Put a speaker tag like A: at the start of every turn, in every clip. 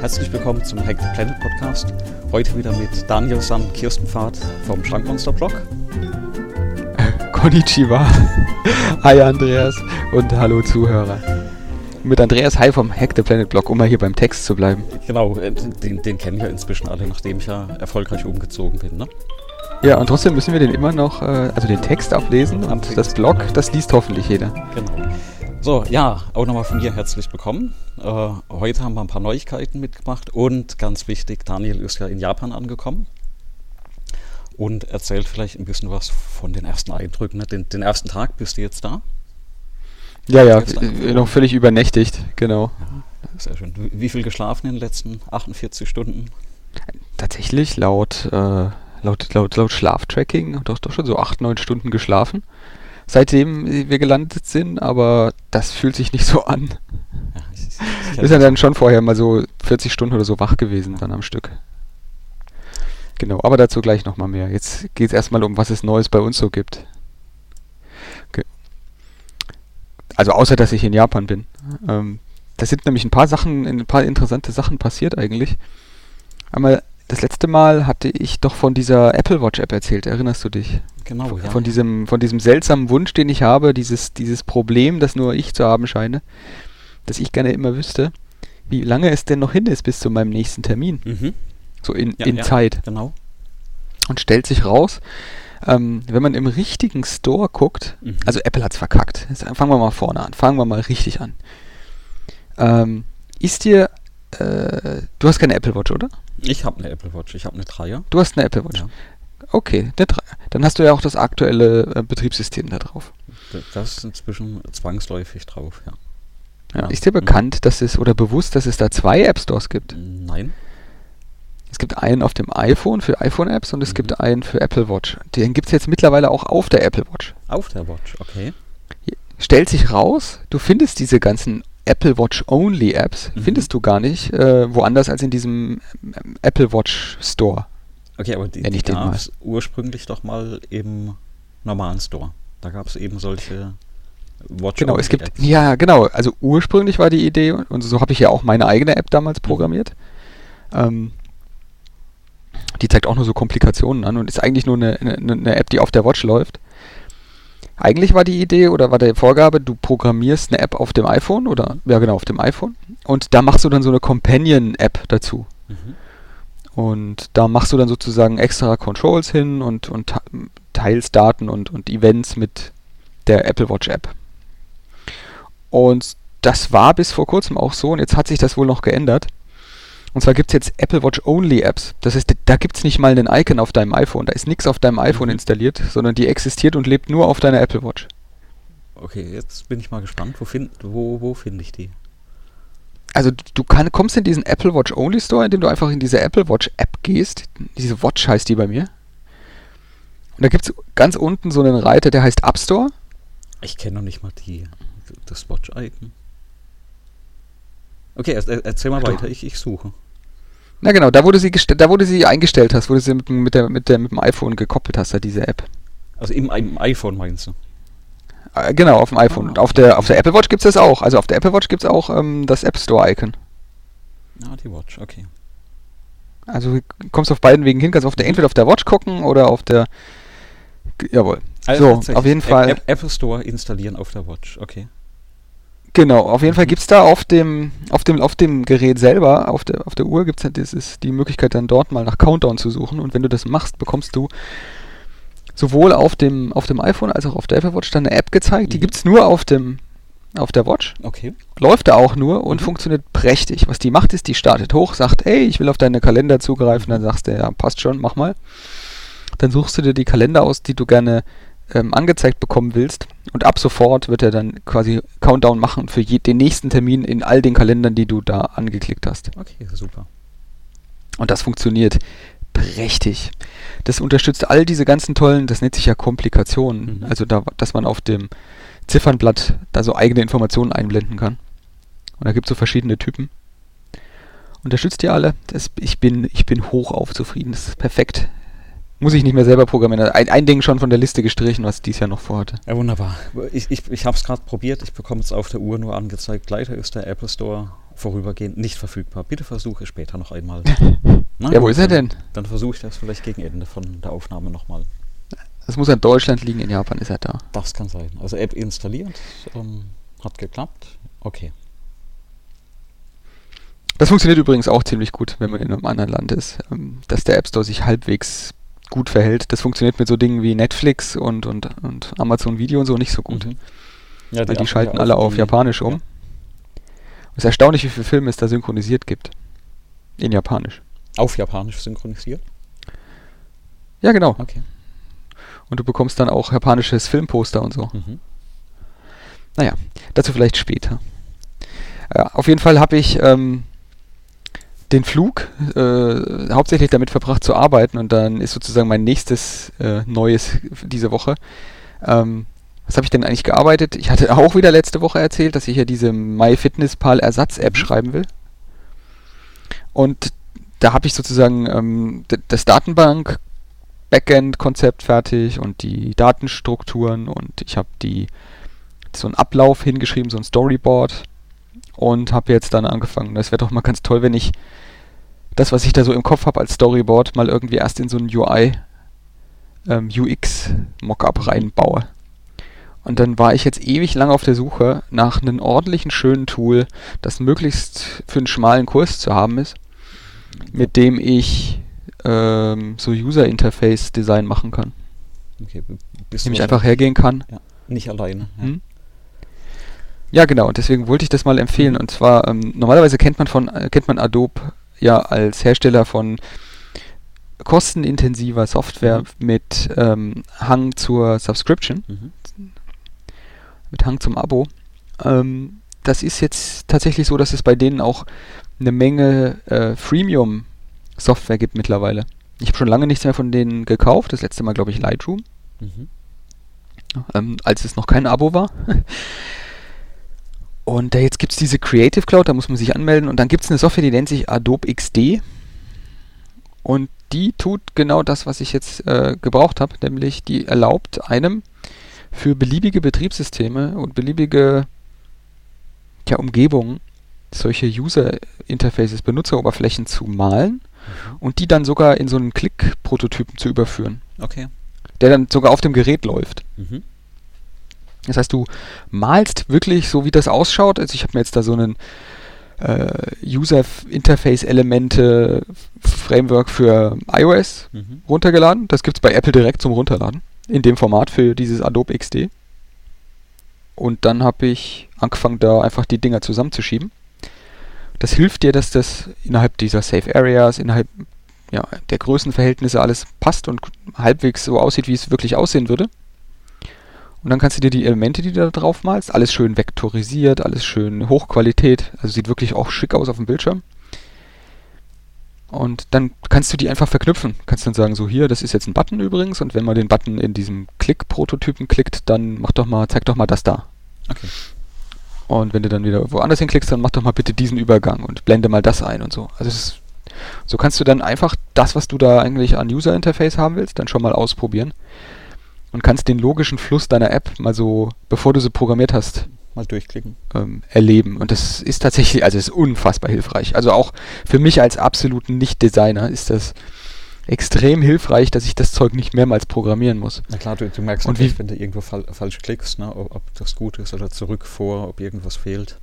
A: Herzlich willkommen zum Hack the Planet Podcast. Heute wieder mit Daniel San Kirstenpfad vom Schrankmonster Blog.
B: Konnichiwa. Hi Andreas und hallo Zuhörer. Mit Andreas Hi vom Hack the Planet Blog, um mal hier beim Text zu bleiben.
A: Genau, äh, den, den kennen wir inzwischen alle, nachdem ich ja erfolgreich umgezogen bin. Ne?
B: Ja, und trotzdem müssen wir den immer noch, äh, also den Text ablesen und das Blog, das liest hoffentlich jeder.
A: Genau. So, ja, auch nochmal von mir herzlich willkommen. Äh, heute haben wir ein paar Neuigkeiten mitgemacht und ganz wichtig, Daniel ist ja in Japan angekommen und erzählt vielleicht ein bisschen was von den ersten Eindrücken. Ne? Den, den ersten Tag bist du jetzt da?
B: Ja, ja, äh, noch völlig übernächtigt, genau.
A: Ja, sehr schön. Wie viel geschlafen in den letzten 48 Stunden?
B: Tatsächlich laut, äh, laut, laut, laut Schlaftracking doch, doch schon so 8, 9 Stunden geschlafen seitdem wir gelandet sind, aber das fühlt sich nicht so an. Ja, ich, ich wir sind dann schon vorher mal so 40 Stunden oder so wach gewesen dann am Stück. Genau, aber dazu gleich nochmal mehr. Jetzt geht es erstmal um, was es Neues bei uns so gibt. Okay. Also außer, dass ich in Japan bin. Ähm, da sind nämlich ein paar Sachen, ein paar interessante Sachen passiert eigentlich. Einmal das letzte Mal hatte ich doch von dieser Apple Watch App erzählt, erinnerst du dich?
A: Genau,
B: von, ja. Von diesem, von diesem seltsamen Wunsch, den ich habe, dieses, dieses Problem, das nur ich zu haben scheine, dass ich gerne immer wüsste, wie lange es denn noch hin ist bis zu meinem nächsten Termin. Mhm. So in, ja, in ja, Zeit.
A: Genau.
B: Und stellt sich raus, ähm, wenn man im richtigen Store guckt, mhm. also Apple hat es verkackt. Jetzt fangen wir mal vorne an. Fangen wir mal richtig an. Ähm, ist dir, äh, du hast keine Apple Watch, oder?
A: Ich habe eine Apple Watch. Ich habe eine Dreier.
B: Du hast eine Apple Watch. Ja. Okay, der Dreier. Dann hast du ja auch das aktuelle äh, Betriebssystem da drauf.
A: Das ist inzwischen zwangsläufig drauf, ja.
B: ja. Ist dir bekannt, dass es oder bewusst, dass es da zwei App Stores gibt?
A: Nein.
B: Es gibt einen auf dem iPhone für iPhone-Apps und es mhm. gibt einen für Apple Watch. Den gibt es jetzt mittlerweile auch auf der Apple Watch.
A: Auf der Watch, okay.
B: Stellt sich raus, du findest diese ganzen Apple Watch Only Apps mhm. findest du gar nicht äh, woanders als in diesem ähm, Apple Watch Store.
A: Okay, aber die, die gab es ursprünglich doch mal im normalen Store. Da gab es eben solche
B: Watch Genau, es gibt, Apps. ja, genau. Also ursprünglich war die Idee, und so habe ich ja auch meine eigene App damals mhm. programmiert. Ähm, die zeigt auch nur so Komplikationen an und ist eigentlich nur eine, eine, eine App, die auf der Watch läuft. Eigentlich war die Idee oder war die Vorgabe, du programmierst eine App auf dem iPhone oder, ja genau, auf dem iPhone und da machst du dann so eine Companion-App dazu. Mhm. Und da machst du dann sozusagen extra Controls hin und, und teilst Daten und, und Events mit der Apple Watch App. Und das war bis vor kurzem auch so und jetzt hat sich das wohl noch geändert. Und zwar gibt es jetzt Apple Watch Only Apps. Das heißt, da gibt es nicht mal einen Icon auf deinem iPhone. Da ist nichts auf deinem iPhone mhm. installiert, sondern die existiert und lebt nur auf deiner Apple Watch.
A: Okay, jetzt bin ich mal gespannt. Wo finde wo, wo find ich die?
B: Also du kann, kommst in diesen Apple Watch Only Store, indem du einfach in diese Apple Watch App gehst. Diese Watch heißt die bei mir. Und da gibt es ganz unten so einen Reiter, der heißt App Store.
A: Ich kenne noch nicht mal die, das Watch-Icon. Okay, erzähl mal weiter, ich, ich suche.
B: Na genau, da du sie, da, du sie eingestellt hast, wo du sie mit, mit, der, mit, der, mit dem iPhone gekoppelt hast, da diese App.
A: Also im, im iPhone meinst du?
B: Äh, genau, auf dem iPhone. Ah, auf, der, auf der Apple Watch gibt es das auch. Also auf der Apple Watch gibt es auch ähm, das App Store-Icon.
A: Ah, die Watch, okay.
B: Also du kommst auf beiden Wegen hin, kannst auf der, entweder auf der Watch gucken oder auf der. Jawohl.
A: Also so, auf jeden Fall. Apple Store installieren auf der Watch, okay.
B: Genau, auf jeden Fall gibt es da auf dem, auf, dem, auf dem Gerät selber, auf der, auf der Uhr gibt es die Möglichkeit dann dort mal nach Countdown zu suchen und wenn du das machst, bekommst du sowohl auf dem, auf dem iPhone als auch auf der Apple Watch dann eine App gezeigt, die mhm. gibt es nur auf dem auf der Watch.
A: Okay.
B: Läuft da auch nur und mhm. funktioniert prächtig. Was die macht, ist, die startet hoch, sagt, hey, ich will auf deine Kalender zugreifen, dann sagst du, ja, passt schon, mach mal. Dann suchst du dir die Kalender aus, die du gerne ähm, angezeigt bekommen willst. Und ab sofort wird er dann quasi Countdown machen für je, den nächsten Termin in all den Kalendern, die du da angeklickt hast.
A: Okay, super.
B: Und das funktioniert prächtig. Das unterstützt all diese ganzen tollen, das nennt sich ja Komplikationen. Mhm. Also da, dass man auf dem Ziffernblatt da so eigene Informationen einblenden kann. Und da gibt es so verschiedene Typen. Unterstützt ihr alle. Das, ich, bin, ich bin hochauf zufrieden. Das ist perfekt. Muss ich nicht mehr selber programmieren. Ein, ein Ding schon von der Liste gestrichen, was ich dieses Jahr noch vorhatte.
A: Ja, wunderbar. Ich, ich, ich habe es gerade probiert. Ich bekomme es auf der Uhr nur angezeigt. Leider ist der Apple Store vorübergehend nicht verfügbar. Bitte versuche später noch einmal.
B: Na, ja, wo ist er denn?
A: Dann versuche ich das vielleicht gegen Ende von der Aufnahme nochmal.
B: Das muss in Deutschland liegen, in Japan ist er da.
A: Das kann sein. Also App installiert, ähm, hat geklappt. Okay.
B: Das funktioniert übrigens auch ziemlich gut, wenn man in einem anderen Land ist, ähm, dass der App Store sich halbwegs gut verhält. Das funktioniert mit so Dingen wie Netflix und, und, und Amazon Video und so nicht so gut. Mhm. Ja, die, Weil die schalten alle auf Japanisch um. Ja. Es ist erstaunlich, wie viele Filme es da synchronisiert gibt. In Japanisch.
A: Auf Japanisch synchronisiert?
B: Ja, genau. Okay. Und du bekommst dann auch japanisches Filmposter und so. Mhm. Naja, dazu vielleicht später. Äh, auf jeden Fall habe ich ähm, den Flug äh, hauptsächlich damit verbracht zu arbeiten und dann ist sozusagen mein nächstes äh, Neues diese Woche. Ähm, was habe ich denn eigentlich gearbeitet? Ich hatte auch wieder letzte Woche erzählt, dass ich ja diese MyFitnessPal Ersatz-App mhm. schreiben will. Und da habe ich sozusagen ähm, das Datenbank Backend-Konzept fertig und die Datenstrukturen und ich habe die so einen Ablauf hingeschrieben, so ein Storyboard und habe jetzt dann angefangen. Das wäre doch mal ganz toll, wenn ich das, was ich da so im Kopf habe als Storyboard, mal irgendwie erst in so ein UI, ähm, UX Mockup reinbaue. Und dann war ich jetzt ewig lang auf der Suche nach einem ordentlichen, schönen Tool, das möglichst für einen schmalen Kurs zu haben ist, mit dem ich ähm, so User Interface Design machen kann. Okay, bist Nämlich einfach hergehen kann.
A: Ja, nicht alleine. Ja. Hm?
B: Ja. genau. Und deswegen wollte ich das mal empfehlen. Und zwar ähm, normalerweise kennt man von äh, kennt man Adobe ja als Hersteller von kostenintensiver Software mhm. mit ähm, Hang zur Subscription, mhm. mit Hang zum Abo. Ähm, das ist jetzt tatsächlich so, dass es bei denen auch eine Menge äh, Freemium Software gibt mittlerweile. Ich habe schon lange nichts mehr von denen gekauft. Das letzte Mal, glaube ich, Lightroom. Mhm. Ähm, als es noch kein Abo war. Und äh, jetzt gibt es diese Creative Cloud, da muss man sich anmelden. Und dann gibt es eine Software, die nennt sich Adobe XD. Und die tut genau das, was ich jetzt äh, gebraucht habe. Nämlich die erlaubt einem für beliebige Betriebssysteme und beliebige ja, Umgebungen solche User-Interfaces, Benutzeroberflächen zu malen mhm. und die dann sogar in so einen Klick-Prototypen zu überführen.
A: Okay.
B: Der dann sogar auf dem Gerät läuft. Mhm. Das heißt, du malst wirklich so, wie das ausschaut. Also ich habe mir jetzt da so einen äh, User-Interface-Elemente Framework für iOS mhm. runtergeladen. Das gibt es bei Apple direkt zum Runterladen. In dem Format für dieses Adobe XD. Und dann habe ich angefangen, da einfach die Dinger zusammenzuschieben. Das hilft dir, dass das innerhalb dieser Safe Areas, innerhalb ja, der Größenverhältnisse alles passt und halbwegs so aussieht, wie es wirklich aussehen würde. Und dann kannst du dir die Elemente, die du da drauf malst, alles schön vektorisiert, alles schön Hochqualität, also sieht wirklich auch schick aus auf dem Bildschirm. Und dann kannst du die einfach verknüpfen. Kannst dann sagen, so hier, das ist jetzt ein Button übrigens, und wenn man den Button in diesem Klick-Prototypen klickt, dann mach doch mal, zeig doch mal das da. Okay. Und wenn du dann wieder woanders hinklickst, dann mach doch mal bitte diesen Übergang und blende mal das ein und so. Also ist, so kannst du dann einfach das, was du da eigentlich an User Interface haben willst, dann schon mal ausprobieren und kannst den logischen Fluss deiner App mal so, bevor du sie programmiert hast,
A: mal durchklicken,
B: ähm, erleben. Und das ist tatsächlich, also ist unfassbar hilfreich. Also auch für mich als absoluten Nicht-Designer ist das extrem hilfreich, dass ich das Zeug nicht mehrmals programmieren muss.
A: Na klar, du, du merkst und natürlich, wenn du irgendwo fal falsch klickst, ne, ob, ob, das gut ist oder zurück vor, ob irgendwas fehlt.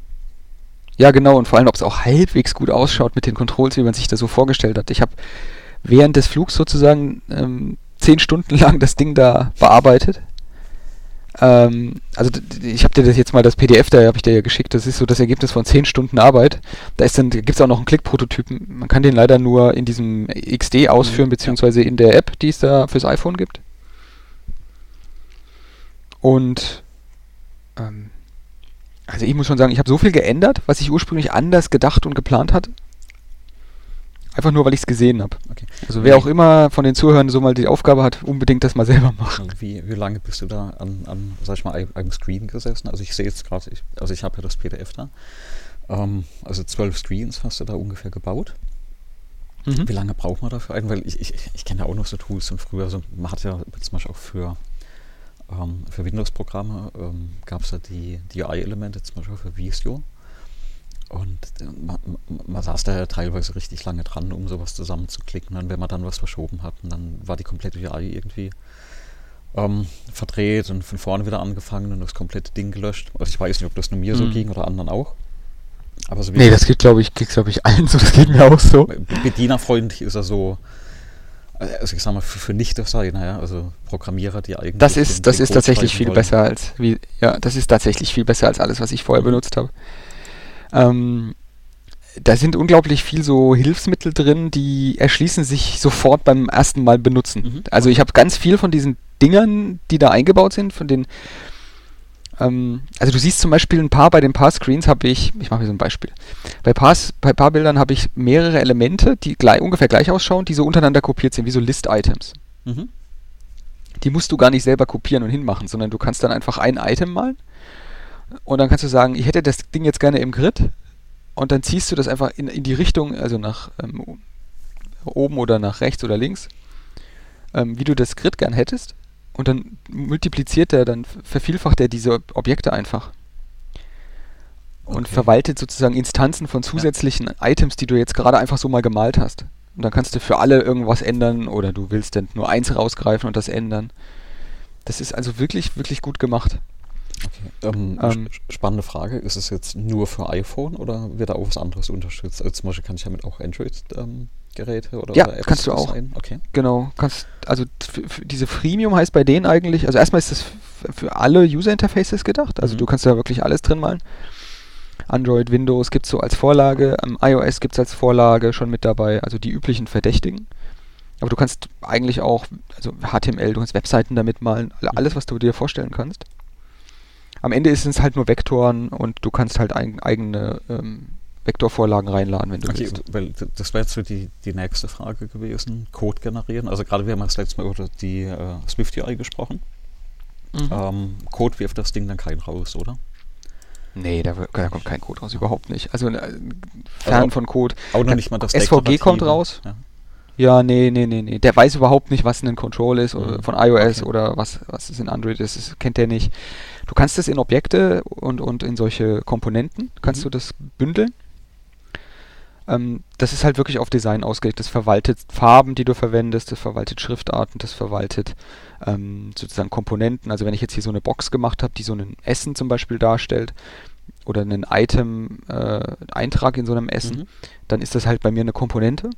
B: Ja, genau, und vor allem, ob es auch halbwegs gut ausschaut mit den Controls, wie man sich das so vorgestellt hat. Ich habe während des Flugs sozusagen ähm, zehn Stunden lang das Ding da bearbeitet ähm, also ich habe dir das jetzt mal das PDF, da habe ich dir ja geschickt, das ist so das Ergebnis von 10 Stunden Arbeit. Da ist dann, gibt es auch noch einen Klickprototypen. Man kann den leider nur in diesem XD ausführen, mhm, beziehungsweise in der App, die es da fürs iPhone gibt. Und ähm, also ich muss schon sagen, ich habe so viel geändert, was ich ursprünglich anders gedacht und geplant hatte. Einfach nur, weil ich es gesehen habe. Okay. Also wer auch immer von den Zuhörern so mal die Aufgabe hat, unbedingt das mal selber machen.
A: Wie, wie lange bist du da an, an sag ich mal, einem Screen gesessen? Also ich sehe jetzt gerade, also ich habe ja das PDF da. Ähm, also zwölf Screens hast du da ungefähr gebaut. Mhm. Wie lange braucht man dafür einen? Weil ich, ich, ich kenne ja auch noch so Tools von früher. Also man hat ja zum Beispiel auch für, ähm, für Windows-Programme ähm, gab es ja die, die UI-Elemente, zum Beispiel für Visio. Und äh, man, man, saß da ja teilweise richtig lange dran, um sowas zusammenzuklicken. Und wenn man dann was verschoben hat, dann war die komplette UI irgendwie ähm, verdreht und von vorne wieder angefangen und das komplette Ding gelöscht. Also ich weiß nicht, ob das nur mir mhm. so ging oder anderen auch.
B: Aber so nee, das geht, glaube ich, geht, glaube ich, allen so. Das geht mir auch so.
A: Bedienerfreundlich ist er so. Also ich sag mal, für, für Nicht-Designer, ja, also Programmierer, die eigentlich.
B: Das ist, das ist tatsächlich viel wollen. besser als wie, ja, das ist tatsächlich viel besser als alles, was ich vorher mhm. benutzt habe. Ähm, da sind unglaublich viel so Hilfsmittel drin, die erschließen sich sofort beim ersten Mal benutzen. Mhm. Also ich habe ganz viel von diesen Dingern, die da eingebaut sind, von den ähm, also du siehst zum Beispiel ein paar, bei den paar Screens habe ich, ich mache mir so ein Beispiel, bei paar, bei paar Bildern habe ich mehrere Elemente, die gleich, ungefähr gleich ausschauen, die so untereinander kopiert sind, wie so List-Items. Mhm. Die musst du gar nicht selber kopieren und hinmachen, sondern du kannst dann einfach ein Item malen und dann kannst du sagen, ich hätte das Ding jetzt gerne im Grid und dann ziehst du das einfach in, in die Richtung, also nach ähm, oben oder nach rechts oder links, ähm, wie du das Grid gern hättest und dann multipliziert er, dann vervielfacht er diese Objekte einfach. Und okay. verwaltet sozusagen Instanzen von zusätzlichen ja. Items, die du jetzt gerade einfach so mal gemalt hast. Und dann kannst du für alle irgendwas ändern oder du willst dann nur eins rausgreifen und das ändern. Das ist also wirklich, wirklich gut gemacht.
A: Okay. Ähm, ähm, spannende Frage. Ist es jetzt nur für iPhone oder wird da auch was anderes unterstützt? Also zum Beispiel kann ich damit auch Android ähm, oder,
B: ja,
A: oder
B: Apps kannst du auch. Okay. Genau, kannst also diese Freemium heißt bei denen eigentlich, also erstmal ist das für alle User Interfaces gedacht, also mhm. du kannst da wirklich alles drin malen. Android, Windows gibt es so als Vorlage, am iOS gibt es als Vorlage schon mit dabei, also die üblichen Verdächtigen. Aber du kannst eigentlich auch, also HTML, du kannst Webseiten damit malen, alles, was du dir vorstellen kannst. Am Ende ist es halt nur Vektoren und du kannst halt ein, eigene ähm, Vektorvorlagen reinladen, wenn du okay, willst.
A: Weil das wäre jetzt so die, die nächste Frage gewesen. Code generieren. Also gerade wir haben das letzte Mal über die äh, Swift UI gesprochen. Mhm. Ähm, Code wirft das Ding dann kein raus, oder?
B: Nee, da, da, kommt kein Code raus, überhaupt nicht. Also äh, fern also, von Code.
A: Auch noch nicht mal das
B: SVG kommt raus. Ja. Ja. nee, nee, nee, nee. Der weiß überhaupt nicht, was ein Control ist mhm. von iOS okay. oder was, was es in Android ist. Das kennt der nicht. Du kannst es in Objekte und, und in solche Komponenten, kannst mhm. du das bündeln. Ähm, das ist halt wirklich auf Design ausgelegt. Das verwaltet Farben, die du verwendest, das verwaltet Schriftarten, das verwaltet ähm, sozusagen Komponenten. Also wenn ich jetzt hier so eine Box gemacht habe, die so ein Essen zum Beispiel darstellt oder einen Item-Eintrag äh, in so einem Essen, mhm. dann ist das halt bei mir eine Komponente.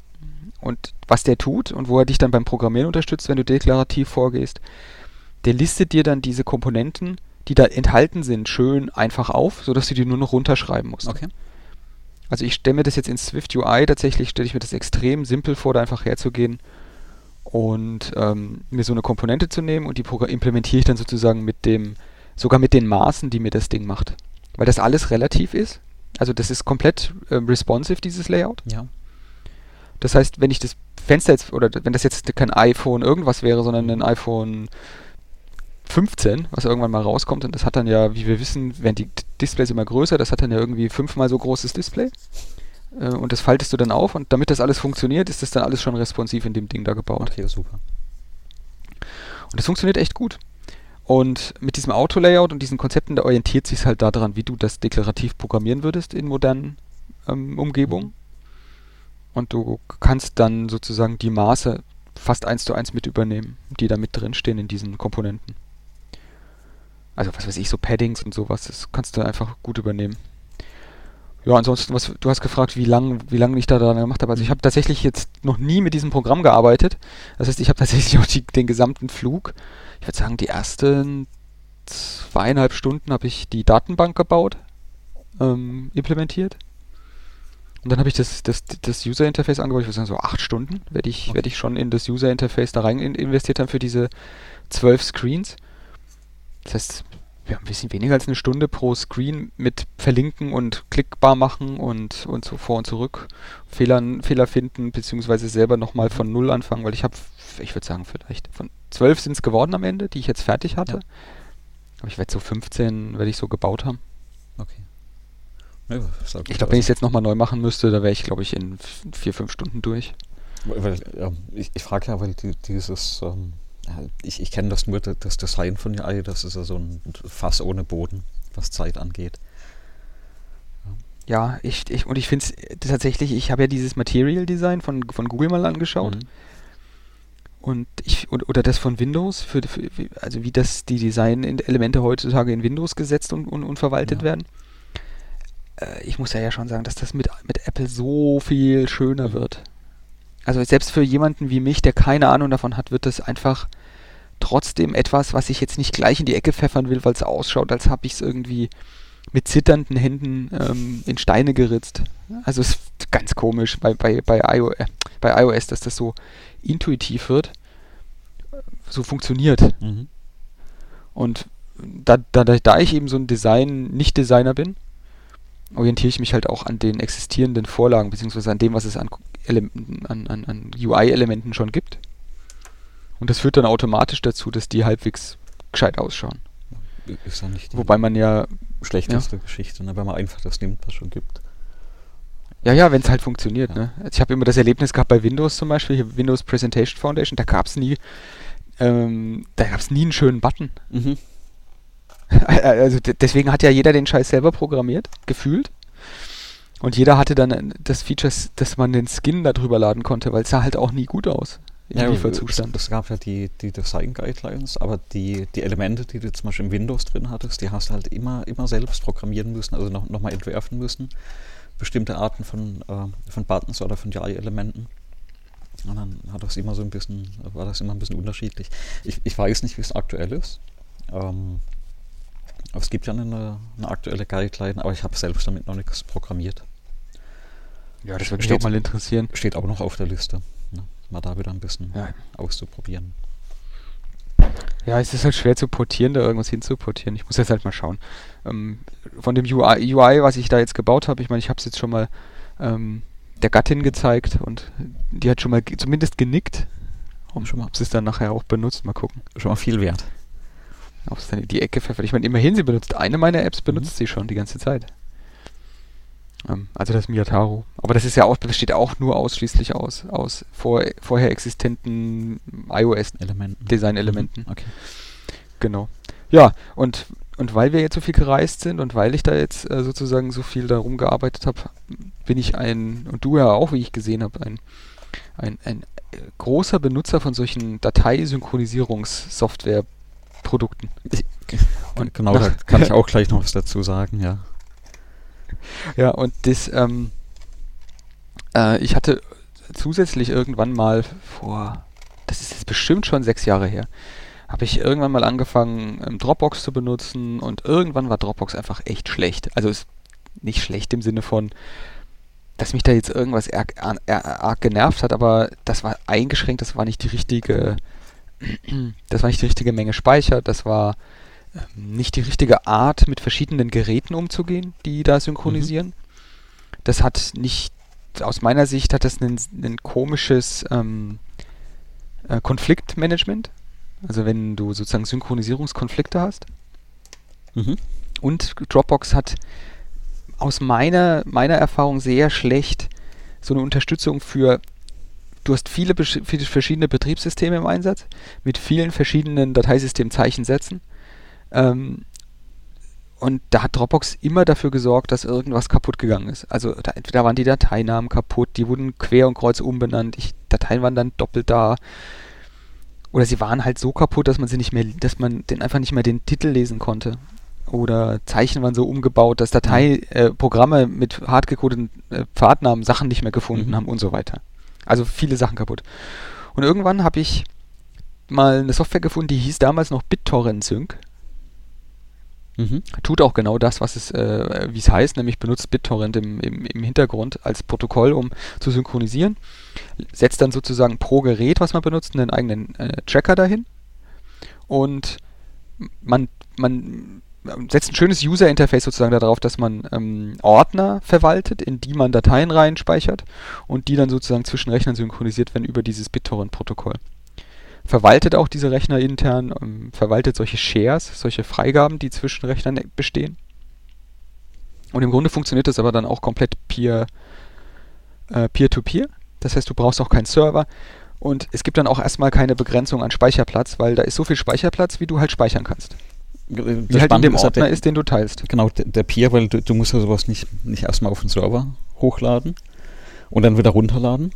B: Und was der tut und wo er dich dann beim Programmieren unterstützt, wenn du deklarativ vorgehst, der listet dir dann diese Komponenten, die da enthalten sind, schön einfach auf, sodass du die nur noch runterschreiben musst. Okay. Also ich stelle mir das jetzt in Swift UI tatsächlich, stelle ich mir das extrem simpel vor, da einfach herzugehen und ähm, mir so eine Komponente zu nehmen und die implementiere ich dann sozusagen mit dem, sogar mit den Maßen, die mir das Ding macht. Weil das alles relativ ist. Also das ist komplett äh, responsive, dieses Layout.
A: Ja.
B: Das heißt, wenn ich das Fenster jetzt, oder wenn das jetzt kein iPhone irgendwas wäre, sondern ein iPhone 15, was irgendwann mal rauskommt. Und das hat dann ja, wie wir wissen, werden die Displays immer größer. Das hat dann ja irgendwie fünfmal so großes Display. Äh, und das faltest du dann auf. Und damit das alles funktioniert, ist das dann alles schon responsiv in dem Ding da gebaut.
A: Okay, super.
B: Und das funktioniert echt gut. Und mit diesem Auto-Layout und diesen Konzepten, da orientiert sich halt daran, wie du das deklarativ programmieren würdest in modernen ähm, Umgebungen. Mhm. Und du kannst dann sozusagen die Maße fast eins zu eins mit übernehmen, die da mit drin stehen in diesen Komponenten. Also was weiß ich, so Paddings und sowas, das kannst du einfach gut übernehmen. Ja, ansonsten, was du hast gefragt, wie lange wie lang ich da dran gemacht habe. Also ich habe tatsächlich jetzt noch nie mit diesem Programm gearbeitet. Das heißt, ich habe tatsächlich auch die, den gesamten Flug. Ich würde sagen, die ersten zweieinhalb Stunden habe ich die Datenbank gebaut, ähm, implementiert. Und dann habe ich das, das, das User Interface angebaut. Ich würde sagen, so acht Stunden werde ich, okay. werd ich schon in das User Interface da rein investiert haben für diese zwölf Screens. Das heißt, wir haben ein bisschen weniger als eine Stunde pro Screen mit verlinken und klickbar machen und, und so vor und zurück Fehlern, Fehler finden, beziehungsweise selber nochmal von Null anfangen, weil ich habe, ich würde sagen, vielleicht von zwölf sind es geworden am Ende, die ich jetzt fertig hatte. Ja. Aber ich werde so 15 werde ich so gebaut haben.
A: Okay.
B: Ja, ich glaube, wenn ich es jetzt nochmal neu machen müsste, da wäre ich, glaube ich, in vier, fünf Stunden durch.
A: Weil, ich, ich frage ja, weil die, dieses, ähm, ich, ich kenne das nur, das Design von UI, das ist ja so ein Fass ohne Boden, was Zeit angeht.
B: Ja, ich, ich und ich finde es tatsächlich, ich habe ja dieses Material Design von, von Google mal angeschaut. Mhm. Und ich, und, oder das von Windows, für, für, also wie das die Design-Elemente heutzutage in Windows gesetzt und, und, und verwaltet ja. werden. Äh, ich muss ja, ja schon sagen, dass das mit, mit Apple so viel schöner wird. Also selbst für jemanden wie mich, der keine Ahnung davon hat, wird das einfach trotzdem etwas, was ich jetzt nicht gleich in die Ecke pfeffern will, weil es ausschaut, als habe ich es irgendwie mit zitternden Händen ähm, in Steine geritzt. Also es ist ganz komisch bei, bei, bei, iOS, äh, bei iOS, dass das so intuitiv wird, so funktioniert. Mhm. Und da, da, da ich eben so ein Design, Nicht-Designer bin, orientiere ich mich halt auch an den existierenden Vorlagen, beziehungsweise an dem, was es an, an, an, an UI-Elementen schon gibt. Und das führt dann automatisch dazu, dass die halbwegs gescheit ausschauen.
A: Ist ja nicht
B: Wobei man ja.
A: Schlechteste ja. Geschichte, ne? wenn man einfach das nimmt, was schon gibt.
B: Ja, ja, wenn es halt funktioniert. Ja. Ne? Ich habe immer das Erlebnis gehabt bei Windows zum Beispiel, hier Windows Presentation Foundation, da gab es nie, ähm, da gab es nie einen schönen Button. Mhm. Also deswegen hat ja jeder den Scheiß selber programmiert, gefühlt. Und jeder hatte dann das Feature, dass man den Skin da drüber laden konnte, weil es sah halt auch nie gut aus
A: im ja, Lieferzustand. Es, es, gab ja die, die Design Guidelines, aber die, die Elemente, die du zum Beispiel im Windows drin hattest, die hast du halt immer, immer selbst programmieren müssen, also noch, noch mal entwerfen müssen bestimmte Arten von, äh, von Buttons oder von UI-Elementen. Und dann hat das immer so ein bisschen, war das immer ein bisschen unterschiedlich. Ich, ich weiß nicht, wie es aktuell ist. Ähm, aber es gibt ja eine, eine aktuelle Guideline, aber ich habe selbst damit noch nichts programmiert.
B: Ja, das würde mich auch mal interessieren.
A: Steht auch noch auf der Liste. Ne? Mal da wieder ein bisschen ja. auszuprobieren.
B: Ja, es ist halt schwer zu portieren, da irgendwas hinzuportieren. Ich muss jetzt halt mal schauen. Ähm, von dem UI, UI, was ich da jetzt gebaut habe, ich meine, ich habe es jetzt schon mal ähm, der Gattin gezeigt und die hat schon mal zumindest genickt. Ob, schon mal, ob sie es dann nachher auch benutzt, mal gucken.
A: Schon mal viel wert.
B: In die Ecke pfeffert. Ich meine, immerhin, sie benutzt eine meiner Apps, benutzt mhm. sie schon die ganze Zeit. Ähm, also das Miyataro. Aber das ist ja auch, besteht auch nur ausschließlich aus, aus vor, vorher existenten iOS-Design-Elementen. Mhm. Okay. Genau. Ja, und, und weil wir jetzt so viel gereist sind und weil ich da jetzt äh, sozusagen so viel darum gearbeitet habe, bin ich ein, und du ja auch, wie ich gesehen habe, ein, ein, ein äh, großer Benutzer von solchen Dateisynchronisierungssoftware-Produkten.
A: Und genau, da kann ich auch gleich noch was dazu sagen, ja.
B: Ja, und das, ähm, äh, ich hatte zusätzlich irgendwann mal vor, das ist jetzt bestimmt schon sechs Jahre her, habe ich irgendwann mal angefangen, ähm, Dropbox zu benutzen und irgendwann war Dropbox einfach echt schlecht. Also ist nicht schlecht im Sinne von, dass mich da jetzt irgendwas arg, arg genervt hat, aber das war eingeschränkt, das war nicht die richtige, das war nicht die richtige Menge Speicher, das war ähm, nicht die richtige Art, mit verschiedenen Geräten umzugehen, die da synchronisieren. Mhm. Das hat nicht, aus meiner Sicht hat das ein, ein komisches ähm, äh, Konfliktmanagement. Also wenn du sozusagen Synchronisierungskonflikte hast. Mhm. Und Dropbox hat aus meiner, meiner Erfahrung sehr schlecht so eine Unterstützung für du hast viele, viele verschiedene Betriebssysteme im Einsatz mit vielen verschiedenen Dateisystemzeichensätzen ähm, und da hat Dropbox immer dafür gesorgt, dass irgendwas kaputt gegangen ist. Also da, entweder waren die Dateinamen kaputt, die wurden quer und kreuz umbenannt, ich, Dateien waren dann doppelt da. Oder sie waren halt so kaputt, dass man sie nicht mehr, dass man den einfach nicht mehr den Titel lesen konnte. Oder Zeichen waren so umgebaut, dass Dateiprogramme äh, mit hardgecodeten äh, Pfadnamen Sachen nicht mehr gefunden mhm. haben und so weiter. Also viele Sachen kaputt. Und irgendwann habe ich mal eine Software gefunden, die hieß damals noch BitTorrent Sync. Mhm. Tut auch genau das, was es, äh, wie es heißt, nämlich benutzt BitTorrent im, im, im Hintergrund als Protokoll, um zu synchronisieren. Setzt dann sozusagen pro Gerät, was man benutzt, einen eigenen äh, Tracker dahin. Und man, man setzt ein schönes User-Interface sozusagen darauf, dass man ähm, Ordner verwaltet, in die man Dateien reinspeichert und die dann sozusagen zwischen Rechnern synchronisiert werden über dieses BitTorrent-Protokoll verwaltet auch diese Rechner intern, ähm, verwaltet solche Shares, solche Freigaben, die zwischen Rechnern bestehen. Und im Grunde funktioniert das aber dann auch komplett peer, äh, peer-to-peer. Das heißt, du brauchst auch keinen Server. Und es gibt dann auch erstmal keine Begrenzung an Speicherplatz, weil da ist so viel Speicherplatz, wie du halt speichern kannst.
A: Wie
B: Wie halt in dem
A: ist ja
B: Ordner
A: der,
B: ist, den du teilst.
A: Genau, der, der Peer, weil du, du musst ja sowas nicht, nicht erstmal auf den Server hochladen und dann wieder runterladen.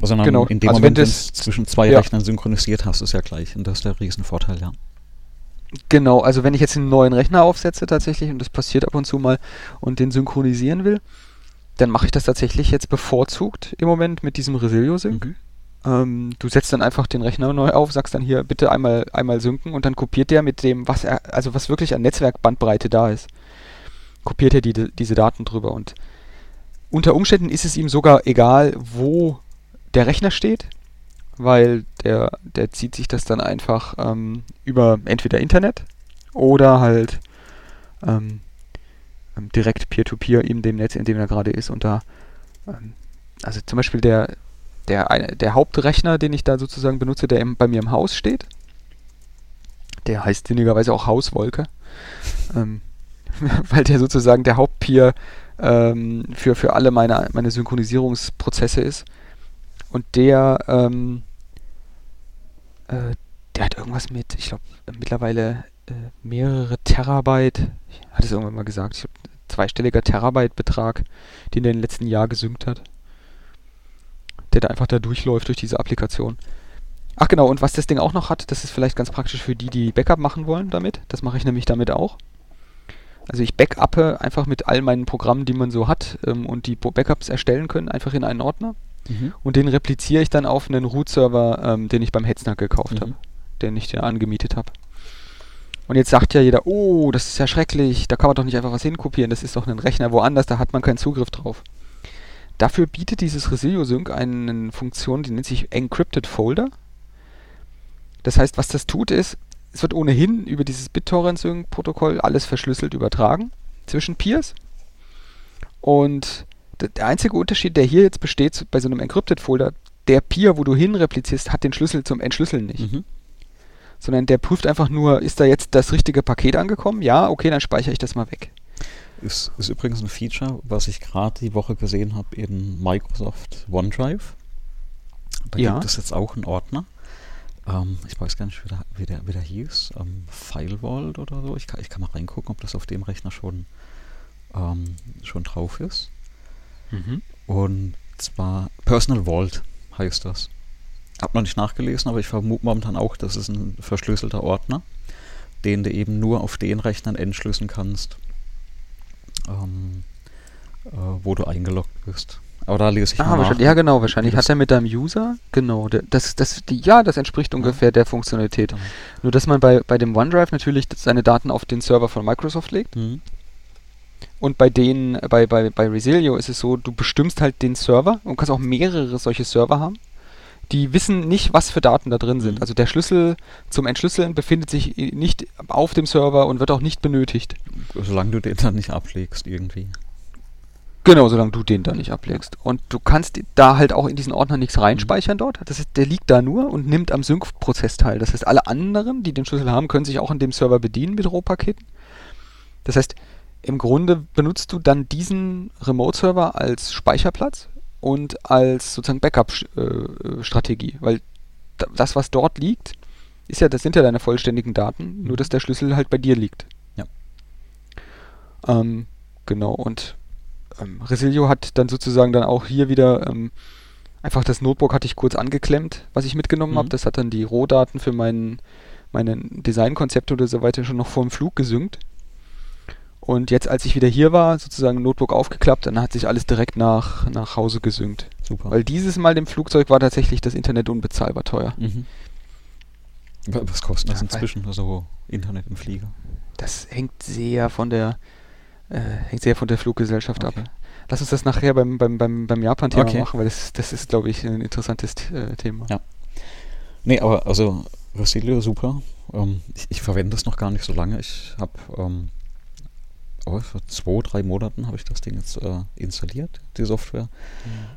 A: Sondern
B: Genau,
A: in dem
B: also
A: Moment,
B: wenn das-
A: es zwischen zwei
B: ja.
A: Rechnern synchronisiert hast, ist ja gleich. Und das ist der Riesenvorteil, ja.
B: Genau, also wenn ich jetzt einen neuen Rechner aufsetze tatsächlich, und das passiert ab und zu mal, und den synchronisieren will, dann mache ich das tatsächlich jetzt bevorzugt im Moment mit diesem Resilio-Sync.
A: Mhm.
B: Ähm, du setzt dann einfach den Rechner neu auf, sagst dann hier bitte einmal, einmal synken und dann kopiert der mit dem, was er, also was wirklich an Netzwerkbandbreite da ist, kopiert er die, diese Daten drüber. Und unter Umständen ist es ihm sogar egal, wo der Rechner steht, weil der, der zieht sich das dann einfach ähm, über entweder Internet oder halt ähm, ähm, direkt Peer-to-Peer in dem Netz, in dem er gerade ist und da, ähm, also zum Beispiel der, der, der Hauptrechner, den ich da sozusagen benutze, der im, bei mir im Haus steht, der heißt sinnigerweise auch Hauswolke, ähm, weil der sozusagen der Hauptpeer ähm, für, für alle meine, meine Synchronisierungsprozesse ist. Und der, ähm, äh, der hat irgendwas mit, ich glaube, mittlerweile äh, mehrere Terabyte, ich hatte es irgendwann mal gesagt, ich glaube, zweistelliger Terabyte-Betrag, den der den letzten Jahr gesynkt hat. Der da einfach da durchläuft durch diese Applikation. Ach genau, und was das Ding auch noch hat, das ist vielleicht ganz praktisch für die, die Backup machen wollen damit. Das mache ich nämlich damit auch. Also ich backuppe einfach mit all meinen Programmen, die man so hat ähm, und die Backups erstellen können, einfach in einen Ordner.
A: Mhm.
B: Und den repliziere ich dann auf einen Root-Server, ähm, den ich beim Hetzner gekauft
A: Mhm.
B: habe, den ich dir angemietet habe. Und jetzt sagt ja jeder, oh, das ist ja schrecklich, da kann man doch nicht einfach was hinkopieren, das ist doch ein Rechner woanders, da hat man keinen Zugriff drauf. Dafür bietet dieses Resilio Sync eine Funktion, die nennt sich Encrypted Folder. Das heißt, was das tut ist, es wird ohnehin über dieses BitTorrent Sync Protokoll alles verschlüsselt übertragen zwischen Peers. Und der einzige Unterschied, der hier jetzt besteht bei so einem Encrypted Folder, der Peer, wo du hin replizierst, hat den Schlüssel zum Entschlüsseln nicht.
A: Mhm.
B: Sondern der prüft einfach nur, ist da jetzt das richtige Paket angekommen? Ja, okay, dann speichere ich das mal weg.
A: Ist, ist übrigens ein Feature, was ich gerade die Woche gesehen habe in Microsoft OneDrive. Da
B: Ja.
A: gibt es jetzt auch einen Ordner. Ähm, ich weiß gar nicht, wie der, wie der, wie der hieß. Ähm, FileVault oder so. Ich kann, ich kann mal reingucken, ob das auf dem Rechner schon, ähm, schon drauf ist. Und zwar Personal Vault heißt das. Hab noch nicht nachgelesen, aber ich vermute momentan auch, das ist ein verschlüsselter Ordner, den du eben nur auf den Rechnern entschlüsseln kannst, ähm, äh, wo du eingeloggt bist. Aber da lese ich
B: Ah,
A: mal
B: ja genau, wahrscheinlich hat er mit deinem User, genau, das, das, die, ja, das entspricht ungefähr der Funktionalität.
A: Genau.
B: Nur, dass man bei, bei dem OneDrive natürlich seine Daten auf den Server von Microsoft legt
A: Mhm.
B: und bei denen, bei, bei, bei Resilio ist es so, du bestimmst halt den Server und kannst auch mehrere solche Server haben. Die wissen nicht, was für Daten da drin sind.
A: Mhm.
B: Also der Schlüssel zum Entschlüsseln befindet sich nicht auf dem Server und wird auch nicht benötigt.
A: Solange du den dann nicht ablegst irgendwie.
B: Genau, solange du den da nicht ablegst. Und du kannst da halt auch in diesen Ordner nichts reinspeichern dort. Das ist, der liegt da nur und nimmt am Sync-Prozess teil. Das heißt, alle anderen, die den Schlüssel haben, können sich auch an dem Server bedienen mit Rohpaketen. Das heißt, im Grunde benutzt du dann diesen Remote-Server als Speicherplatz und als sozusagen Backup-Strategie. Weil da- das, was dort liegt, ist ja, das sind ja deine vollständigen Daten, nur dass der Schlüssel halt bei dir liegt.
A: Ja.
B: Ähm, genau, und ähm, Resilio hat dann sozusagen dann auch hier wieder ähm, einfach das Notebook hatte ich kurz angeklemmt, was ich mitgenommen
A: Mhm.
B: habe. Das hat dann die Rohdaten für mein, meine Designkonzepte oder so weiter schon noch vor dem Flug gesynkt. Und jetzt, als ich wieder hier war, sozusagen Notebook aufgeklappt, dann hat sich alles direkt nach, nach Hause gesynkt.
A: Super.
B: Weil dieses Mal dem Flugzeug war tatsächlich das Internet unbezahlbar teuer.
A: mhm. Wa- Was kostet das
B: Ja,
A: inzwischen? Also Internet im Flieger.
B: Das hängt sehr von der äh, hängt sehr von der Fluggesellschaft
A: Okay.
B: ab. Lass uns das nachher beim, beim, beim, beim Japan-Thema
A: Okay.
B: machen, weil das, das ist, glaube ich, ein interessantes äh, Thema.
A: Ja. Nee, aber also Resilio super. Ähm, ich, ich verwende das noch gar nicht so lange. Ich habe ähm, oh, vor zwei, drei Monaten habe ich das Ding jetzt äh, installiert, die Software,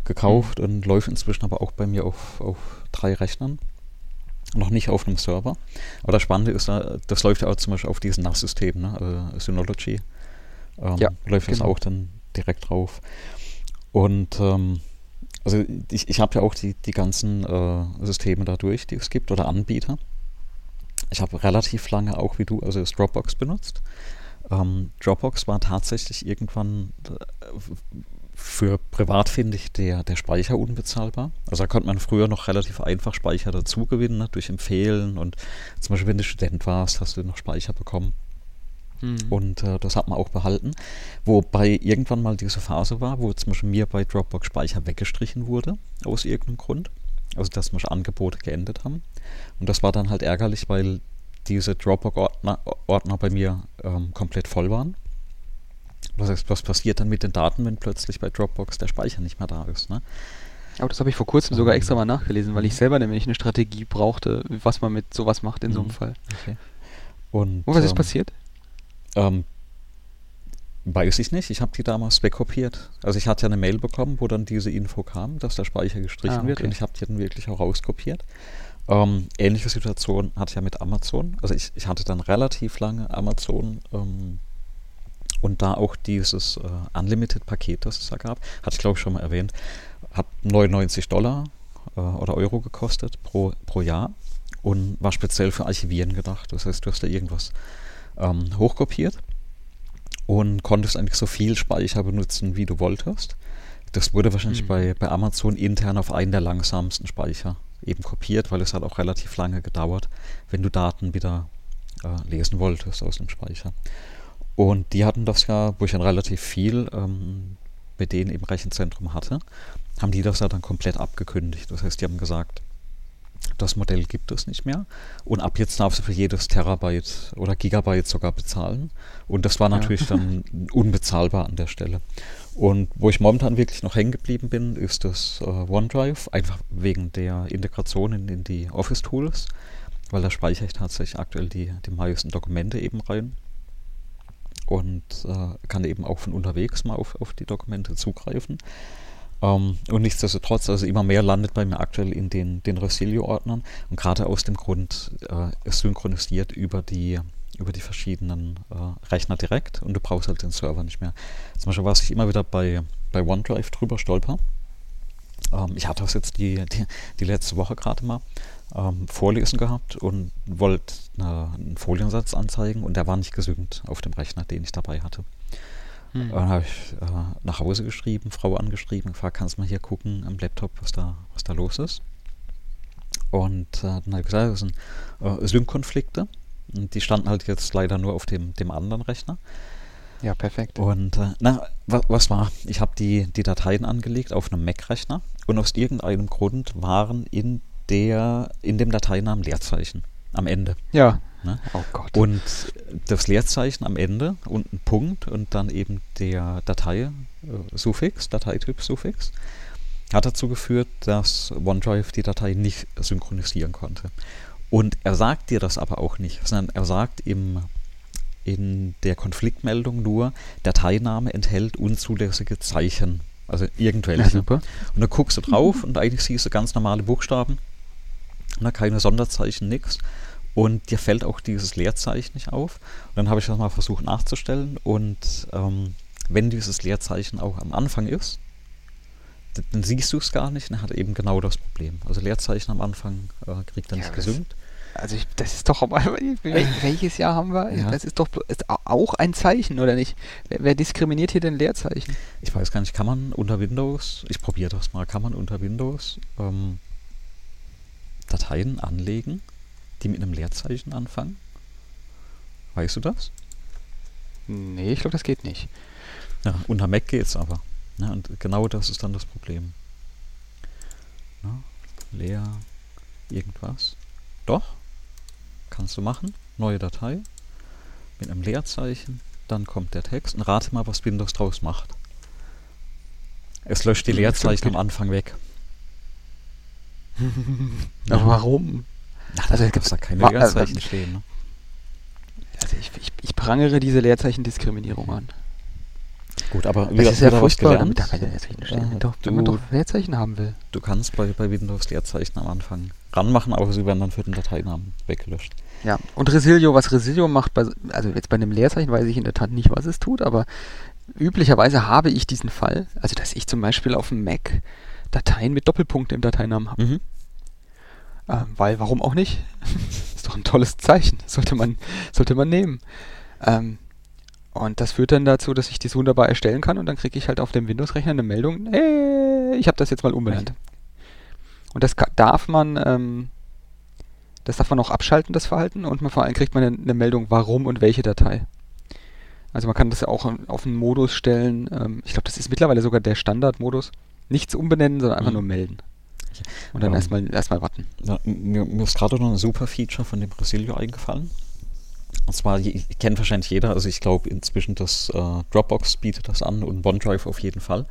A: gekauft und läuft inzwischen aber auch bei mir auf, auf drei Rechnern. Noch nicht auf einem Server. Aber das Spannende ist, äh, das läuft ja auch zum Beispiel auf diesen NAS-System, ne? äh, Synology. Ähm,
B: Ja,
A: läuft das
B: genau.
A: auch dann direkt drauf. Und ähm, also ich, ich habe ja auch die, die ganzen äh, Systeme dadurch, die es gibt oder Anbieter. Ich habe relativ lange auch wie du, also das Dropbox benutzt. Ähm, Dropbox war tatsächlich irgendwann äh, für privat finde ich der, der Speicher unbezahlbar. Also da konnte man früher noch relativ einfach Speicher dazu gewinnen, ne, durch Empfehlen und zum Beispiel wenn du Student warst, hast du noch Speicher bekommen. Mhm. Und äh, das hat man auch behalten. Wobei irgendwann mal diese Phase war, wo zum Beispiel mir bei Dropbox Speicher weggestrichen wurde, aus irgendeinem Grund. Also dass manche Angebote geendet haben. Und das war dann halt ärgerlich, weil diese Dropbox-Ordner Ordner bei mir ähm, komplett voll waren. Das heißt, was passiert dann mit den Daten, wenn plötzlich bei Dropbox der Speicher nicht mehr da ist? Ne?
B: Aber das habe ich vor kurzem sogar extra mal nachgelesen, weil ich mhm. selber nämlich eine Strategie brauchte, was man mit sowas macht in mhm. so einem mhm. Fall. Okay. Und, Und was ist ähm, passiert?
A: Ähm, weiß ich nicht. Ich habe die damals wegkopiert. Also ich hatte ja eine Mail bekommen, wo dann diese Info kam, dass der Speicher gestrichen ah, okay. wird und ich habe die dann wirklich auch rauskopiert. Ähm, ähnliche Situation hatte ich ja mit Amazon. Also ich, ich hatte dann relativ lange Amazon ähm, und da auch dieses äh, Unlimited-Paket, das es da gab, hatte ich glaube ich schon mal erwähnt, hat 99 Dollar äh, oder Euro gekostet pro, pro Jahr und war speziell für Archivieren gedacht. Das heißt, du hast da irgendwas ähm, hochkopiert und konntest eigentlich so viel Speicher benutzen, wie du wolltest. Das wurde wahrscheinlich mhm. bei, bei Amazon intern auf einen der langsamsten Speicher eben kopiert, weil es hat auch relativ lange gedauert, wenn du Daten wieder äh, lesen wolltest aus dem Speicher. Und die hatten das ja, wo ich dann relativ viel ähm, mit denen im Rechenzentrum hatte, haben die das ja dann komplett abgekündigt. Das heißt, die haben gesagt, das Modell gibt es nicht mehr. Und ab jetzt darfst du für jedes Terabyte oder Gigabyte sogar bezahlen. Und das war natürlich ja. dann unbezahlbar an der Stelle. Und wo ich momentan wirklich noch hängen geblieben bin, ist das äh, OneDrive, einfach wegen der Integration in, in die Office-Tools, weil da speichere ich tatsächlich aktuell die, die meisten Dokumente eben rein und äh, kann eben auch von unterwegs mal auf, auf die Dokumente zugreifen. Ähm, und nichtsdestotrotz, also immer mehr landet bei mir aktuell in den, den Resilio-Ordnern und gerade aus dem Grund, äh, synchronisiert über die, über die verschiedenen äh, Rechner direkt und du brauchst halt den Server nicht mehr. Zum Beispiel, was ich immer wieder bei, bei OneDrive drüber stolper, ähm, ich hatte das jetzt die, die, die letzte Woche gerade mal ähm, vorlesen gehabt und wollte einen Foliensatz anzeigen und der war nicht gesynkt auf dem Rechner, den ich dabei hatte. Hm. Dann habe ich äh, nach Hause geschrieben, Frau angeschrieben, gefragt, kannst du mal hier gucken am Laptop, was da, was da los ist. Und äh, dann habe ich gesagt, das sind äh, Sync-Konflikte. Und die standen halt jetzt leider nur auf dem, dem anderen Rechner.
B: Ja, perfekt.
A: Und äh, na, was, was war? Ich habe die, die Dateien angelegt auf einem Mac-Rechner und aus irgendeinem Grund waren in der in dem Dateinamen Leerzeichen am Ende.
B: Ja.
A: Ne? Oh Gott. Und das Leerzeichen am Ende und ein Punkt und dann eben der Datei-Suffix, äh, Dateityp-Suffix, hat dazu geführt, dass OneDrive die Datei nicht synchronisieren konnte. Und er sagt dir das aber auch nicht, sondern er sagt im, in der Konfliktmeldung nur, Dateiname enthält unzulässige Zeichen. Also irgendwelche. Ja. Und dann guckst du drauf und eigentlich siehst du ganz normale Buchstaben. Na, keine Sonderzeichen, nichts und dir fällt auch dieses Leerzeichen nicht auf. Und dann habe ich das mal versucht nachzustellen und ähm, wenn dieses Leerzeichen auch am Anfang ist, dann siehst du es gar nicht und hat eben genau das Problem. Also Leerzeichen am Anfang äh, kriegt er ja, nicht gesynkt.
B: Also ich, das ist doch, welches Jahr haben wir? Ja. Das ist doch ist auch ein Zeichen, oder nicht? Wer, wer, diskriminiert hier denn Leerzeichen?
A: Ich weiß gar nicht, kann man unter Windows, ich probiere das mal, kann man unter Windows ähm, Dateien anlegen die mit einem Leerzeichen anfangen? Weißt du das?
B: Nee, ich glaube, das geht nicht.
A: Ja, unter Mac geht es aber. Ja, und genau das ist dann das Problem. Na, leer, irgendwas. Doch, kannst du machen. Neue Datei mit einem Leerzeichen. Dann kommt der Text und rate mal, was Windows draus macht. Es löscht die hm, Leerzeichen am Anfang weg.
B: Aber warum?
A: Ach, also gibt es da keine Leerzeichen stehen. Ne?
B: Also ich, ich, ich, prangere diese Leerzeichen-Diskriminierung an.
A: Gut, aber
B: das ist ja furchtbar, damit da keine Leerzeichen stehen. Äh, doch, du, wenn man doch Leerzeichen haben will.
A: Du kannst bei, bei Windows Leerzeichen am Anfang ranmachen, aber sie werden dann für den Dateinamen weggelöscht.
B: Ja, und Resilio, was Resilio macht, bei, also jetzt bei einem Leerzeichen weiß ich in der Tat nicht, was es tut, aber üblicherweise habe ich diesen Fall, also dass ich zum Beispiel auf dem Mac Dateien mit Doppelpunkten im Dateinamen habe. Mhm. Ähm, weil, warum auch nicht? ist doch ein tolles Zeichen. Sollte man, sollte man nehmen. Ähm, und das führt dann dazu, dass ich das wunderbar erstellen kann und dann kriege ich halt auf dem Windows-Rechner eine Meldung, hey, ich habe das jetzt mal umbenannt. Und das darf man, ähm, das darf man auch abschalten, das Verhalten, und man vor allem kriegt man eine, eine, Meldung, warum und welche Datei. Also man kann das ja auch auf einen Modus stellen, ähm, ich glaube, das ist mittlerweile sogar der Standardmodus. Nichts umbenennen, sondern einfach mhm. nur melden. Und dann ähm, erstmal erstmal warten.
A: Ja, mir, mir ist gerade noch ein super Feature von dem Brasilio eingefallen. Und zwar, kennt wahrscheinlich jeder, also ich glaube inzwischen das äh, Dropbox bietet das an und OneDrive auf jeden Fall.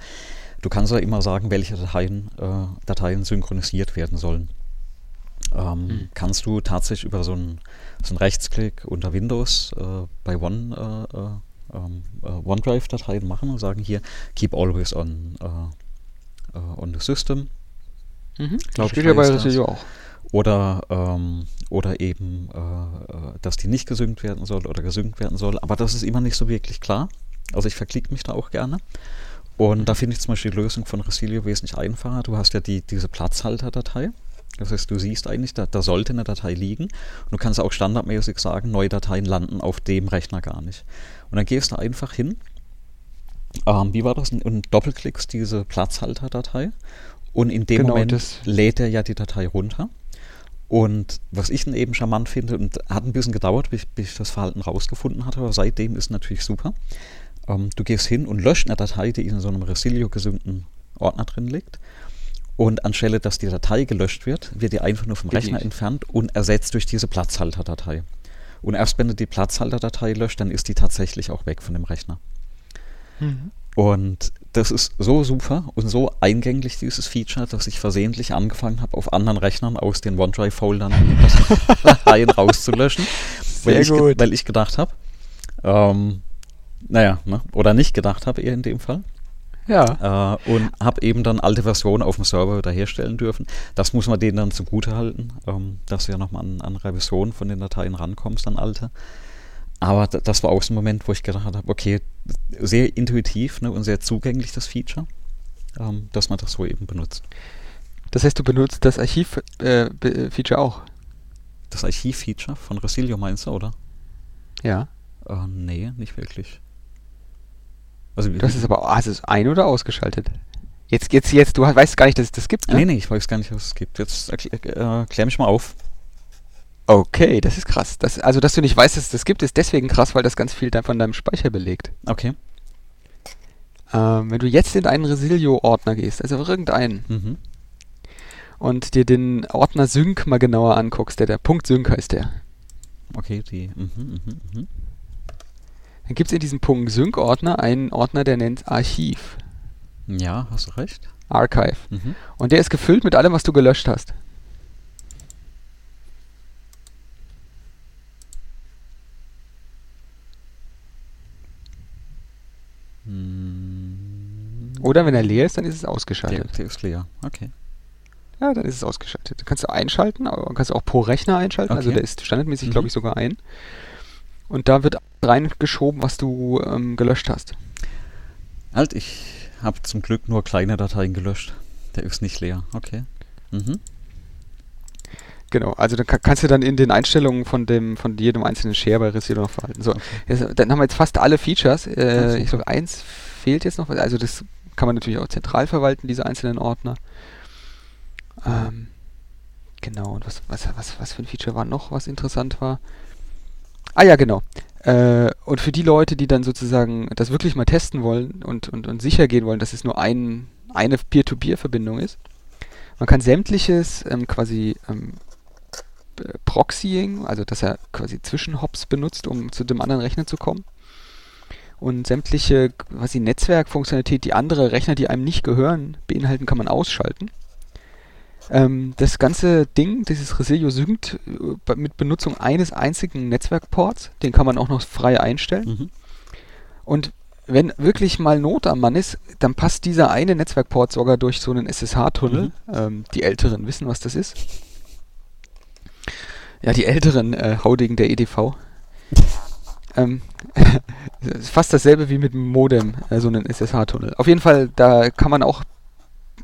A: Du kannst ja immer sagen, welche Dateien, äh, Dateien synchronisiert werden sollen. Ähm, mhm. Kannst du tatsächlich über so einen, so einen Rechtsklick unter Windows äh, bei One, äh, äh, ähm, äh, OneDrive-Dateien machen und sagen hier, keep always on, on the system.
B: Mhm. Glaube ich, ja bei Resilio auch.
A: Oder, ähm, oder eben, äh, dass die nicht gesynkt werden soll oder gesynkt werden soll. Aber das ist immer nicht so wirklich klar. Also ich verklicke mich da auch gerne. Und da finde ich zum Beispiel die Lösung von Resilio wesentlich einfacher. Du hast ja die, diese Platzhalter-Datei. Das heißt, du siehst eigentlich, da, da sollte eine Datei liegen. Und du kannst auch standardmäßig sagen, neue Dateien landen auf dem Rechner gar nicht. Und dann gehst du einfach hin, ähm, wie war das, und doppelklickst diese Platzhalter-Datei. Und in dem genau, Moment lädt er ja die Datei runter. Und was ich dann eben charmant finde, und hat ein bisschen gedauert, bis, bis ich das Verhalten rausgefunden hatte, aber seitdem ist natürlich super. Ähm, du gehst hin und löscht eine Datei, die in so einem Resilio gesündeten Ordner drin liegt. Und anstelle, dass die Datei gelöscht wird, wird die einfach nur vom Rechner entfernt und ersetzt durch diese Platzhalterdatei. Und erst wenn du die Platzhalterdatei löscht, dann ist die tatsächlich auch weg von dem Rechner. Mhm. Und das ist so super und so eingänglich, dieses Feature, dass ich versehentlich angefangen habe, auf anderen Rechnern aus den OneDrive-Foldern Dateien rauszulöschen. Sehr weil, ich gut. weil ich gedacht habe, ähm, naja, ne, oder nicht gedacht habe eher in dem Fall. Ja. Äh, und habe eben dann alte Versionen auf dem Server wieder herstellen dürfen. Das muss man denen dann zugute halten, ähm, dass du ja nochmal an, an Revisionen von den Dateien rankommst, an alte. Aber das war auch so ein Moment, wo ich gedacht habe, okay, sehr intuitiv ne, und sehr zugänglich das Feature, ähm, dass man das so eben benutzt.
B: Das heißt, du benutzt das Archiv-Feature äh, auch?
A: Das Archiv-Feature von Resilio meinst du, oder?
B: Ja.
A: Äh, nee, nicht wirklich.
B: Also, das ist aber, hast du es ein- oder ausgeschaltet? Jetzt, jetzt, jetzt, du weißt gar nicht, dass es das gibt,
A: ne? Nee, nee, ich weiß gar nicht, was es gibt. Jetzt erklär, äh, klär mich mal auf.
B: Okay, das ist krass. Das, also, dass du nicht weißt, dass es das gibt, ist deswegen krass, weil das ganz viel von deinem Speicher belegt.
A: Okay.
B: Ähm, wenn du jetzt in einen Resilio-Ordner gehst, also irgendeinen, mhm. und dir den Ordner Sync mal genauer anguckst, der, der Punkt Sync heißt der.
A: Okay, die. Mhm, mh, mh.
B: Dann gibt es in diesem Punkt Sync-Ordner einen Ordner, der nennt Archiv.
A: Ja, hast du recht.
B: Archive. Mhm. Und der ist gefüllt mit allem, was du gelöscht hast. Oder wenn er leer ist, dann ist es ausgeschaltet. Der,
A: der ist leer, okay.
B: Ja, dann ist es ausgeschaltet. Kannst du einschalten, aber kannst du auch pro Rechner einschalten. Also okay. Also der ist standardmäßig, mhm. glaube ich, sogar ein. Und da wird reingeschoben, was du ähm, gelöscht hast.
A: Halt, ich habe zum Glück nur kleine Dateien gelöscht. Der ist nicht leer. Okay. Mhm.
B: Genau, also dann kannst du dann in den Einstellungen von dem von jedem einzelnen Share bei Receiver noch verhalten. So, okay. jetzt, dann haben wir jetzt fast alle Features. Äh, ich glaube, eins fehlt jetzt noch. Also das kann man natürlich auch zentral verwalten, diese einzelnen Ordner. Ähm, genau, und was, was, was, was für ein Feature war noch, was interessant war? Ah ja, genau. Äh, und für die Leute, die dann sozusagen das wirklich mal testen wollen und, und, und sicher gehen wollen, dass es nur ein, eine Peer-to-Peer-Verbindung ist, man kann sämtliches ähm, quasi ähm, Proxying, also dass er quasi Zwischenhops benutzt, um zu dem anderen Rechner zu kommen und sämtliche quasi Netzwerkfunktionalität, die andere Rechner, die einem nicht gehören, beinhalten, kann man ausschalten. Ähm, das ganze Ding, dieses Resilio synkt äh, mit Benutzung eines einzigen Netzwerkports, den kann man auch noch frei einstellen. Mhm. Und wenn wirklich mal Not am Mann ist, dann passt dieser eine Netzwerkport sogar durch so einen SSH-Tunnel. Mhm. Ähm, die Älteren wissen, was das ist. Ja, die Älteren äh, Haudigen der EDV. Ähm, fast dasselbe wie mit dem Modem, äh, so einen SSH-Tunnel. Auf jeden Fall, da kann man auch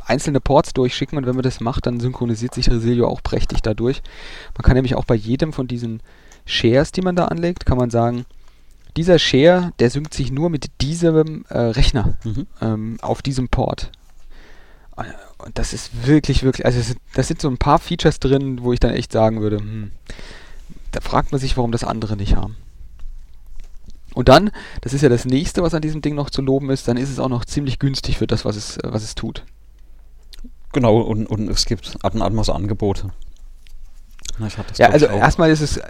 B: einzelne Ports durchschicken und wenn man das macht, dann synchronisiert sich Resilio auch prächtig dadurch. Man kann nämlich auch bei jedem von diesen Shares, die man da anlegt, kann man sagen, dieser Share, der synkt sich nur mit diesem äh, Rechner mhm. ähm, auf diesem Port. Und das ist wirklich, wirklich, also das, das sind so ein paar Features drin, wo ich dann echt sagen würde, hm, da fragt man sich, warum das andere nicht haben. Und dann, das ist ja das nächste, was an diesem Ding noch zu loben ist, dann ist es auch noch ziemlich günstig für das, was es, was es tut.
A: Genau, und, und es gibt so Angebote.
B: Na, ja, also erstmal ist es,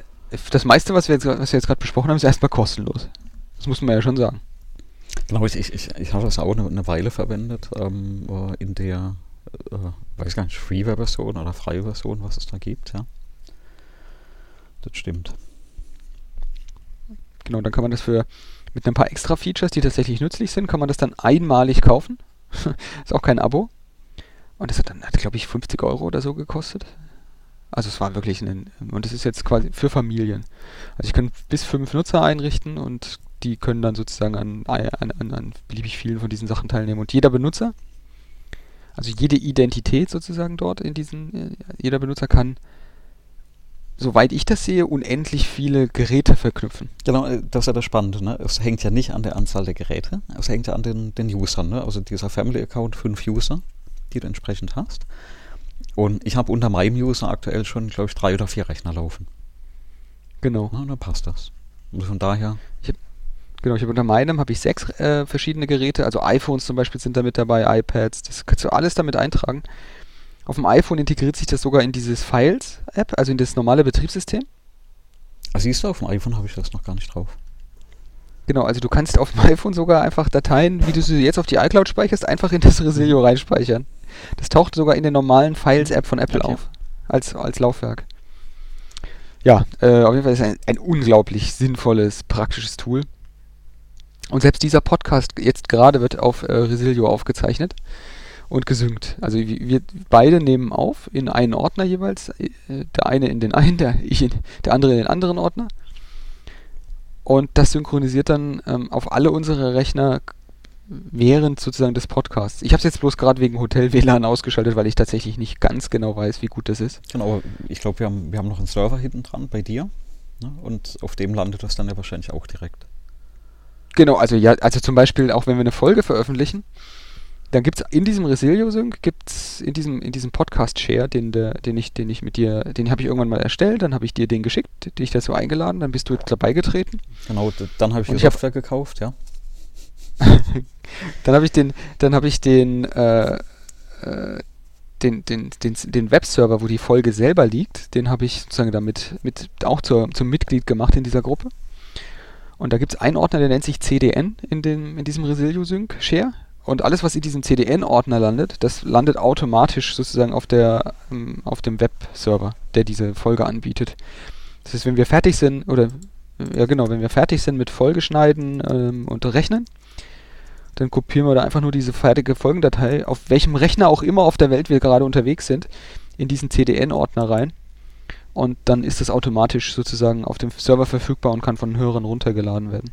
B: das meiste, was wir jetzt, was wir jetzt gerade besprochen haben, ist erstmal kostenlos. Das muss man ja schon sagen.
A: Genau, ich, ich, ich habe das auch eine, eine Weile verwendet, ähm, äh, in der, äh, weiß gar nicht, Freeware-Version oder freie Version, was es da gibt, ja. Das stimmt.
B: Genau, dann kann man das für mit ein paar extra Features, die tatsächlich nützlich sind, kann man das dann einmalig kaufen. ist auch kein Abo. Und das hat dann, glaube ich, 50 Euro oder so gekostet. Also es war wirklich ein, und es ist jetzt quasi für Familien. Also ich kann bis fünf Nutzer einrichten und die können dann sozusagen an, an, an, an beliebig vielen von diesen Sachen teilnehmen. Und jeder Benutzer, also jede Identität sozusagen dort in diesen, äh, jeder Benutzer kann soweit ich das sehe, unendlich viele Geräte verknüpfen.
A: Genau, äh, das ist ja das Spannende. Ne? Es hängt ja nicht an der Anzahl der Geräte, es hängt ja an den, den Usern. Ne? Also dieser Family-Account, fünf User, die du entsprechend hast. Und ich habe unter meinem User aktuell schon, glaube ich, drei oder vier Rechner laufen.
B: Genau.
A: Na, dann passt das. Und von daher.
B: Ich hab, genau, ich habe unter meinem habe ich sechs äh, verschiedene Geräte, also iPhones zum Beispiel sind da mit dabei, iPads, das kannst du alles damit eintragen. Auf dem iPhone integriert sich das sogar in dieses Files-App, also in das normale Betriebssystem.
A: Ach, siehst du, auf dem iPhone habe ich das noch gar nicht drauf.
B: Genau, also du kannst auf dem iPhone sogar einfach Dateien, wie du sie jetzt auf die iCloud speicherst, einfach in das Resilio reinspeichern. Das taucht sogar in der normalen Files-App von Apple okay. auf, als, als Laufwerk. Ja, äh, auf jeden Fall ist es ein, ein unglaublich sinnvolles, praktisches Tool. Und selbst dieser Podcast jetzt gerade wird auf äh, Resilio aufgezeichnet und gesynkt. Also wir beide nehmen auf in einen Ordner jeweils, äh, der eine in den einen, der, in, der andere in den anderen Ordner. Und das synchronisiert dann ähm, auf alle unsere Rechner während sozusagen des Podcasts. Ich habe es jetzt bloß gerade wegen Hotel WLAN ausgeschaltet, weil ich tatsächlich nicht ganz genau weiß, wie gut das ist.
A: Genau, ich glaube, wir haben, wir haben noch einen Server hinten dran bei dir. Ne? Und auf dem landet das dann ja wahrscheinlich auch direkt.
B: Genau, also ja, also zum Beispiel auch wenn wir eine Folge veröffentlichen, dann gibt es in diesem Resilio-Sync, gibt es in diesem, in diesem Podcast-Share, den, den, ich, den ich mit dir, den habe ich irgendwann mal erstellt, dann habe ich dir den geschickt, dich dazu eingeladen, dann bist du jetzt dabei getreten.
A: Genau, dann habe ich die Software hab, gekauft, ja.
B: dann habe ich den, dann habe ich den, äh, äh, den, den, den, den Webserver, wo die Folge selber liegt, den habe ich sozusagen damit mit, auch zur, zum Mitglied gemacht in dieser Gruppe. Und da gibt es einen Ordner, der nennt sich CDN in, dem, in diesem Resilio Sync Share. Und alles, was in diesem CDN-Ordner landet, das landet automatisch sozusagen auf, der, ähm, auf dem Webserver, der diese Folge anbietet. Das heißt, wenn wir fertig sind, oder ja genau, wenn wir fertig sind mit Folgeschneiden ähm, und Rechnen, dann kopieren wir da einfach nur diese fertige Folgendatei, auf welchem Rechner auch immer auf der Welt wir gerade unterwegs sind, in diesen CDN-Ordner rein. Und dann ist das automatisch sozusagen auf dem Server verfügbar und kann von Hörern runtergeladen werden.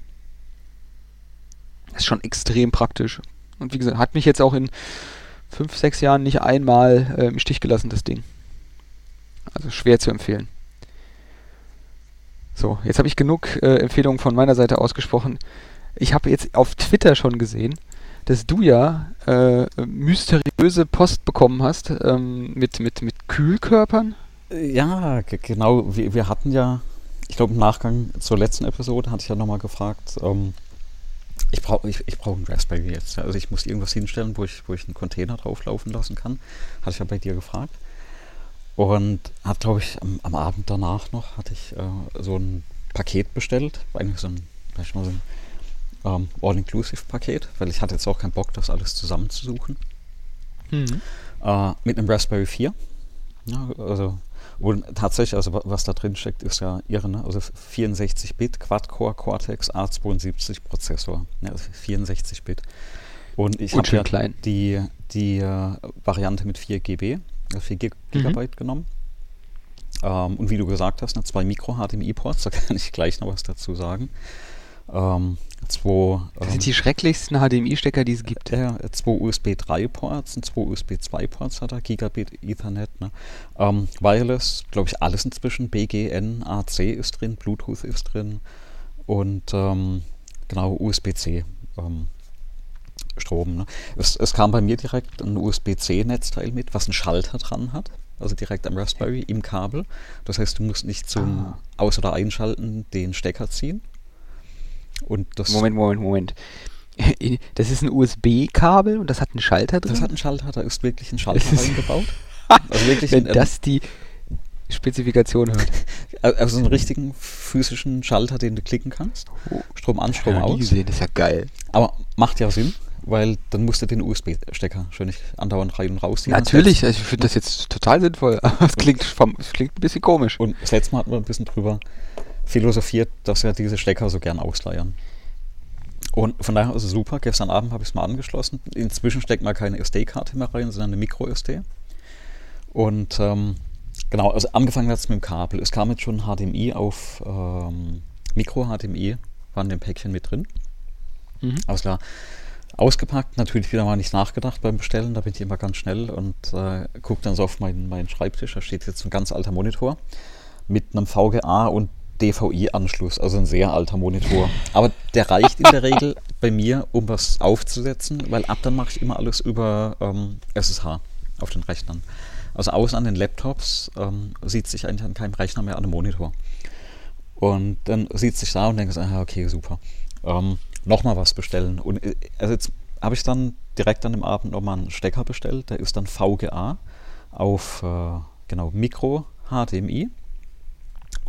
B: Das ist schon extrem praktisch. Und wie gesagt, hat mich jetzt auch in fünf, sechs Jahren nicht einmal äh, im Stich gelassen, das Ding. Also schwer zu empfehlen. So, jetzt habe ich genug äh, Empfehlungen von meiner Seite ausgesprochen. Ich habe jetzt auf Twitter schon gesehen, dass du ja äh, mysteriöse Post bekommen hast ähm, mit, mit, mit Kühlkörpern.
A: Ja, genau. Wir, wir hatten ja, ich glaube im Nachgang zur letzten Episode hatte ich ja nochmal gefragt, ähm, ich brauche ich, ich brauch einen Raspberry jetzt. Also ich muss irgendwas hinstellen, wo ich, wo ich einen Container drauflaufen lassen kann. Hatte ich ja bei dir gefragt. Und hat, glaube ich, am, am, Abend danach noch, hatte ich äh, so ein Paket bestellt. Eigentlich so ein, vielleicht mal so ein ähm, All-Inclusive-Paket, weil ich hatte jetzt auch keinen Bock, das alles zusammenzusuchen. Mhm. Äh, mit einem Raspberry 4. Ja, also und tatsächlich, also was da drin steckt, ist ja irre, ne? Also 64-Bit Quad-Core Cortex A72 Prozessor. Ja, also 64-Bit. Und ich habe ja klein. die, die äh, Variante mit 4 GB, also 4 Gig mhm. Gigabyte genommen. Ähm, und wie du gesagt hast, ne, zwei Micro-HDMI-Ports, da kann ich gleich noch was dazu sagen. Ähm, zwei,
B: das sind die schrecklichsten HDMI-Stecker, die es gibt.
A: Ja, zwei USB 3 Ports und zwei USB 2 Ports hat er, Gigabit Ethernet. Ne? Ähm, Wireless, glaube ich, alles inzwischen. BGN, AC ist drin, Bluetooth ist drin und ähm, genau USB-C. Ähm, Strom. Ne? Es, es, kam bei mir direkt ein USB-C-Netzteil mit, was einen Schalter dran hat, also direkt am Raspberry im Kabel. Das heißt, du musst nicht zum ah. Aus- oder Einschalten den Stecker ziehen.
B: Und das Moment, Moment, Moment. Das ist ein USB-Kabel und das hat einen Schalter drin?
A: Das hat einen Schalter, da ist wirklich ein Schalter reingebaut.
B: also wirklich Wenn ein, das die Spezifikation hört.
A: Also einen richtigen physischen Schalter, den du klicken kannst. Oh. Strom an, Strom aus.
B: Gesehen, das ist ja geil.
A: Aber macht ja Sinn, weil dann musst du den USB-Stecker schon nicht andauernd rein und rausziehen.
B: Natürlich, also ich finde das jetzt total sinnvoll. Aber es klingt, es klingt ein bisschen komisch.
A: Und das letzte Mal hatten wir ein bisschen drüber philosophiert, dass wir diese Stecker so gern ausleiern. Und von daher ist es super. Gestern Abend habe ich es mal angeschlossen. Inzwischen steckt man keine SD-Karte mehr rein, sondern eine Micro-SD. Und ähm, genau, also angefangen hat es mit dem Kabel. Es kam jetzt schon HDMI auf ähm, Micro-HDMI, war in dem Päckchen mit drin. Mhm. Alles klar. Ausgepackt, natürlich wieder mal nicht nachgedacht beim Bestellen, da bin ich immer ganz schnell und äh, gucke dann so auf meinen, meinen Schreibtisch, da steht jetzt ein ganz alter Monitor mit einem VGA und DVI-Anschluss, also ein sehr alter Monitor. Aber der reicht in der Regel bei mir, um was aufzusetzen, weil ab dann mache ich immer alles über ähm, SSH auf den Rechnern. Also außen an den Laptops ähm, sieht sich eigentlich an keinem Rechner mehr an einem Monitor. Und dann sieht sich da und denkt, ah, okay, super. Ähm, nochmal was bestellen. Und äh, also jetzt habe ich dann direkt an dem Abend nochmal einen Stecker bestellt, der ist dann VGA auf äh, genau Micro HDMI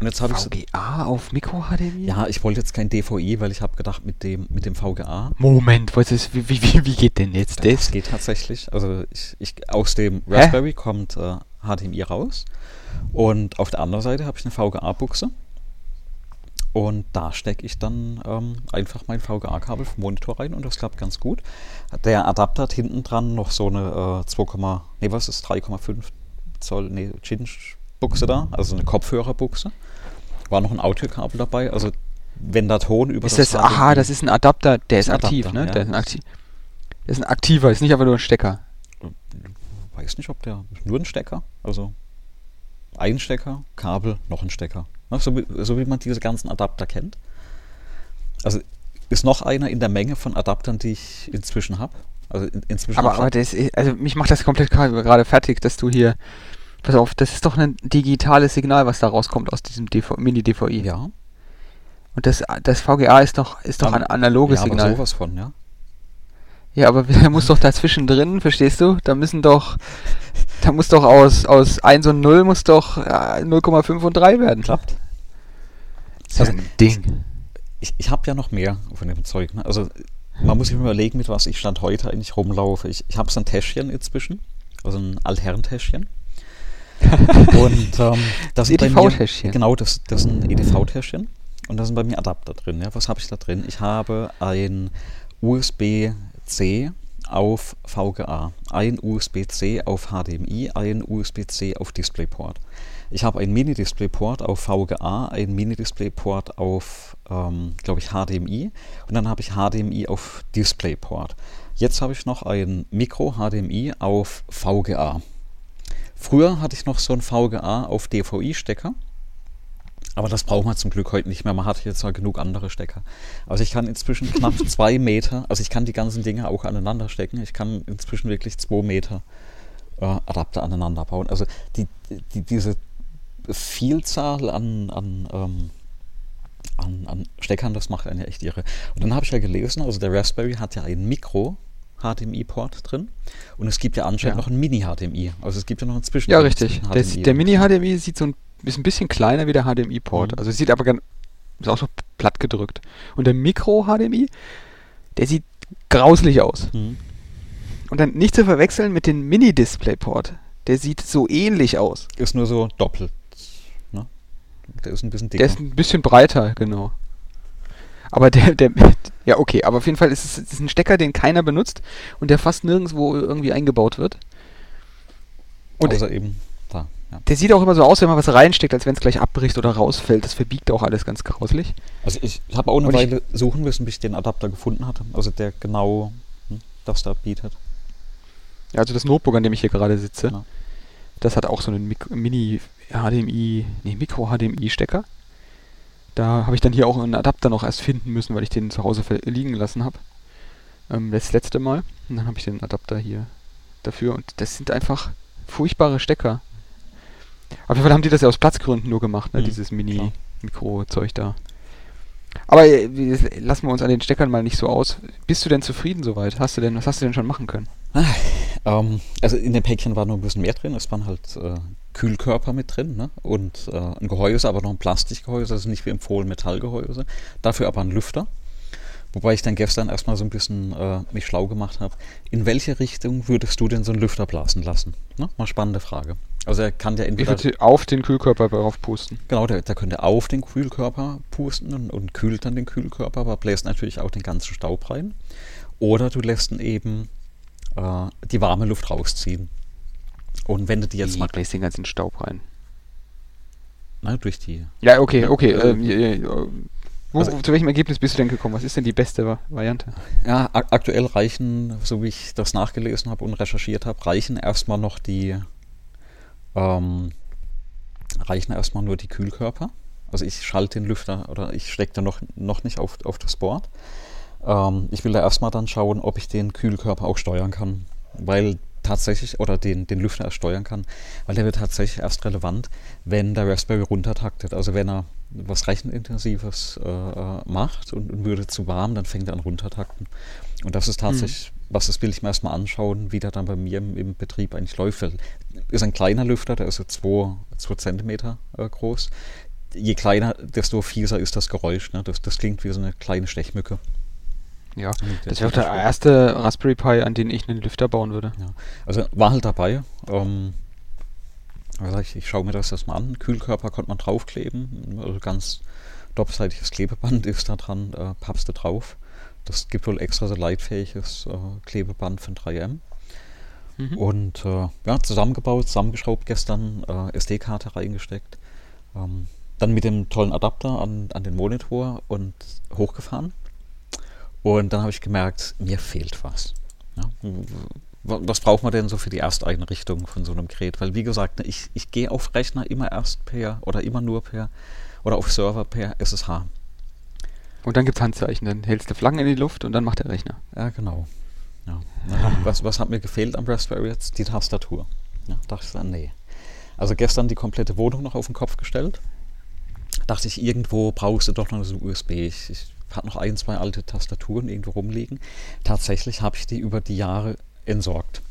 B: und jetzt habe ich VGA auf Mikro HDMI?
A: Ja, ich wollte jetzt kein DVI, weil ich habe gedacht mit dem mit dem VGA.
B: Moment, was ist, wie, wie, wie geht denn jetzt das? Das
A: geht tatsächlich. Also ich, ich aus dem Raspberry Hä? kommt äh, HDMI raus und auf der anderen Seite habe ich eine VGA-Buchse und da stecke ich dann ähm, einfach mein VGA-Kabel vom Monitor rein und das klappt ganz gut. Der Adapter hat hinten dran noch so eine äh, 2, nee, was ist 3,5 Zoll, nee, Chinch Buchse da, also eine Kopfhörerbuchse. War noch ein Audiokabel dabei, also wenn der Ton über
B: ist das, das aha, das ist ein Adapter, der ist, ist aktiv, Adapter, ne? Ja. Der, ist ein aktiv, ist ein aktiver, ist nicht einfach nur ein Stecker.
A: Weiß nicht, ob der nur ein Stecker, also ein Stecker, Kabel, noch ein Stecker. So wie, so wie man diese ganzen Adapter kennt. Also ist noch einer in der Menge von Adaptern, die ich inzwischen habe. Also in, inzwischen
B: aber, aber das, also mich macht das komplett gerade fertig, dass du hier Pass auf, das ist doch ein digitales Signal, was da rauskommt aus diesem Mini-DVI.
A: Ja.
B: Und das, das VGA ist doch, ist doch ein analoges ja, Signal.
A: Aber sowas von, ja.
B: Ja, aber da muss doch dazwischen drin, verstehst du? Da müssen doch, da muss doch aus, aus 1 und 0 muss doch ja, 0,5 und 3 werden.
A: Klappt.
B: Das ist also, ein Ding.
A: Ich, ich habe ja noch mehr von dem Zeug. Ne? Also man muss sich überlegen, mit was ich Stand heute eigentlich rumlaufe. Ich, ich habe so ein Täschchen inzwischen, also ein Altherrentäschchen. Und ähm, das
B: EDV-Täschchen.
A: Genau, das, das ist ein EDV-Täschchen. Und da sind bei mir Adapter drin. Ja. Was habe ich da drin? Ich habe ein USB-C auf VGA, ein USB-C auf HDMI, ein USB-C auf DisplayPort. Ich habe ein Mini-DisplayPort auf VGA, ein Mini-DisplayPort auf, ähm, glaube ich, HDMI und dann habe ich HDMI auf DisplayPort. Jetzt habe ich noch ein Micro-HDMI auf VGA. Früher hatte ich noch so einen VGA auf DVI-Stecker. Aber das braucht man zum Glück heute nicht mehr. Man hat jetzt mal genug andere Stecker. Also ich kann inzwischen knapp zwei Meter, also ich kann die ganzen Dinge auch aneinander stecken. Ich kann inzwischen wirklich zwei Meter äh, Adapter aneinander bauen. Also die, die, diese Vielzahl an, an, ähm, an, an Steckern, das macht einen ja echt irre. Und dann habe ich ja gelesen, also der Raspberry hat ja ein Mikro, HDMI-Port drin. Und es gibt ja anscheinend ja. noch ein Mini-HDMI. Also es gibt ja noch einen Zwischen.
B: Ja, richtig. Das, der Mini-HDMI sieht so ein, ist ein bisschen kleiner wie der HDMI-Port. Mhm. Also es sieht aber ganz, ist auch so platt gedrückt. Und der Micro-HDMI, der sieht grauselig aus. Mhm. Und dann nicht zu verwechseln mit dem Mini-Display-Port. Der sieht so ähnlich aus.
A: Ist nur so doppelt. Ne?
B: Der ist ein bisschen dicker. Der ist ein bisschen breiter, genau. Aber der, der, ja okay, aber auf jeden Fall ist es ist ein Stecker, den keiner benutzt und der fast nirgendwo irgendwie eingebaut wird.
A: Und Außer eben
B: Da, ja. Der sieht auch immer so aus, wenn man was reinsteckt, als wenn es gleich abbricht oder rausfällt. Das verbiegt auch alles ganz grauslich.
A: Also ich habe auch eine Und Weile suchen müssen, bis ich den Adapter gefunden hatte. Also der genau hm, das da bietet.
B: Ja, also das Notebook, an dem ich hier gerade sitze, ja. das hat auch so einen Mik Mini HDMI, nee, Micro-HDMI-Stecker. Da habe ich dann hier auch einen Adapter noch erst finden müssen, weil ich den zu Hause liegen lassen habe. Ähm, das letzte Mal. Und dann habe ich den Adapter hier dafür. Und das sind einfach furchtbare Stecker. Auf jeden Fall haben die das ja aus Platzgründen nur gemacht, ne? Mhm, dieses Mini-Mikro-Zeug da. Aber äh, lassen wir uns an den Steckern mal nicht so aus. Bist du denn zufrieden soweit? Hast du denn, was hast du denn schon machen können?
A: Ähm, also in dem Päckchen war nur ein bisschen mehr drin. Es waren halt äh, Kühlkörper mit drin ne? und äh, ein Gehäuse, aber noch ein Plastikgehäuse, also nicht wie empfohlen Metallgehäuse. Dafür aber ein Lüfter. Wobei ich dann gestern erstmal so ein bisschen äh, mich schlau gemacht habe. In welche Richtung würdest du denn so einen Lüfter blasen lassen? Ne? Mal spannende Frage. Also er kann ja entweder... Ich
B: würde auf den Kühlkörper drauf pusten.
A: Genau, der, der könnte auf den Kühlkörper pusten und, und, kühlt dann den Kühlkörper, aber bläst natürlich auch den ganzen Staub rein. Oder du lässt ihn eben äh, die warme Luft rausziehen. Und wenn du die jetzt Wie,
B: mal... bläst den ganzen Staub rein?
A: Na, durch die...
B: Ja, okay, okay. Äh, äh, wo, also, zu welchem Ergebnis bist du denn gekommen? Was ist denn die beste Variante?
A: Ja, aktuell reichen, so wie ich das nachgelesen habe und recherchiert habe, reichen erstmal noch die ähm, reichen erstmal nur die Kühlkörper. Also ich schalte den Lüfter oder ich stecke da noch, noch nicht auf, auf das Board. Ähm, ich will da erstmal dann schauen, ob ich den Kühlkörper auch steuern kann. Weil tatsächlich, oder den, den Lüfter erst steuern kann, weil der wird tatsächlich erst relevant, wenn der Raspberry runtertaktet. Also wenn er was Rechenintensives äh, äh, macht und, und, würde zu warm, dann fängt er an runtertakten. Und das ist tatsächlich, mhm. was das will ich mir erstmal anschauen, wie der dann bei mir im, im Betrieb eigentlich läuft. Ist ein kleiner Lüfter, der ist so 2 cm äh, groß. Je kleiner, desto fieser ist das Geräusch. Ne? Das, das klingt wie so eine kleine Stechmücke.
B: Ja, das wäre auch der erste Raspberry Pi, an den ich einen Lüfter bauen würde.
A: Ja. Also war halt dabei. Ähm, ich, ich schaue mir das erstmal an. Kühlkörper konnte man draufkleben. Also ganz doppelseitiges Klebeband ist da dran, äh, pappst du drauf. Das gibt wohl extra so leitfähiges äh, Klebeband von 3M. Mhm. Und äh, ja, zusammengebaut, zusammengeschraubt gestern, äh, SD-Karte reingesteckt. Ähm, dann mit dem tollen Adapter an, an den Monitor und hochgefahren. Und dann habe ich gemerkt, mir fehlt was. Ja, was braucht man denn so für die Ersteinrichtung von so einem Gerät? Weil wie gesagt, ne, ich, ich gehe auf Rechner immer erst per oder immer nur per oder auf Server per SSH.
B: Und dann gibt es Handzeichen, dann hältst du Flaggen in die Luft und dann macht der Rechner.
A: Ja, genau. Ja. Was, was hat mir gefehlt am Raspberry jetzt? Die Tastatur. Ja, dachte ich dann, nee. Also gestern die komplette Wohnung noch auf den Kopf gestellt. Dachte ich, irgendwo brauchst du doch noch so USB. Ich, ich hatte noch ein, zwei alte Tastaturen irgendwo rumliegen. Tatsächlich habe ich die über die Jahre entsorgt.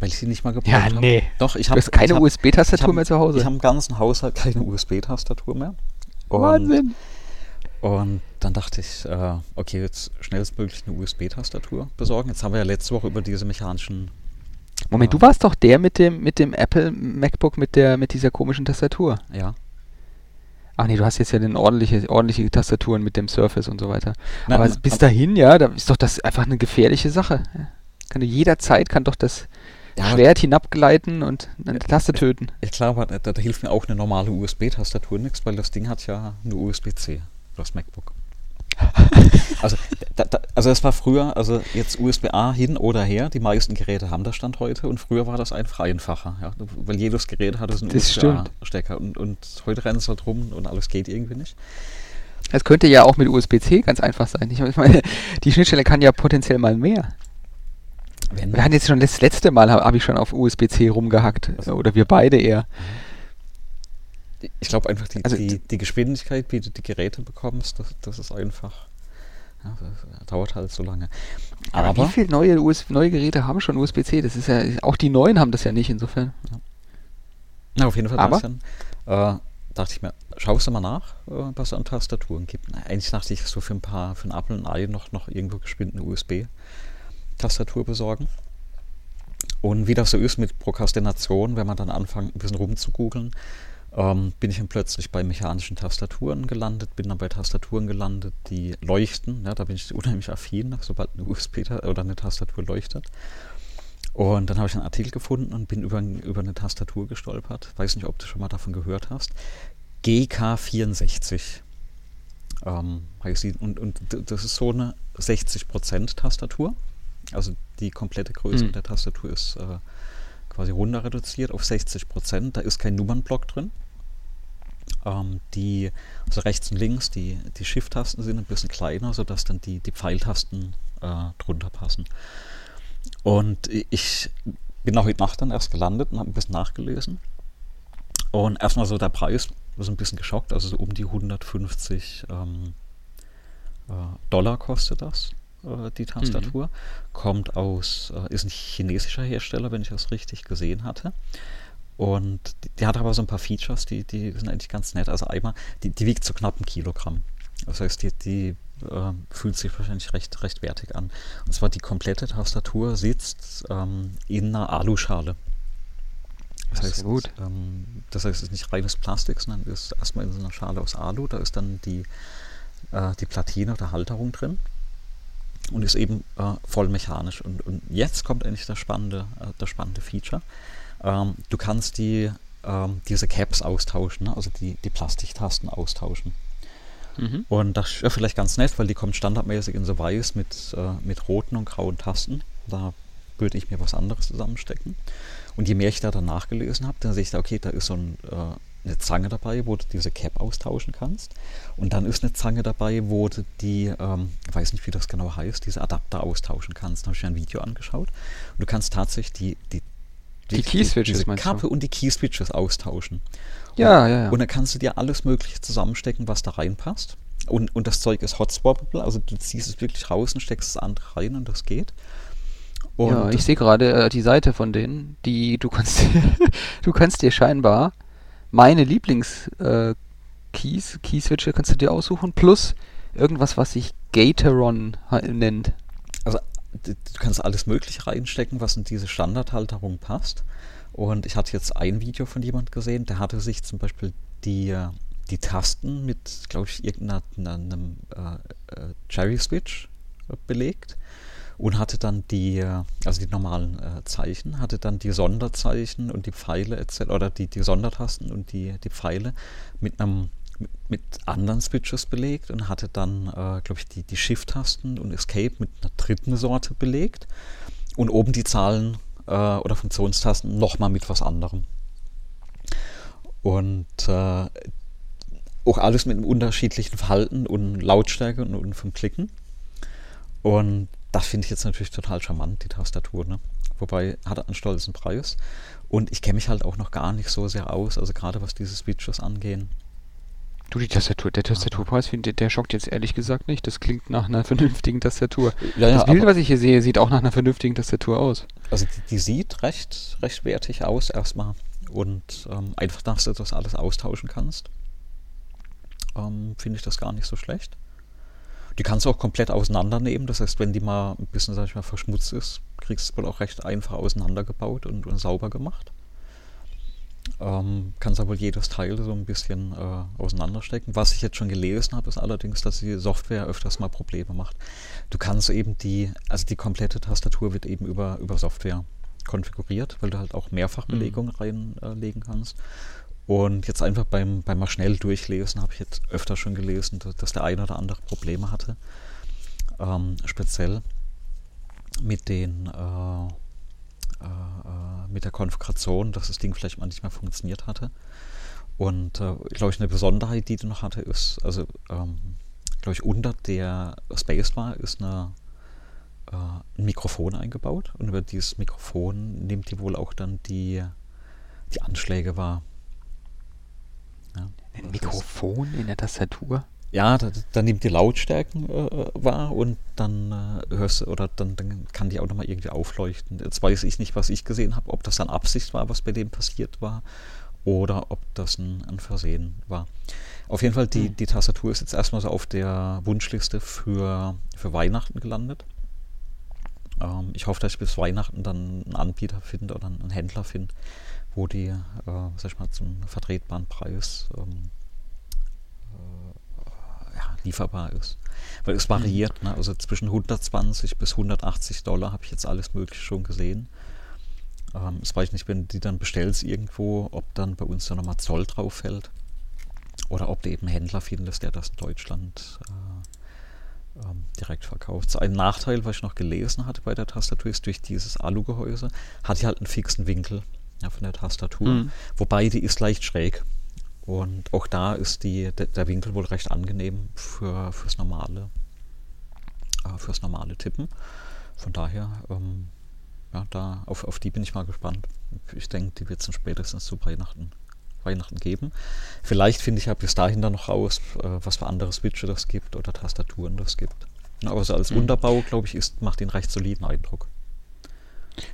A: Weil ich sie nicht mal gebraucht habe.
B: Ja, nee.
A: Doch, ich
B: habe keine USB-Tastatur mehr zu Hause.
A: Ich habe im ganzen Haushalt keine USB-Tastatur mehr.
B: Und, Wahnsinn.
A: Und dann dachte ich, äh, okay, jetzt schnellstmöglich eine USB-Tastatur besorgen. Jetzt haben wir ja letzte Woche über diese mechanischen.
B: Moment, äh, du warst doch der mit dem, mit dem Apple MacBook mit der, mit dieser komischen Tastatur.
A: Ja.
B: Ach nee, du hast jetzt ja eine ordentliche, ordentliche Tastaturen mit dem Surface und so weiter. Na, aber bis dahin, ja, da ist doch das einfach eine gefährliche Sache. Kann jederzeit kann doch das ja, Schwert hinabgleiten und eine Taste töten.
A: Ja klar, aber da, da hilft mir auch eine normale USB-Tastatur nichts, weil das Ding hat ja eine USB-C, das MacBook. also, da, da, also das war früher, also jetzt USB-A hin oder her, die meisten Geräte haben das Stand heute und früher war das einfach einfacher, ja, weil jedes Gerät hatte so einen USB-A-Stecker und, und heute rennen es halt rum und alles geht irgendwie nicht.
B: Es könnte ja auch mit USB-C ganz einfach sein. Ich meine, die Schnittstelle kann ja potenziell mal mehr. Wenn wir hatten jetzt schon das letzte Mal, habe hab ich schon auf USB-C rumgehackt. Also, oder wir beide eher.
A: Ich glaube einfach, die, also, die, die, Geschwindigkeit, wie du die Geräte bekommst, das, das ist einfach. Ja, das dauert halt so lange.
B: Aber, aber wie viele neue, US neue Geräte haben schon USB-C? Das ist ja, auch die neuen haben das ja nicht, insofern. Ja.
A: Na, auf jeden Fall. Aber, dann, äh, dachte ich mir, schaust du mal nach, äh, was es an Tastaturen gibt. Eigentlich dachte ich so für ein paar, für ein Apple und ein Ei noch, noch irgendwo geschwind eine USB. Tastatur besorgen. Und wie das so ist mit Prokrastination, wenn man dann anfängt, ein bisschen rumzugoogeln, ähm, bin ich dann plötzlich bei mechanischen Tastaturen gelandet, bin dann bei Tastaturen gelandet, die leuchten. Ja, da bin ich unheimlich affin, sobald eine USB oder eine Tastatur leuchtet. Und dann habe ich einen Artikel gefunden und bin über, über eine Tastatur gestolpert. Weiß nicht, ob du schon mal davon gehört hast. GK64 ähm. Und, und das ist so eine 60% Tastatur. Also die komplette Größe mhm. der Tastatur ist äh, quasi runter reduziert auf 60%. Da ist kein Nummernblock drin. Ähm, die, also rechts und links, die, die Shift-Tasten sind ein bisschen kleiner, sodass dann die, die Pfeiltasten äh, drunter passen. Und ich bin auch heute Nacht dann erst gelandet und habe ein bisschen nachgelesen. Und erstmal so der Preis, so ein bisschen geschockt, also so um die 150 ähm, äh, Dollar kostet das, äh, die Tastatur. Mhm. Kommt aus, äh, ist ein chinesischer Hersteller, wenn ich das richtig gesehen hatte. Und die, die, hat aber so ein paar Features, die, die sind eigentlich ganz nett. Also einmal, die, die wiegt so knapp ein Kilogramm. Das heißt, die, die äh, fühlt sich wahrscheinlich recht, recht wertig an. Und zwar die komplette Tastatur sitzt ähm, in einer Aluschale. Das, heißt, gut. Ähm, das heißt, es ist nicht reines Plastik, sondern ist erstmal in so einer Schale aus Alu. Da ist dann die, äh, die Platine oder Halterung drin und ist eben äh, voll mechanisch. Und, und jetzt kommt eigentlich das spannende, äh, das spannende Feature. Ähm, du kannst die, ähm, diese Caps austauschen, ne? also die, die Plastiktasten austauschen. Mhm. Und das ist ja vielleicht ganz nett, weil die kommt standardmäßig in so weiß mit, äh, mit roten und grauen Tasten. Da würde ich mir was anderes zusammenstecken. Und je mehr ich da dann nachgelesen habe, dann sehe ich da, okay, da ist so ein, äh, eine Zange dabei, wo du diese Cap austauschen kannst. Und dann ist eine Zange dabei, wo du die, ähm, ich weiß nicht, wie das genau heißt, diese Adapter austauschen kannst. Da habe ich mir ein Video angeschaut. Und du kannst tatsächlich die, die
B: die, die Key-Switches,
A: diese Kappe und die Key-Switches austauschen.
B: Ja, und, ja, ja.
A: Und dann kannst du dir alles Mögliche zusammenstecken, was da reinpasst. Und, und das Zeug ist hotswappable, also du ziehst es wirklich raus und steckst das andere rein und das geht.
B: Und ja, ich sehe gerade äh, die Seite von denen, die du kannst, du kannst dir scheinbar meine Lieblings äh, Keys, Key-Switche kannst du dir aussuchen, plus irgendwas, was sich Gatoron nennt.
A: Also du kannst alles Mögliche reinstecken, was in diese Standardhalterung passt. Und ich hatte jetzt ein Video von jemand gesehen, der hatte sich zum Beispiel die, die Tasten mit, glaube ich, irgendeinem äh, äh, Cherry Switch belegt und hatte dann die, also die normalen äh, Zeichen, hatte dann die Sonderzeichen und die Pfeile etc. oder die, die Sondertasten und die, die Pfeile mit einem mit, mit anderen Switches belegt und hatte dann, äh, glaube ich, die, die Shift-Tasten und Escape mit einer dritten Sorte belegt und oben die Zahlen äh, oder Funktionstasten nochmal mit was anderem. Und äh, auch alles mit einem unterschiedlichen Verhalten und Lautstärke und, und vom Klicken. Und das finde ich jetzt natürlich total charmant, die Tastatur. Ne? Wobei hat einen stolzen Preis. Und ich kenne mich halt auch noch gar nicht so sehr aus, also gerade was diese Switches angehen.
B: Du, die Tastatur, der Tastaturpreis, der, der schockt jetzt ehrlich gesagt nicht. Das klingt nach einer vernünftigen Tastatur. Ja, ja, das Bild, was ich hier sehe, sieht auch nach einer vernünftigen Tastatur aus.
A: Also die, die sieht recht, recht wertig aus erstmal. Und ähm, einfach, dass du das alles austauschen kannst, ähm, finde ich das gar nicht so schlecht. Die kannst du auch komplett auseinandernehmen. Das heißt, wenn die mal ein bisschen, sag ich mal, verschmutzt ist, kriegst du es wohl auch recht einfach auseinandergebaut und, und sauber gemacht. Ähm, kannst aber jedes Teil so ein bisschen äh, auseinanderstecken. Was ich jetzt schon gelesen habe, ist allerdings, dass die Software öfters mal Probleme macht. Du kannst eben die, also die komplette Tastatur wird eben über, über Software konfiguriert, weil du halt auch Mehrfachbelegung mhm. reinlegen äh, kannst. Und jetzt einfach beim, beim mal schnell durchlesen habe ich jetzt öfter schon gelesen, dass, der eine oder andere Probleme hatte. Ähm, speziell mit den äh, äh, äh, mit der Konfiguration, dass das Ding vielleicht mal nicht mehr funktioniert hatte. Und äh, glaube ich, eine Besonderheit, die du noch hatte, ist, also ähm, glaube ich, unter der Spacebar ist eine, äh, ein Mikrofon eingebaut und über dieses Mikrofon nimmt die wohl auch dann die, die Anschläge wahr.
B: Ein Mikrofon in der Tastatur?
A: ja, da, dann nimmt die Lautstärken äh, wahr und dann äh, hörst du, oder dann, dann kann die auch nochmal irgendwie aufleuchten. Jetzt weiß ich nicht, was ich gesehen habe, ob das dann Absicht war, was bei dem passiert war, oder ob das ein, ein Versehen war. Auf jeden Fall, die, mhm. die Tastatur ist jetzt erstmal so auf der Wunschliste für, für Weihnachten gelandet. Ähm, ich hoffe, dass ich bis Weihnachten dann einen Anbieter finde oder einen Händler finde, wo die, äh, sag ich mal, zum vertretbaren Preis ähm, lieferbar ist. Weil es variiert, mhm. ne? also zwischen 120 bis 180 Dollar habe ich jetzt alles Mögliche schon gesehen. Ähm, das weiß ich nicht, wenn du die dann bestellst irgendwo, ob dann bei uns dann nochmal Zoll drauf fällt. Oder ob du eben einen Händler findest, der das in Deutschland äh, ähm, direkt verkauft. So ein Nachteil, was ich noch gelesen hatte bei der Tastatur, ist durch dieses Alugehäuse, hat die halt einen fixen Winkel ja, von der Tastatur. Mhm. Wobei die ist leicht schräg. Und auch da ist die, der, der Winkel wohl recht angenehm für, fürs normale, äh, fürs normale Tippen. Von daher, ähm, ja, da auf, auf die bin ich mal gespannt. Ich denke, die wird es spätestens zu Weihnachten, Weihnachten geben. Vielleicht finde ich ja bis dahin dann noch raus, äh, was für andere Switche das gibt oder Tastaturen das gibt. aber so als mhm. Unterbau, glaube ich, ist, macht den recht soliden Eindruck.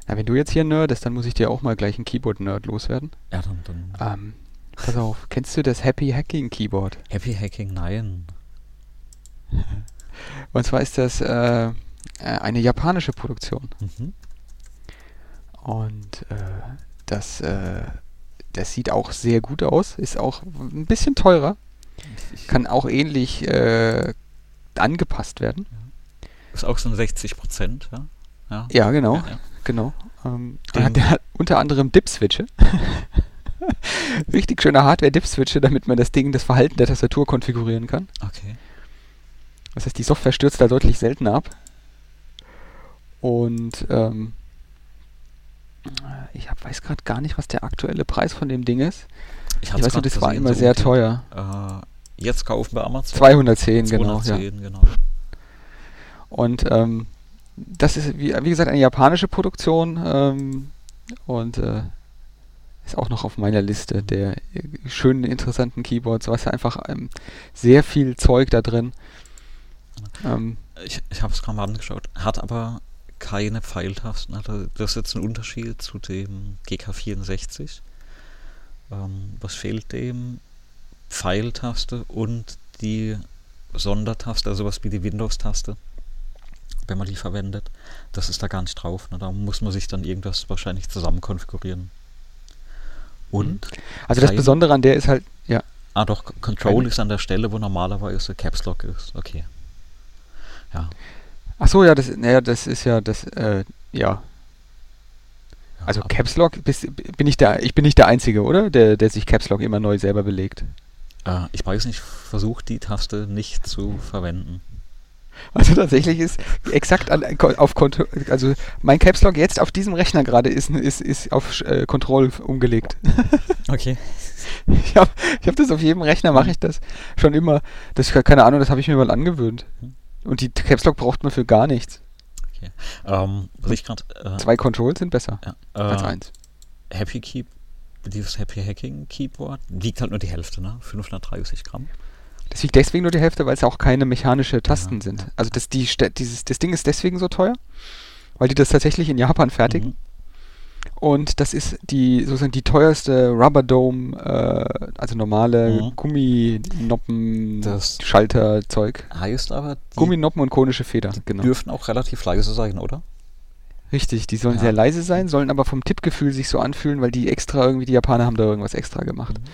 B: Na, wenn du jetzt hier nerdest, dann muss ich dir auch mal gleich ein Keyboard-Nerd loswerden.
A: Ja, dann. dann
B: ähm, pass auf, kennst du das Happy Hacking Keyboard?
A: Happy Hacking, nein.
B: Und zwar ist das äh, äh, eine japanische Produktion. Mhm. Und äh, das, äh, das sieht auch sehr gut aus, ist auch ein bisschen teurer, kann auch ähnlich äh, angepasst werden.
A: Ist auch so ein 60 Prozent, ja?
B: Ja, ja genau. Ja, ja genau. Ähm, der, der, hat unter anderem Dip-Switche. Richtig schöne Hardware-Dip-Switche, damit man das Ding, das Verhalten der Tastatur konfigurieren kann.
A: Okay.
B: Das heißt, die Software stürzt da deutlich seltener ab. Und ähm, ich hab, weiß gerade gar nicht, was der aktuelle Preis von dem Ding ist. Ich, ich weiß nur, das war immer so sehr teuer.
A: Äh, jetzt kaufen wir Amazon.
B: 210, 210 genau. Ja. genau. Und ähm, das ist, wie, wie, gesagt, eine japanische Produktion ähm, und äh, ist auch noch auf meiner Liste der schönen, interessanten Keyboards. Ja einfach ähm, sehr viel Zeug da drin.
A: Ähm, ich ich habe es gerade mal angeschaut. Hat aber keine Pfeiltasten. Das ist jetzt ein Unterschied zu dem GK64. Ähm, was fehlt dem? Pfeiltaste und die Sondertaste, also was wie die Windows-Taste wenn man die verwendet. Das ist da gar nicht drauf. Ne? Da muss man sich dann irgendwas wahrscheinlich zusammen konfigurieren. Und?
B: Mhm. Also das Besondere an der ist halt, ja.
A: Ah doch, Control Keine. ist an der Stelle, wo normalerweise Caps Lock ist. Okay. Ja.
B: Ach so, ja, das, naja, das ist ja, das, äh, ja. Also Caps Lock, bist, bin ich der, ich bin nicht der Einzige, oder? Der, der sich Caps Lock immer neu selber belegt.
A: Äh, ich weiß nicht, versucht die Taste nicht zu verwenden.
B: Also tatsächlich ist exakt an, auf Konto, also mein Caps Lock jetzt auf diesem Rechner gerade ist, ist, ist auf äh, Control umgelegt.
A: Okay.
B: Ich habe ich hab das auf jedem Rechner, mache ich das schon immer. Das keine Ahnung, das habe ich mir mal angewöhnt. Und die Caps Lock braucht man für gar nichts.
A: Okay. Ähm, was ich grad,
B: äh, Zwei Controls sind besser ja, äh, als eins.
A: Happy Keep, dieses Happy Hacking Keyboard, wiegt halt nur die Hälfte, ne? 530 Gramm.
B: Das wiegt deswegen nur die Hälfte, weil es auch keine mechanische Tasten ja, sind. Ja. Also das, die, dieses, das Ding ist deswegen so teuer, weil die das tatsächlich in Japan fertigen. Mhm. Und das ist die sozusagen die teuerste Rubber Dome, äh, also normale mhm. Gumminoppen, das Schalterzeug.
A: Heißt aber,
B: Gumminoppen und konische Feder.
A: Die genau. dürfen auch relativ leise sein, oder?
B: Richtig, die sollen ja. sehr leise sein, sollen aber vom Tippgefühl sich so anfühlen, weil die extra irgendwie, die Japaner haben da irgendwas extra gemacht. Mhm.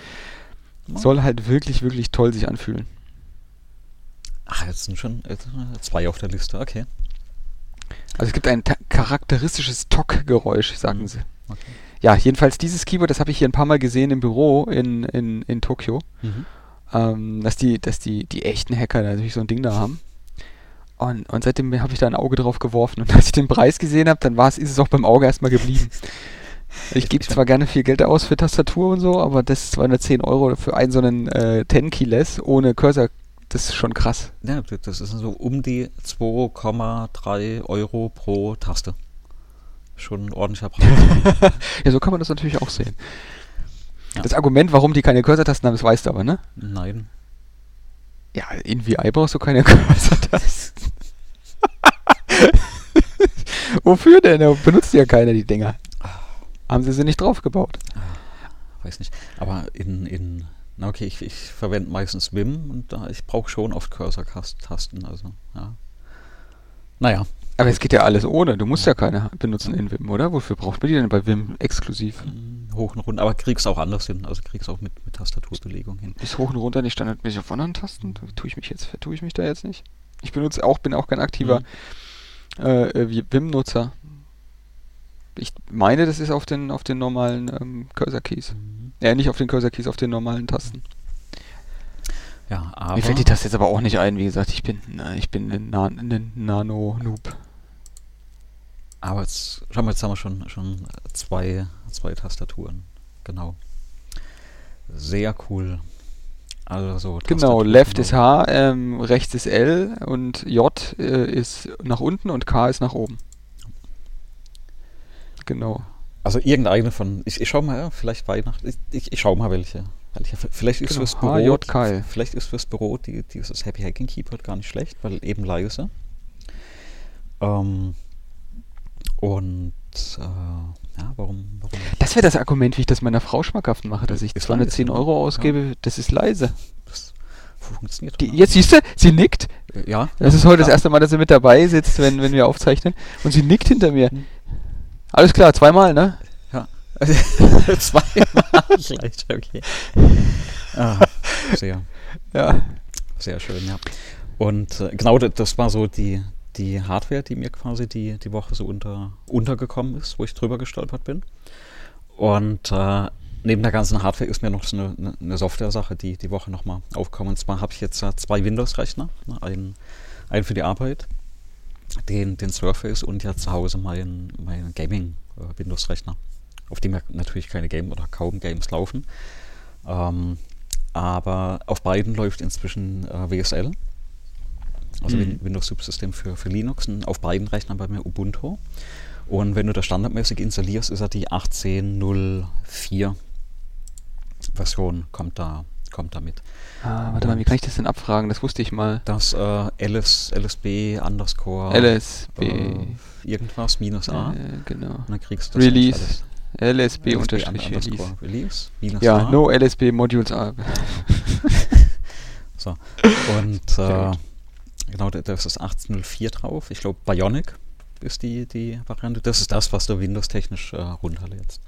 B: Soll halt wirklich, wirklich toll sich anfühlen.
A: Ach, jetzt sind schon zwei auf der Liste, okay.
B: Also es gibt ein charakteristisches Tock-Geräusch, sagen mhm. sie. Okay. Ja, jedenfalls dieses Keyboard, das habe ich hier ein paar Mal gesehen im Büro in, in, in Tokio. Mhm. Ähm, dass die, dass die, die echten Hacker natürlich so ein Ding da haben. Und, und seitdem habe ich da ein Auge drauf geworfen. Und als ich den Preis gesehen habe, dann war es, ist es auch beim Auge erstmal geblieben. Ich gebe zwar gerne viel Geld aus für Tastatur und so, aber das ist 210 Euro für einen so einen äh, 10 Keyless ohne Cursor, das ist schon krass.
A: Ja, das ist so um die 2,3 Euro pro Taste. Schon ein ordentlicher Preis.
B: ja, so kann man das natürlich auch sehen. Ja. Das Argument, warum die keine Cursor-Tasten haben, das weißt du aber, ne?
A: Nein.
B: Ja, in VI brauchst du keine Cursor-Tasten. Wofür denn? Da benutzt ja keiner die Dinger haben sie sie nicht draufgebaut.
A: Ah, weiß nicht. Aber in, in na okay, ich, ich verwende meistens Vim und da, ich brauche schon oft Cursor-Tasten, also ja. Naja.
B: Aber es geht ja alles ohne. Du musst ja, ja keine benutzen in Vim, oder? Wofür braucht man die denn bei Vim exklusiv?
A: Hm, hoch und runter, aber kriegst auch anders hin. Also kriegst auch mit, mit Tastaturbelegung hin.
B: Ist hoch und runter nicht standardmäßig auf anderen Tasten? Tue ich mich jetzt, tue ich mich da jetzt nicht? Ich benutze auch, bin auch kein aktiver mhm. äh, Vim-Nutzer. Ich meine, das ist auf den, auf den normalen ähm, Cursor-Keys. Mhm. Ja, nicht auf den Cursor-Keys, auf den normalen Tasten. Ja, aber Mir fällt die Taste jetzt aber auch nicht ein, wie gesagt, ich bin, ich bin ein, Na ein Nano-Noob.
A: Aber jetzt, schau mal, jetzt haben wir schon, schon zwei, zwei Tastaturen. Genau. Sehr cool.
B: Also genau, Left ist H, ähm, rechts ist L und J äh, ist nach unten und K ist nach oben. Genau.
A: Also irgendeine von, ich, ich schau mal, ja, vielleicht Weihnachten, ich, ich, ich schau mal welche. welche vielleicht ist genau, fürs Büro, HJK. vielleicht ist fürs Büro die, dieses Happy Hacking Keyboard gar nicht schlecht, weil eben leise. Ähm, und äh, ja, warum, warum
B: Das wäre das Argument, wie ich das meiner Frau schmackhaft mache, dass ich 210 Euro ausgebe, ja. das ist leise. Das funktioniert. Die, jetzt siehst du, sie nickt.
A: Ja.
B: Das ist heute ja. das erste Mal, dass sie mit dabei sitzt, wenn, wenn wir aufzeichnen. Und sie nickt hinter mir. Hm. Alles klar, zweimal, ne?
A: Ja. zweimal vielleicht, okay. Ah, sehr. Ja. Sehr schön, ja. Und äh, genau das war so die, die Hardware, die mir quasi die, die Woche so unter, untergekommen ist, wo ich drüber gestolpert bin. Und äh, neben der ganzen Hardware ist mir noch so eine, eine Software-Sache, die die Woche nochmal aufkommt. Und zwar habe ich jetzt äh, zwei Windows-Rechner, ne, einen, einen für die Arbeit, den, den Surface und ja zu Hause meinen mein Gaming-Windows-Rechner, auf dem ja natürlich keine Game oder kaum Games laufen. Ähm, aber auf beiden läuft inzwischen äh, WSL also mhm. Windows-Subsystem für, für Linux und auf beiden Rechnern bei mir Ubuntu. Und wenn du das standardmäßig installierst, ist er die 18.04 Version, kommt da, kommt da mit.
B: Ah, warte mal, wie kann ich das denn abfragen? Das wusste ich mal.
A: Das äh, LS, LSB underscore
B: LSB äh,
A: irgendwas minus A. Äh,
B: genau. Und
A: dann kriegst
B: du das Release. LSB, LSB unterstrich Release. Release ja, A. no LSB Modules A.
A: so. Und äh, Genau, da ist das 1804 drauf. Ich glaube, Bionic ist die, die Variante. Das ist das, was du Windows-technisch äh, runterlädst.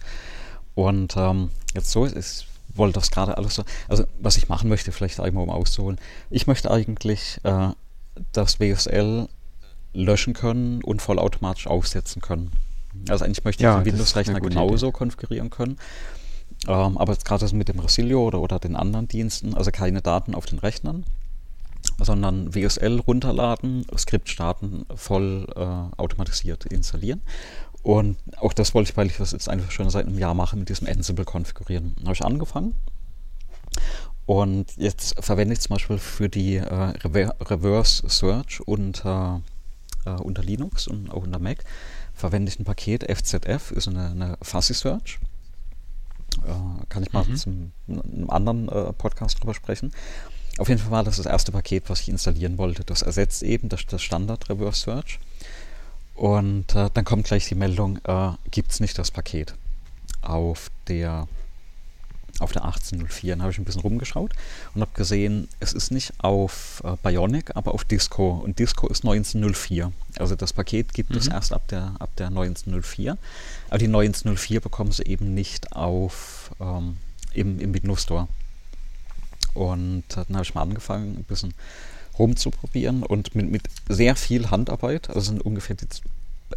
A: Und ähm, jetzt so, ich wollte das gerade alles so. Also, was ich machen möchte, vielleicht einmal um auszuholen. Ich möchte eigentlich äh, das WSL löschen können und vollautomatisch aufsetzen können. Also, eigentlich möchte ich ja, den Windows-Rechner genauso Idee. konfigurieren können. Ähm, aber jetzt gerade mit dem Resilio oder, oder den anderen Diensten, also keine Daten auf den Rechnern, sondern WSL runterladen, Skript starten, voll äh, automatisiert installieren. Und auch das wollte ich, weil ich das jetzt einfach schon seit einem Jahr mache, mit diesem Ansible konfigurieren. Habe ich angefangen. Und jetzt verwende ich zum Beispiel für die äh, Reverse Search unter, äh, unter Linux und auch unter Mac, verwende ich ein Paket FZF, ist eine, eine Fuzzy Search. Äh, kann ich mal mhm. zum einem anderen äh, Podcast drüber sprechen. Auf jeden Fall war das das erste Paket, was ich installieren wollte. Das ersetzt eben das, das Standard Reverse Search. Und äh, dann kommt gleich die Meldung, äh, gibt es nicht das Paket auf der auf der 1804. Dann habe ich ein bisschen rumgeschaut und habe gesehen, es ist nicht auf äh, Bionic, aber auf Disco. Und Disco ist 1904. Also das Paket gibt mhm. es erst ab der, ab der 1904. Aber die 1904 bekommen sie eben nicht auf, ähm, im, im Windows Store. Und dann habe ich mal angefangen, ein bisschen rumzuprobieren und mit, mit sehr viel Handarbeit, also sind ungefähr die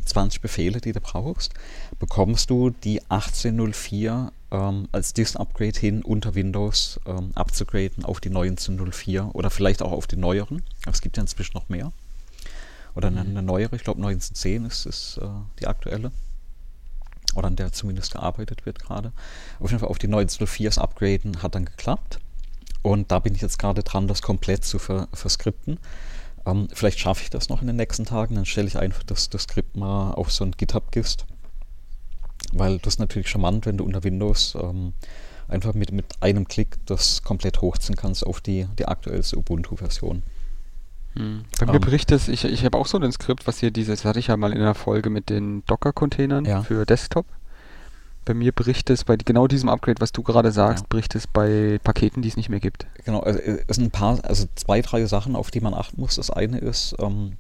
A: 20 Befehle, die du brauchst, bekommst du die 1804 ähm, als Disk-Upgrade hin unter Windows ähm, abzugraden auf die 1904 oder vielleicht auch auf die neueren. Es gibt ja inzwischen noch mehr. Oder eine, eine neuere, ich glaube 1910 ist, ist äh, die aktuelle. Oder an der zumindest gearbeitet wird gerade. Auf jeden Fall auf die 1904s upgraden hat dann geklappt. Und da bin ich jetzt gerade dran, das komplett zu ver verskripten. Ähm, vielleicht schaffe ich das noch in den nächsten Tagen. Dann stelle ich einfach das, das Skript mal auf so ein GitHub-Gist. Weil das ist natürlich charmant, wenn du unter Windows ähm, einfach mit, mit einem Klick das komplett hochziehen kannst auf die, die aktuellste Ubuntu-Version.
B: Hm. Bei mir um, ähm. berichtet es, ich, ich habe auch so ein Skript, was hier dieses, hatte ich ja mal in der Folge mit den Docker-Containern ja. für Desktop bei mir bricht es bei genau diesem Upgrade, was du gerade sagst, ja. bricht es bei Paketen, die es nicht mehr gibt.
A: Genau, also äh, es sind ein paar, also zwei, drei Sachen, auf die man achten muss. Das eine ist, ähm,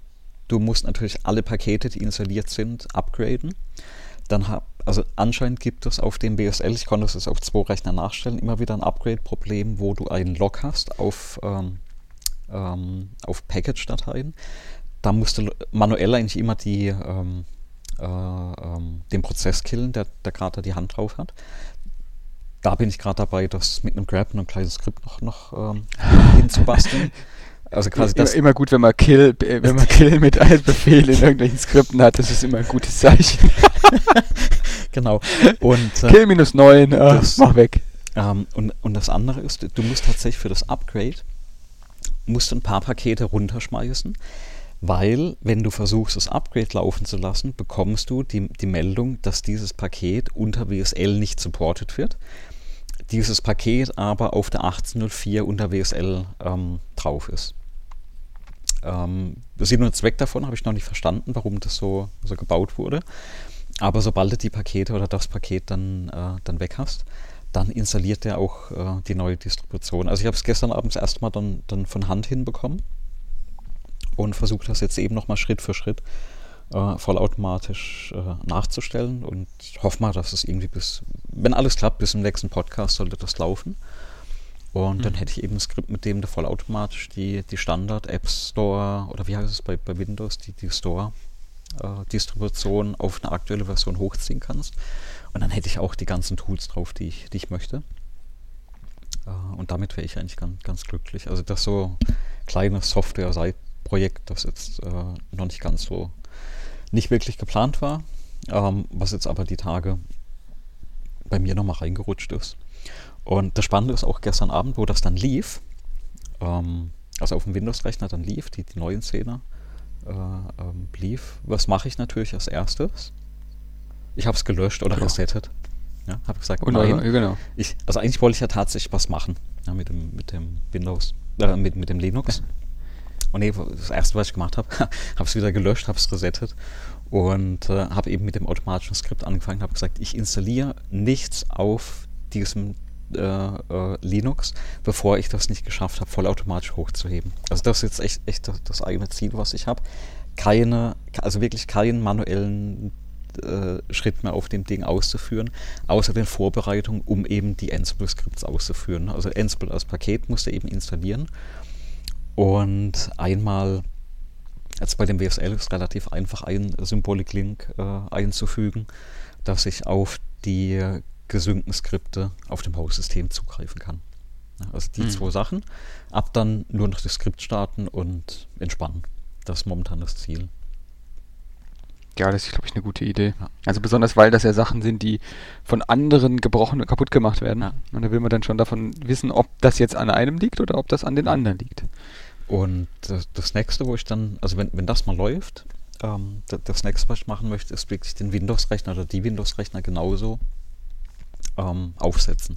A: du musst natürlich alle Pakete, die installiert sind, upgraden. Dann hab, also anscheinend gibt es auf dem BSL, ich konnte es jetzt auf zwei Rechner nachstellen, immer wieder ein Upgrade-Problem, wo du einen Log hast auf, ähm, ähm, auf Package-Dateien. Da musst du manuell eigentlich immer die, ähm, äh, ähm, den Prozess killen, der, der gerade die Hand drauf hat. Da bin ich gerade dabei, das mit einem Grab und einem kleinen Skript noch, noch ähm, hinzubasteln.
B: Also quasi das immer gut, wenn man Kill, wenn man Kill mit als Befehl in irgendwelchen Skripten hat, das ist immer ein gutes Zeichen.
A: genau. Und,
B: äh, Kill minus 9, äh, das, mach weg.
A: Ähm, und, und das andere ist, du musst tatsächlich für das Upgrade musst ein paar Pakete runterschmeißen, weil wenn du versuchst, das Upgrade laufen zu lassen, bekommst du die, die Meldung, dass dieses Paket unter WSL nicht supported wird. Dieses Paket aber auf der 1804 unter WSL ähm, drauf ist. Ähm, Sinn und Zweck davon habe ich noch nicht verstanden, warum das so, so gebaut wurde. Aber sobald du die Pakete oder das Paket dann, äh, dann weg hast, dann installiert er auch äh, die neue Distribution. Also ich habe es gestern abends erstmal dann, dann von Hand hinbekommen und versuche das jetzt eben nochmal Schritt für Schritt äh, vollautomatisch äh, nachzustellen und hoffe mal, dass es irgendwie bis, wenn alles klappt, bis zum nächsten Podcast sollte das laufen. Und mhm. dann hätte ich eben ein Skript, mit dem du vollautomatisch die, die Standard App Store oder wie heißt es bei, bei Windows, die, die Store äh, Distribution auf eine aktuelle Version hochziehen kannst. Und dann hätte ich auch die ganzen Tools drauf, die ich, die ich möchte. Äh, und damit wäre ich eigentlich ganz, ganz glücklich. Also das so kleines Software-Side-Projekt, das jetzt äh, noch nicht ganz so nicht wirklich geplant war, ähm, was jetzt aber die Tage bei mir nochmal reingerutscht ist. Und das Spannende ist auch gestern Abend, wo das dann lief, ähm, also auf dem Windows-Rechner dann lief, die, die neuen Szene äh, ähm, lief. Was mache ich natürlich als erstes? Ich habe es gelöscht oder genau. resettet. Ja, habe gesagt,
B: und, nein, ja, genau.
A: ich, also eigentlich wollte ich ja tatsächlich was machen ja, mit, dem, mit dem Windows, äh, mit, mit dem Linux. Und nee, das erste, was ich gemacht habe, habe es wieder gelöscht, habe es resettet und äh, habe eben mit dem automatischen Skript angefangen, habe gesagt, ich installiere nichts auf diesem äh, äh, Linux, bevor ich das nicht geschafft habe, vollautomatisch hochzuheben. Also das ist jetzt echt, echt das, das eigene Ziel, was ich habe. Keine, also wirklich keinen manuellen äh, Schritt mehr auf dem Ding auszuführen, außer den Vorbereitungen, um eben die Ansible-Skripts auszuführen. Also Ansible als Paket musste eben installieren und einmal Jetzt bei dem WSL ist es relativ einfach, einen Symbolik-Link äh, einzufügen, dass ich auf die gesynkten Skripte auf dem Host-System zugreifen kann. Also die mhm. zwei Sachen. Ab dann nur noch das Skript starten und entspannen. Das ist momentan das Ziel.
B: Ja, das ist, glaube ich, eine gute Idee. Ja. Also besonders, weil das ja Sachen sind, die von anderen gebrochen und kaputt gemacht werden. Ja. Und da will man dann schon davon wissen, ob das jetzt an einem liegt oder ob das an den anderen liegt.
A: Und das, das nächste, wo ich dann, also wenn, wenn das mal läuft, ähm, das, das nächste, was ich machen möchte, ist wirklich den Windows-Rechner oder die Windows-Rechner genauso ähm, aufsetzen.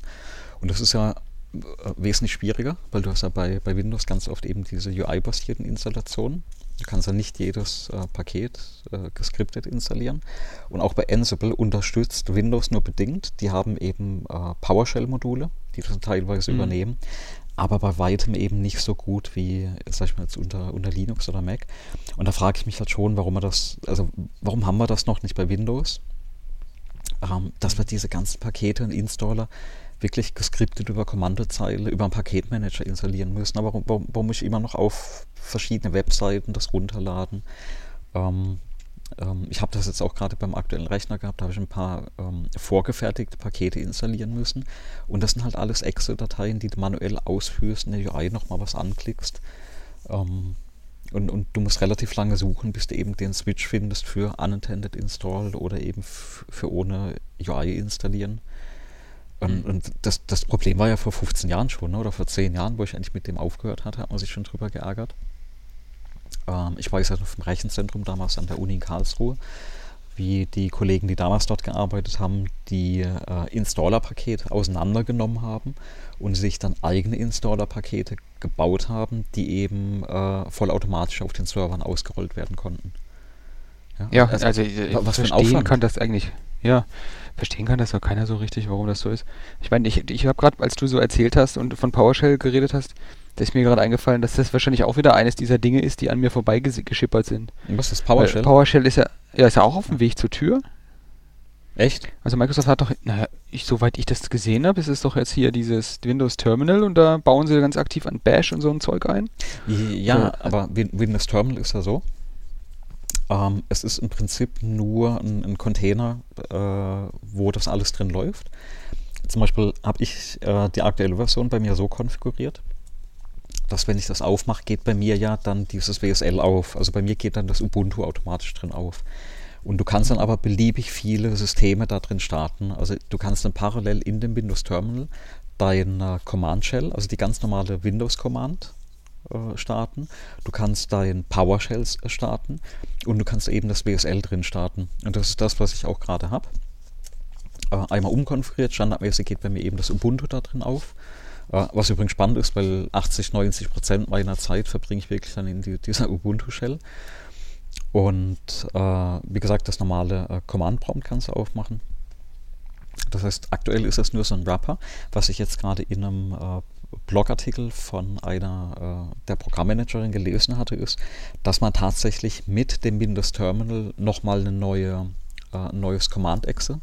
A: Und das ist ja äh, wesentlich schwieriger, weil du hast ja bei, bei Windows ganz oft eben diese UI-basierten Installationen. Du kannst ja nicht jedes äh, Paket äh, geskriptet installieren. Und auch bei Ansible unterstützt Windows nur bedingt. Die haben eben äh, PowerShell-Module, die das teilweise mhm. übernehmen, aber bei weitem eben nicht so gut wie, sag ich mal, jetzt unter, unter Linux oder Mac. Und da frage ich mich halt schon, warum wir das, also warum haben wir das noch nicht bei Windows? ähm, dass wir diese ganzen Pakete und Installer wirklich geskriptet über Kommandozeile, über einen Paketmanager installieren müssen. Aber warum, warum muss ich immer noch auf verschiedene Webseiten das runterladen? Ähm, ähm, ich habe das jetzt auch gerade beim aktuellen Rechner gehabt, da habe ich ein paar ähm, vorgefertigte Pakete installieren müssen. Und das sind halt alles Excel-Dateien, die du manuell ausführst, in der UI nochmal was anklickst. Ähm, und, und du musst relativ lange suchen, bis du eben den Switch findest für Unintended Install oder eben für ohne UI installieren. Und, mhm. und das, das Problem war ja vor 15 Jahren schon, ne, oder vor 10 Jahren, wo ich eigentlich mit dem aufgehört hatte, hat man sich schon drüber geärgert. Ähm, ich weiß ja noch vom Rechenzentrum damals an der Uni in Karlsruhe, wie die Kollegen, die damals dort gearbeitet haben, die äh, Installer-Pakete auseinandergenommen haben und sich dann eigene Installer-Pakete gebaut haben, die eben äh, vollautomatisch auf den Servern ausgerollt werden konnten.
B: Ja, ja also, also was verstehen kann das eigentlich. Ja, verstehen kann das auch keiner so richtig, warum das so ist. Ich meine, ich, ich habe gerade, als du so erzählt hast und von PowerShell geredet hast, da ist mir gerade eingefallen, dass das wahrscheinlich auch wieder eines dieser Dinge ist, die an mir vorbeigeschippert sind.
A: Was ist PowerShell? Weil
B: PowerShell ist ja, ja, ist ja auch auf dem Weg zur Tür.
A: Echt?
B: Also Microsoft hat doch, naja, ich, soweit ich das gesehen habe, ist es doch jetzt hier dieses Windows Terminal und da bauen sie ganz aktiv an Bash und so ein Zeug ein.
A: Ja, ja. aber Windows Terminal ist ja so. Ähm, es ist im Prinzip nur ein, ein Container, äh, wo das alles drin läuft. Zum Beispiel habe ich äh, die aktuelle Version bei mir so konfiguriert, dass wenn ich das aufmache, geht bei mir ja dann dieses WSL auf. Also bei mir geht dann das Ubuntu automatisch drin auf. Und du kannst dann aber beliebig viele Systeme da drin starten. Also du kannst dann parallel in dem Windows Terminal dein Command Shell, also die ganz normale Windows Command, äh, starten. Du kannst dein PowerShell äh, starten und du kannst eben das WSL drin starten. Und das ist das, was ich auch gerade habe. Äh, einmal umkonfiguriert, standardmäßig geht bei mir eben das Ubuntu da drin auf. Äh, was übrigens spannend ist, weil 80, 90 Prozent meiner Zeit verbringe ich wirklich dann in die, dieser Ubuntu-Shell. Und äh, wie gesagt, das normale äh, Command-Prompt kannst du aufmachen. Das heißt, aktuell ist es nur so ein Wrapper, was ich jetzt gerade in einem äh, Blogartikel von einer äh, der Programmmanagerin gelesen hatte, ist, dass man tatsächlich mit dem Windows Terminal nochmal eine neue, äh, ein neues Command-Exe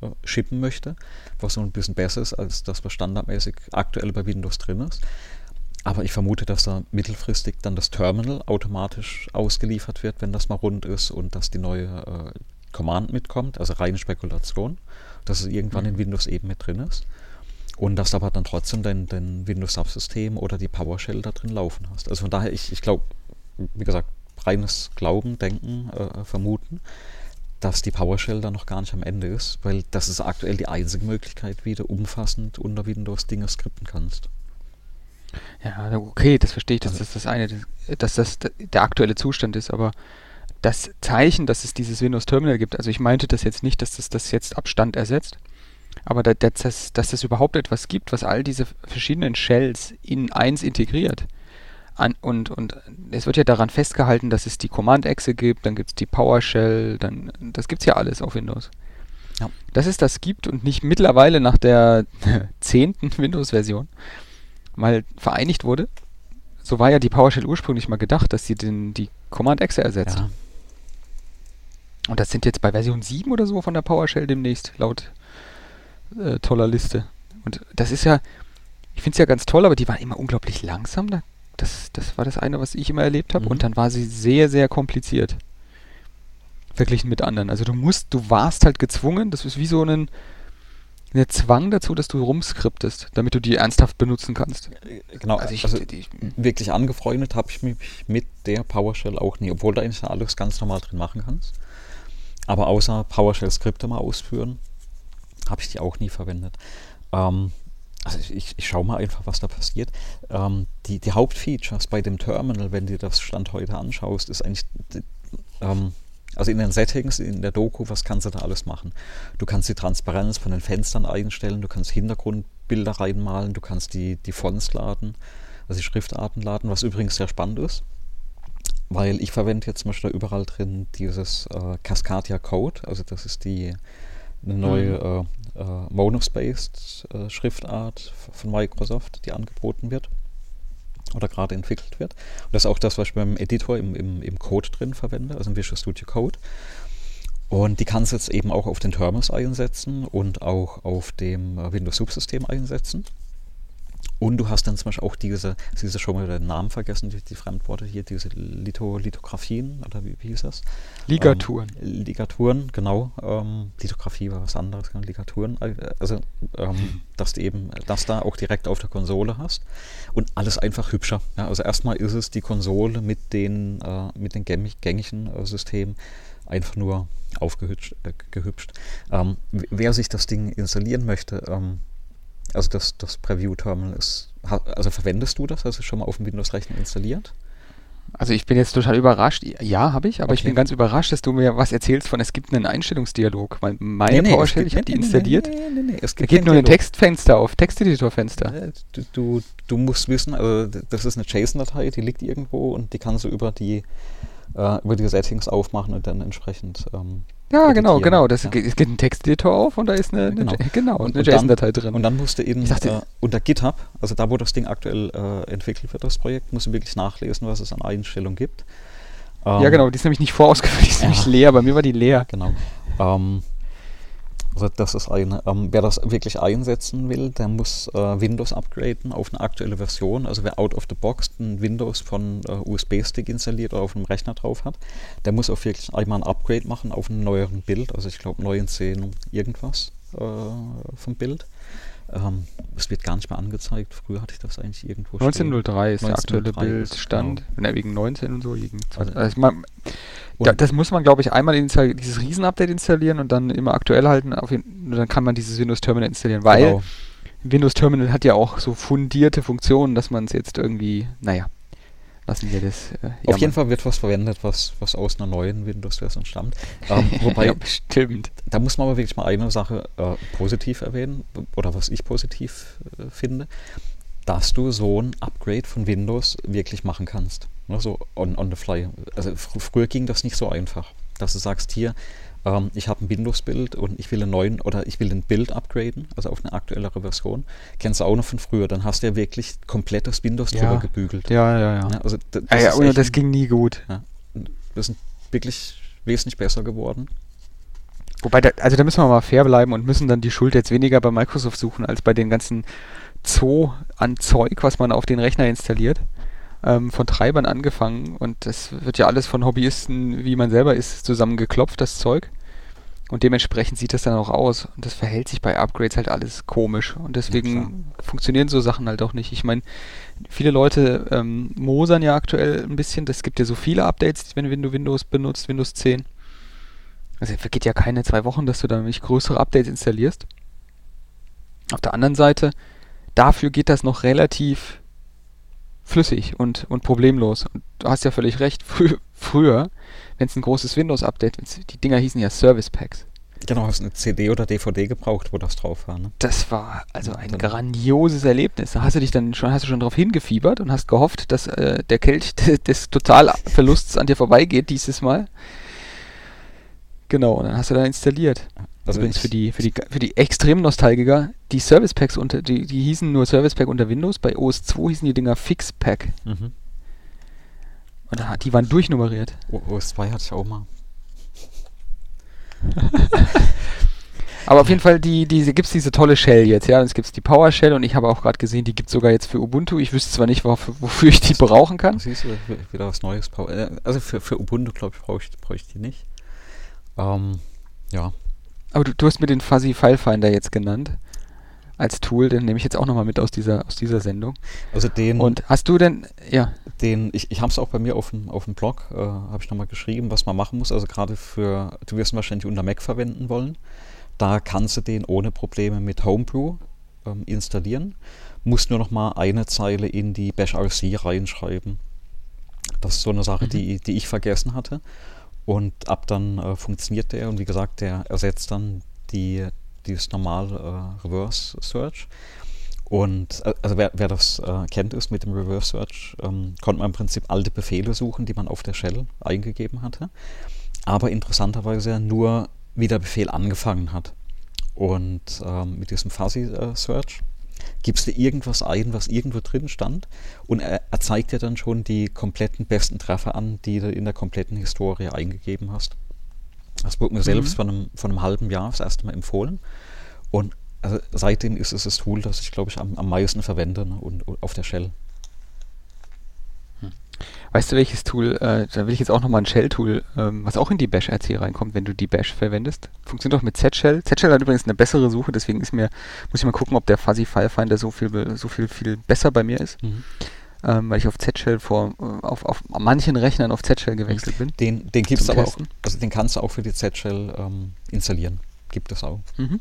A: äh, shippen möchte, was so ein bisschen besser ist als das, was standardmäßig aktuell bei Windows drin ist. Aber ich vermute, dass da mittelfristig dann das Terminal automatisch ausgeliefert wird, wenn das mal rund ist und dass die neue äh, Command mitkommt, also reine Spekulation, dass es irgendwann mhm. in Windows eben mit drin ist. Und dass du aber dann trotzdem dein, dein Windows-Subsystem oder die PowerShell da drin laufen hast. Also von daher, ich, ich glaube, wie gesagt, reines Glauben, Denken, äh, Vermuten, dass die PowerShell da noch gar nicht am Ende ist, weil das ist aktuell die einzige Möglichkeit, wie du umfassend unter Windows Dinge skripten kannst.
B: Ja, okay, das verstehe ich, dass also, das das eine, dass das der aktuelle Zustand ist, aber das Zeichen, dass es dieses Windows Terminal gibt, also ich meinte das jetzt nicht, dass das das jetzt Abstand ersetzt, aber da, dass, dass es überhaupt etwas gibt, was all diese verschiedenen Shells in eins integriert. An, und, und es wird ja daran festgehalten, dass es die Command-Exe gibt, dann gibt es die PowerShell, dann das gibt es ja alles auf Windows. Ja. Dass es das gibt und nicht mittlerweile nach der zehnten Windows-Version, mal vereinigt wurde. So war ja die PowerShell ursprünglich mal gedacht, dass sie den, die Command-Exe ersetzt. Ja. Und das sind jetzt bei Version 7 oder so von der PowerShell demnächst, laut äh, toller Liste. Und das ist ja, ich finde es ja ganz toll, aber die waren immer unglaublich langsam. Das, das war das eine, was ich immer erlebt habe. Mhm. Und dann war sie sehr, sehr kompliziert. Verglichen mit anderen. Also du musst, du warst halt gezwungen, das ist wie so ein, der Zwang dazu, dass du rumskriptest, damit du die ernsthaft benutzen kannst.
A: Genau, also, ich, also die, wirklich angefreundet habe ich mich mit der PowerShell auch nie, obwohl du eigentlich alles ganz normal drin machen kannst. Aber außer PowerShell-Skripte mal ausführen, habe ich die auch nie verwendet. Ähm, also ich, ich schaue mal einfach, was da passiert. Ähm, die, die Hauptfeatures bei dem Terminal, wenn du das Stand heute anschaust, ist eigentlich ähm, also in den Settings, in der Doku, was kannst du da alles machen? Du kannst die Transparenz von den Fenstern einstellen, du kannst Hintergrundbilder reinmalen, du kannst die, die Fonts laden, also die Schriftarten laden, was übrigens sehr spannend ist, weil ich verwende jetzt zum Beispiel überall drin dieses äh, Cascadia Code, also das ist die eine neue mhm. äh, äh, Monospaced äh, Schriftart von Microsoft, die angeboten wird oder gerade entwickelt wird. Und das ist auch das, was ich beim Editor im, im, im Code drin verwende, also im Visual Studio Code. Und die kannst du jetzt eben auch auf den Terminals einsetzen und auch auf dem äh, Windows Subsystem einsetzen. Und du hast dann zum Beispiel auch diese, diese schon mal den Namen vergessen, die, die Fremdworte hier, diese Litho, Lithografien, oder wie, wie hieß das?
B: Ligaturen.
A: Ähm, Ligaturen, genau. Ähm, Lithografie war was anderes, genau, Ligaturen. Äh, also, ähm, dass du eben das da auch direkt auf der Konsole hast. Und alles einfach hübscher. Ja, also erstmal ist es die Konsole mit den, äh, mit den gängigen äh, Systemen einfach nur aufgehübscht. Äh, gehübscht. Ähm, wer sich das Ding installieren möchte, ähm, also das, das Preview-Terminal ist, also verwendest du das? Hast du schon mal auf dem Windows-Rechner installiert?
B: Also ich bin jetzt total überrascht. Ja, habe ich, aber okay. ich bin ganz überrascht, dass du mir was erzählst von, es gibt einen Einstellungsdialog. Weil meine nee, nee, PowerShell, gibt, ich habe die nee, installiert. Nee, nee, nee, es gibt da geht nur ein Textfenster auf, Texteditorfenster.
A: Du, du, du musst wissen, also das ist eine JSON-Datei, die liegt irgendwo und die kannst du über die, äh, über die Settings aufmachen und dann entsprechend ähm,
B: ja, genau, genau. Das, ja. Es geht ein Texteditor auf und da ist eine, genau. eine, genau,
A: und, eine JSON-Datei drin. Und dann musst du eben dachte, äh, unter GitHub, also da, wo das Ding aktuell äh, entwickelt wird, das Projekt, musst du wirklich nachlesen, was es an Einstellungen gibt.
B: Ähm, ja, genau, die ist nämlich nicht vorausgefüllt, die ist ja. nämlich leer. Bei mir war die leer.
A: Genau. Ähm, Also das ist eine. Ähm, wer das wirklich einsetzen will, der muss äh, Windows upgraden auf eine aktuelle Version. Also wer out of the box ein Windows von äh, USB-Stick installiert oder auf einem Rechner drauf hat, der muss auch wirklich einmal ein Upgrade machen auf einen neueren Bild. Also ich glaube 9.10 irgendwas äh, vom Bild. Ähm, es wird gar nicht mehr angezeigt. Früher hatte ich das eigentlich irgendwo
B: 1903 ist 1903 der aktuelle Bildstand. Genau. Wenn er wegen 19 und so, gegen 20. Also, also man, da, das muss man, glaube ich, einmal dieses Riesen-Update installieren und dann immer aktuell halten. Jeden, dann kann man dieses Windows Terminal installieren, weil genau. Windows Terminal hat ja auch so fundierte Funktionen, dass man es jetzt irgendwie, naja, lassen wir das.
A: Äh, Auf jeden Fall wird was verwendet, was, was aus einer neuen Windows-Version stammt. Ähm,
B: wobei, ja, bestimmt.
A: Da muss man aber wirklich mal eine Sache äh, positiv erwähnen, oder was ich positiv äh, finde, dass du so ein Upgrade von Windows wirklich machen kannst. Ne, so on, on the fly. Also fr früher ging das nicht so einfach, dass du sagst, hier, ähm, ich habe ein Windows-Bild und ich will einen neuen oder ich will ein Bild upgraden, also auf eine aktuellere Version. Kennst du auch noch von früher, dann hast du ja wirklich komplettes Windows
B: ja.
A: drüber gebügelt.
B: Ja, ja, ja.
A: ja also
B: das, ah, ja, ja das ging nie gut. Ja,
A: das ist wirklich wesentlich besser geworden.
B: Wobei, da, also da müssen wir mal fair bleiben und müssen dann die Schuld jetzt weniger bei Microsoft suchen, als bei den ganzen Zoo an Zeug, was man auf den Rechner installiert ähm, von Treibern angefangen und das wird ja alles von Hobbyisten, wie man selber ist, zusammengeklopft, das Zeug. Und dementsprechend sieht das dann auch aus. Und das verhält sich bei Upgrades halt alles komisch. Und deswegen ja, funktionieren so Sachen halt auch nicht. Ich meine, viele Leute ähm, mosern ja aktuell ein bisschen. Es gibt ja so viele Updates, wenn du Windows benutzt, Windows 10. Also es vergeht ja keine zwei Wochen, dass du da nicht größere Updates installierst. Auf der anderen Seite, dafür geht das noch relativ flüssig und, und problemlos. Und du hast ja völlig recht, frü früher, wenn es ein großes Windows-Update, die Dinger hießen ja Service Packs.
A: Genau, hast eine CD oder DVD gebraucht, wo das drauf war. Ne?
B: Das war also ein dann grandioses Erlebnis. Da hast du dich dann schon, hast du schon drauf hingefiebert und hast gehofft, dass äh, der Kelch des Totalverlusts an dir vorbeigeht dieses Mal. Genau, und dann hast du da installiert. Also Übrigens für die, für die, für die extrem Nostalgiker, die Service Packs unter, die, die hießen nur Service Pack unter Windows, bei OS 2 hießen die Dinger Fix Pack. Mhm. Und da, die waren durchnummeriert.
A: OS 2 hatte ich auch mal.
B: Aber auf jeden Fall, die, die, gibt es diese tolle Shell jetzt, ja. Es gibt die PowerShell und ich habe auch gerade gesehen, die gibt es sogar jetzt für Ubuntu. Ich wüsste zwar nicht, wofür, wofür ich die brauchen kann.
A: Siehst du, wieder was Neues. Äh, also für, für Ubuntu, glaube ich, brauche ich, brauch ich die nicht. Ähm, ja,
B: aber du, du hast mir den Fuzzy File Finder jetzt genannt als Tool, den nehme ich jetzt auch nochmal mit aus dieser, aus dieser Sendung.
A: Also den.
B: Und hast du denn, ja.
A: Den, ich, ich habe es auch bei mir auf dem, auf dem Blog, äh, habe ich nochmal geschrieben, was man machen muss. Also gerade für, du wirst ihn wahrscheinlich unter Mac verwenden wollen. Da kannst du den ohne Probleme mit Homebrew ähm, installieren. Musst nur nochmal eine Zeile in die Bash RC reinschreiben. Das ist so eine Sache, mhm. die, die ich vergessen hatte. Und ab dann äh, funktioniert der und wie gesagt, der ersetzt dann die, dieses normale äh, Reverse Search. Und äh, also wer, wer das äh, kennt ist mit dem Reverse Search, ähm, konnte man im Prinzip alte Befehle suchen, die man auf der Shell eingegeben hatte. Aber interessanterweise nur, wie der Befehl angefangen hat. Und ähm, mit diesem Fuzzy äh, Search gibst du irgendwas ein, was irgendwo drin stand und er, er, zeigt dir dann schon die kompletten besten Treffer an, die du in der kompletten Historie eingegeben hast. Das wurde mir mhm. selbst von einem, von einem halben Jahr das erste Mal empfohlen und also seitdem ist es das Tool, das ich glaube ich am, am meisten verwende ne, und, und auf der Shell.
B: Weißt du, welches Tool, äh, da will ich jetzt auch nochmal ein Shell-Tool, ähm, was auch in die Bash-RC reinkommt, wenn du die Bash verwendest. Funktioniert auch mit Z-Shell. Z-Shell hat übrigens eine bessere Suche, deswegen ist mir, muss ich mal gucken, ob der Fuzzy File Finder so viel, so viel, viel besser bei mir ist. Mhm. Ähm, weil ich auf Z-Shell vor, äh, auf, auf manchen Rechnern auf Z-Shell gewechselt bin.
A: Den, den gibt es aber auch, also den kannst du auch für die Z-Shell ähm, installieren. Gibt es auch. Mhm.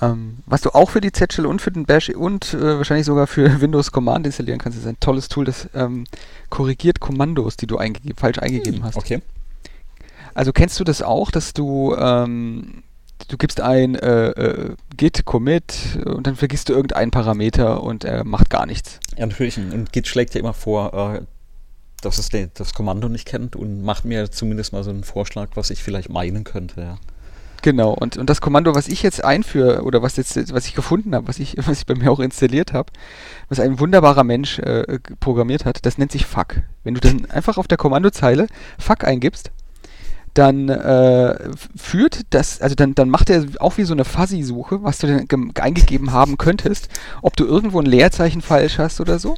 B: Ähm, was du auch für die Z-Shell und für den Bash und äh, wahrscheinlich sogar für Windows Command installieren kannst, ist ein tolles Tool, das ähm, korrigiert Kommandos, die du eingege falsch eingegeben hast.
A: Okay.
B: Also kennst du das auch, dass du ähm, du gibst ein äh, äh, Git Commit und dann vergisst du irgendeinen Parameter und er macht gar nichts.
A: Ja, natürlich. Und Git schlägt ja immer vor, äh, dass es das Kommando nicht kennt und macht mir zumindest mal so einen Vorschlag, was ich vielleicht meinen könnte. Ja.
B: Genau, und, und das Kommando, was ich jetzt einführe, oder was jetzt, was ich gefunden habe, was ich, was ich bei mir auch installiert habe, was ein wunderbarer Mensch äh, programmiert hat, das nennt sich fuck. Wenn du dann einfach auf der Kommandozeile fuck eingibst, dann äh, führt das, also dann, dann macht er auch wie so eine Fuzzy-Suche, was du denn eingegeben haben könntest, ob du irgendwo ein Leerzeichen falsch hast oder so.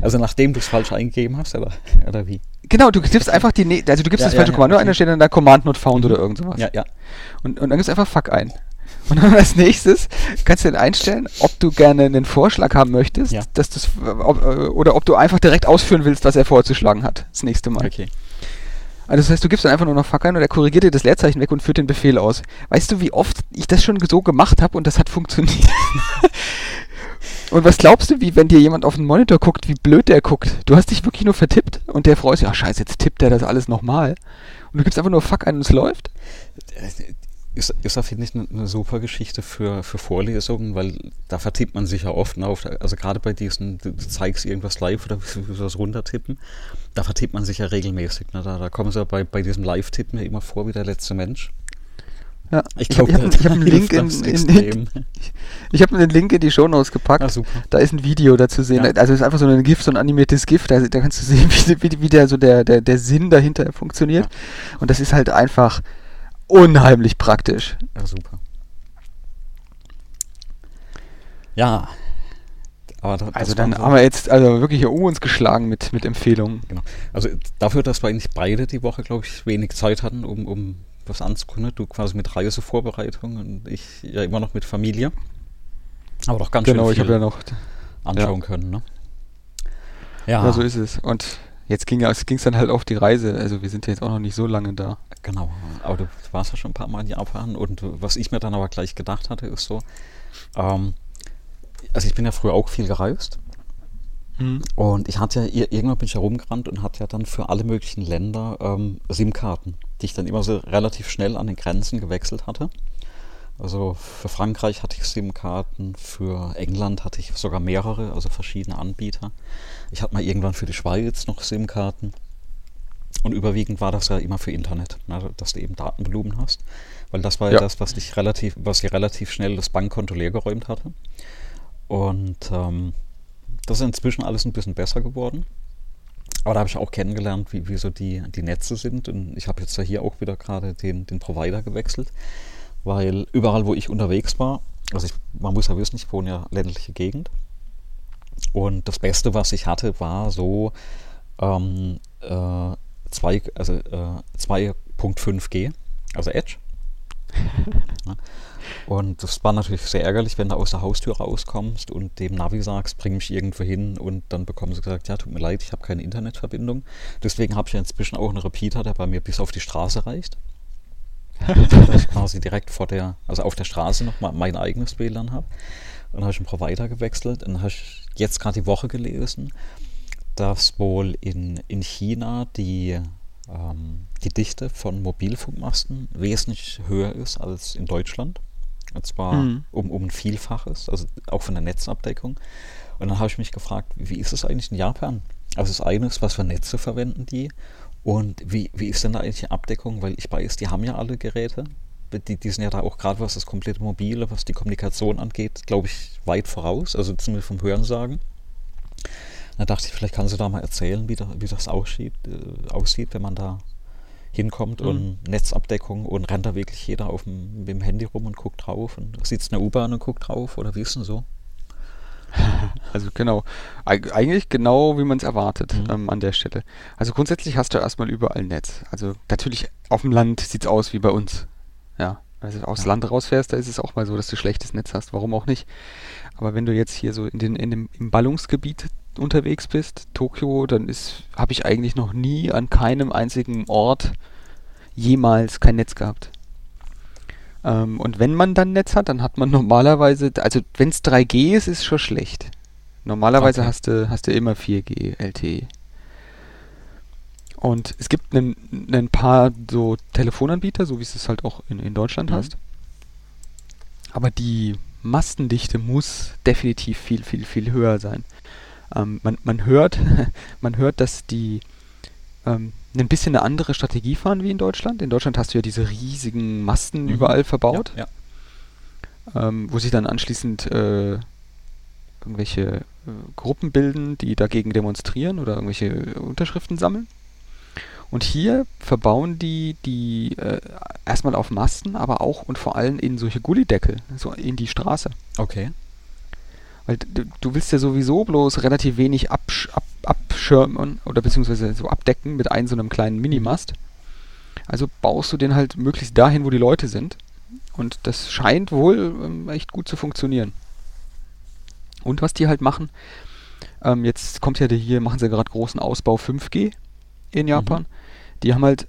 A: Also nachdem du es falsch eingegeben hast, oder, oder wie?
B: Genau, du gibst einfach die, ne also du gibst ja, das falsche ja, Kommando ein, dann steht dann da Command not found mhm. oder irgend sowas.
A: Ja, ja.
B: Und, und dann gibst du einfach Fuck ein. Und dann als nächstes kannst du dann einstellen, ob du gerne einen Vorschlag haben möchtest, ja. dass das, ob, äh, oder ob du einfach direkt ausführen willst, was er vorzuschlagen hat, das nächste Mal.
A: Okay.
B: Also das heißt, du gibst dann einfach nur noch Fuck ein und er korrigiert dir das Leerzeichen weg und führt den Befehl aus. Weißt du, wie oft ich das schon so gemacht habe und das hat funktioniert? und was glaubst du, wie wenn dir jemand auf den Monitor guckt, wie blöd der guckt? Du hast dich wirklich nur vertippt und der freut sich, ach scheiße, jetzt tippt der das alles nochmal. Und du gibst einfach nur Fuck ein und es läuft?
A: ist, ist auf jeden Fall eine, super Geschichte für, für Vorlesungen, weil da vertippt man sich ja oft. Ne, der, also gerade bei diesen, du, du, zeigst irgendwas live oder willst was runtertippen, da vertippt man sich ja regelmäßig. Ne, da, da kommen sie ja bei, bei diesem Live-Tippen ja immer vor wie der letzte Mensch.
B: Ja, ich glaube, ich habe hab, einen Link in, in, in ich habe einen Link in die Show Notes gepackt. Ah, da ist ein Video dazu sehen. Ja. Also es ist einfach so ein GIF, so ein animiertes GIF. Da, da kannst du sehen, wie, wie, wie der so der, der, der Sinn dahinter funktioniert. Ja. Und das ist halt einfach unheimlich praktisch.
A: Ja, super. Ja.
B: Da, also dann so haben wir jetzt also wirklich um uns geschlagen mit, mit Empfehlungen.
A: Genau. Also dafür, dass wir eigentlich beide die Woche, glaube ich, wenig Zeit hatten, um, um was anzugucken. Du quasi mit Reisevorbereitung und ich ja immer noch mit Familie. Aber doch ganz
B: genau, schön viel ich ja noch
A: anschauen ja. können. Ne?
B: Ja. ja, so ist es. Und jetzt ging es dann halt auf die Reise. Also wir sind ja jetzt auch noch nicht so lange da.
A: Genau, aber du warst ja schon ein paar Mal in Japan und was ich mir dann aber gleich gedacht hatte, ist so, ähm, also ich bin ja früher auch viel gereist mhm. und ich hatte ja, irgendwann bin ich herumgerannt und hatte ja dann für alle möglichen Länder ähm, SIM-Karten, die ich dann immer so relativ schnell an den Grenzen gewechselt hatte. Also für Frankreich hatte ich SIM-Karten, für England hatte ich sogar mehrere, also verschiedene Anbieter. Ich hatte mal irgendwann für die Schweiz noch SIM-Karten. Und überwiegend war das ja immer für Internet, ne, dass du eben Datenvolumen hast. Weil das war ja, das, was dich relativ, was dir relativ schnell das Bankkonto leergeräumt hatte. Und ähm, das ist inzwischen alles ein bisschen besser geworden. Aber da habe ich auch kennengelernt, wie, wie so die, die Netze sind. Und ich habe jetzt ja hier auch wieder gerade den, den Provider gewechselt, weil überall, wo ich unterwegs war, also ich, man muss ja wissen, ich wohne ja ländliche Gegend. Und das Beste, was ich hatte, war so ähm, äh, zwei, also, äh, 2.5G, also Edge. Und das war natürlich sehr ärgerlich, wenn du aus der Haustür rauskommst und dem Navi sagst, bring mich irgendwo hin und dann bekommen sie gesagt, ja, tut mir leid, ich habe keine Internetverbindung. Deswegen habe ich ja inzwischen auch einen Repeater, der bei mir bis auf die Straße reicht. dass ich quasi direkt vor der, also auf der Straße noch mal mein eigenes WLAN habe. Und dann habe ich einen Provider gewechselt und habe ich jetzt gerade die Woche gelesen, dass wohl in, in China die, ähm, die Dichte von Mobilfunkmasten wesentlich höher ist als in Deutschland. Und zwar mhm. um, um ein Vielfaches, also auch von der Netzabdeckung. Und dann habe ich mich gefragt, wie ist es eigentlich in Japan? Also das eine ist, was für Netze verwenden die? Und wie, wie ist denn da eigentlich die Abdeckung? Weil ich weiß, die haben ja alle Geräte. Die, die sind ja da auch gerade, was das komplette Mobile, was die Kommunikation angeht, glaube ich, weit voraus. Also zumindest vom Hörensagen. Da dachte ich, vielleicht kannst du da mal erzählen, wie, da, wie das aussieht, äh, aussieht, wenn man da hinkommt mhm. und Netzabdeckung und rennt da wirklich jeder auf dem, mit dem Handy rum und guckt drauf und sitzt in der U-Bahn und guckt drauf oder wie ist denn so?
B: Also genau, Eig eigentlich genau wie man es erwartet mhm. ähm, an der Stelle. Also grundsätzlich hast du erstmal überall Netz. Also natürlich auf dem Land sieht es aus wie bei uns. Ja, also aufs ja. Land rausfährst, da ist es auch mal so, dass du schlechtes Netz hast. Warum auch nicht? Aber wenn du jetzt hier so in den, in dem, im Ballungsgebiet unterwegs bist, Tokio, dann habe ich eigentlich noch nie an keinem einzigen Ort jemals kein Netz gehabt. Ähm, und wenn man dann Netz hat, dann hat man normalerweise, also wenn es 3G ist, ist schon schlecht. Normalerweise okay. hast, du, hast du immer 4G LTE. Und es gibt ein paar so Telefonanbieter, so wie es es halt auch in, in Deutschland mhm. hast. Aber die Mastendichte muss definitiv viel, viel, viel höher sein. Ähm, man, man, hört, man hört, dass die ähm, ein bisschen eine andere Strategie fahren wie in Deutschland. In Deutschland hast du ja diese riesigen Masten mhm. überall verbaut, ja, ja. Ähm, wo sich dann anschließend äh, irgendwelche äh, Gruppen bilden, die dagegen demonstrieren oder irgendwelche Unterschriften sammeln. Und hier verbauen die die äh, erstmal auf Masten, aber auch und vor allem in solche Gullideckel, so in die Straße.
A: Okay.
B: Weil du, du willst ja sowieso bloß relativ wenig absch ab, abschirmen oder beziehungsweise so abdecken mit einem so einem kleinen Minimast. Also baust du den halt möglichst dahin, wo die Leute sind. Und das scheint wohl ähm, echt gut zu funktionieren. Und was die halt machen, ähm, jetzt kommt ja der hier, machen sie gerade großen Ausbau 5G in Japan. Mhm. Die haben halt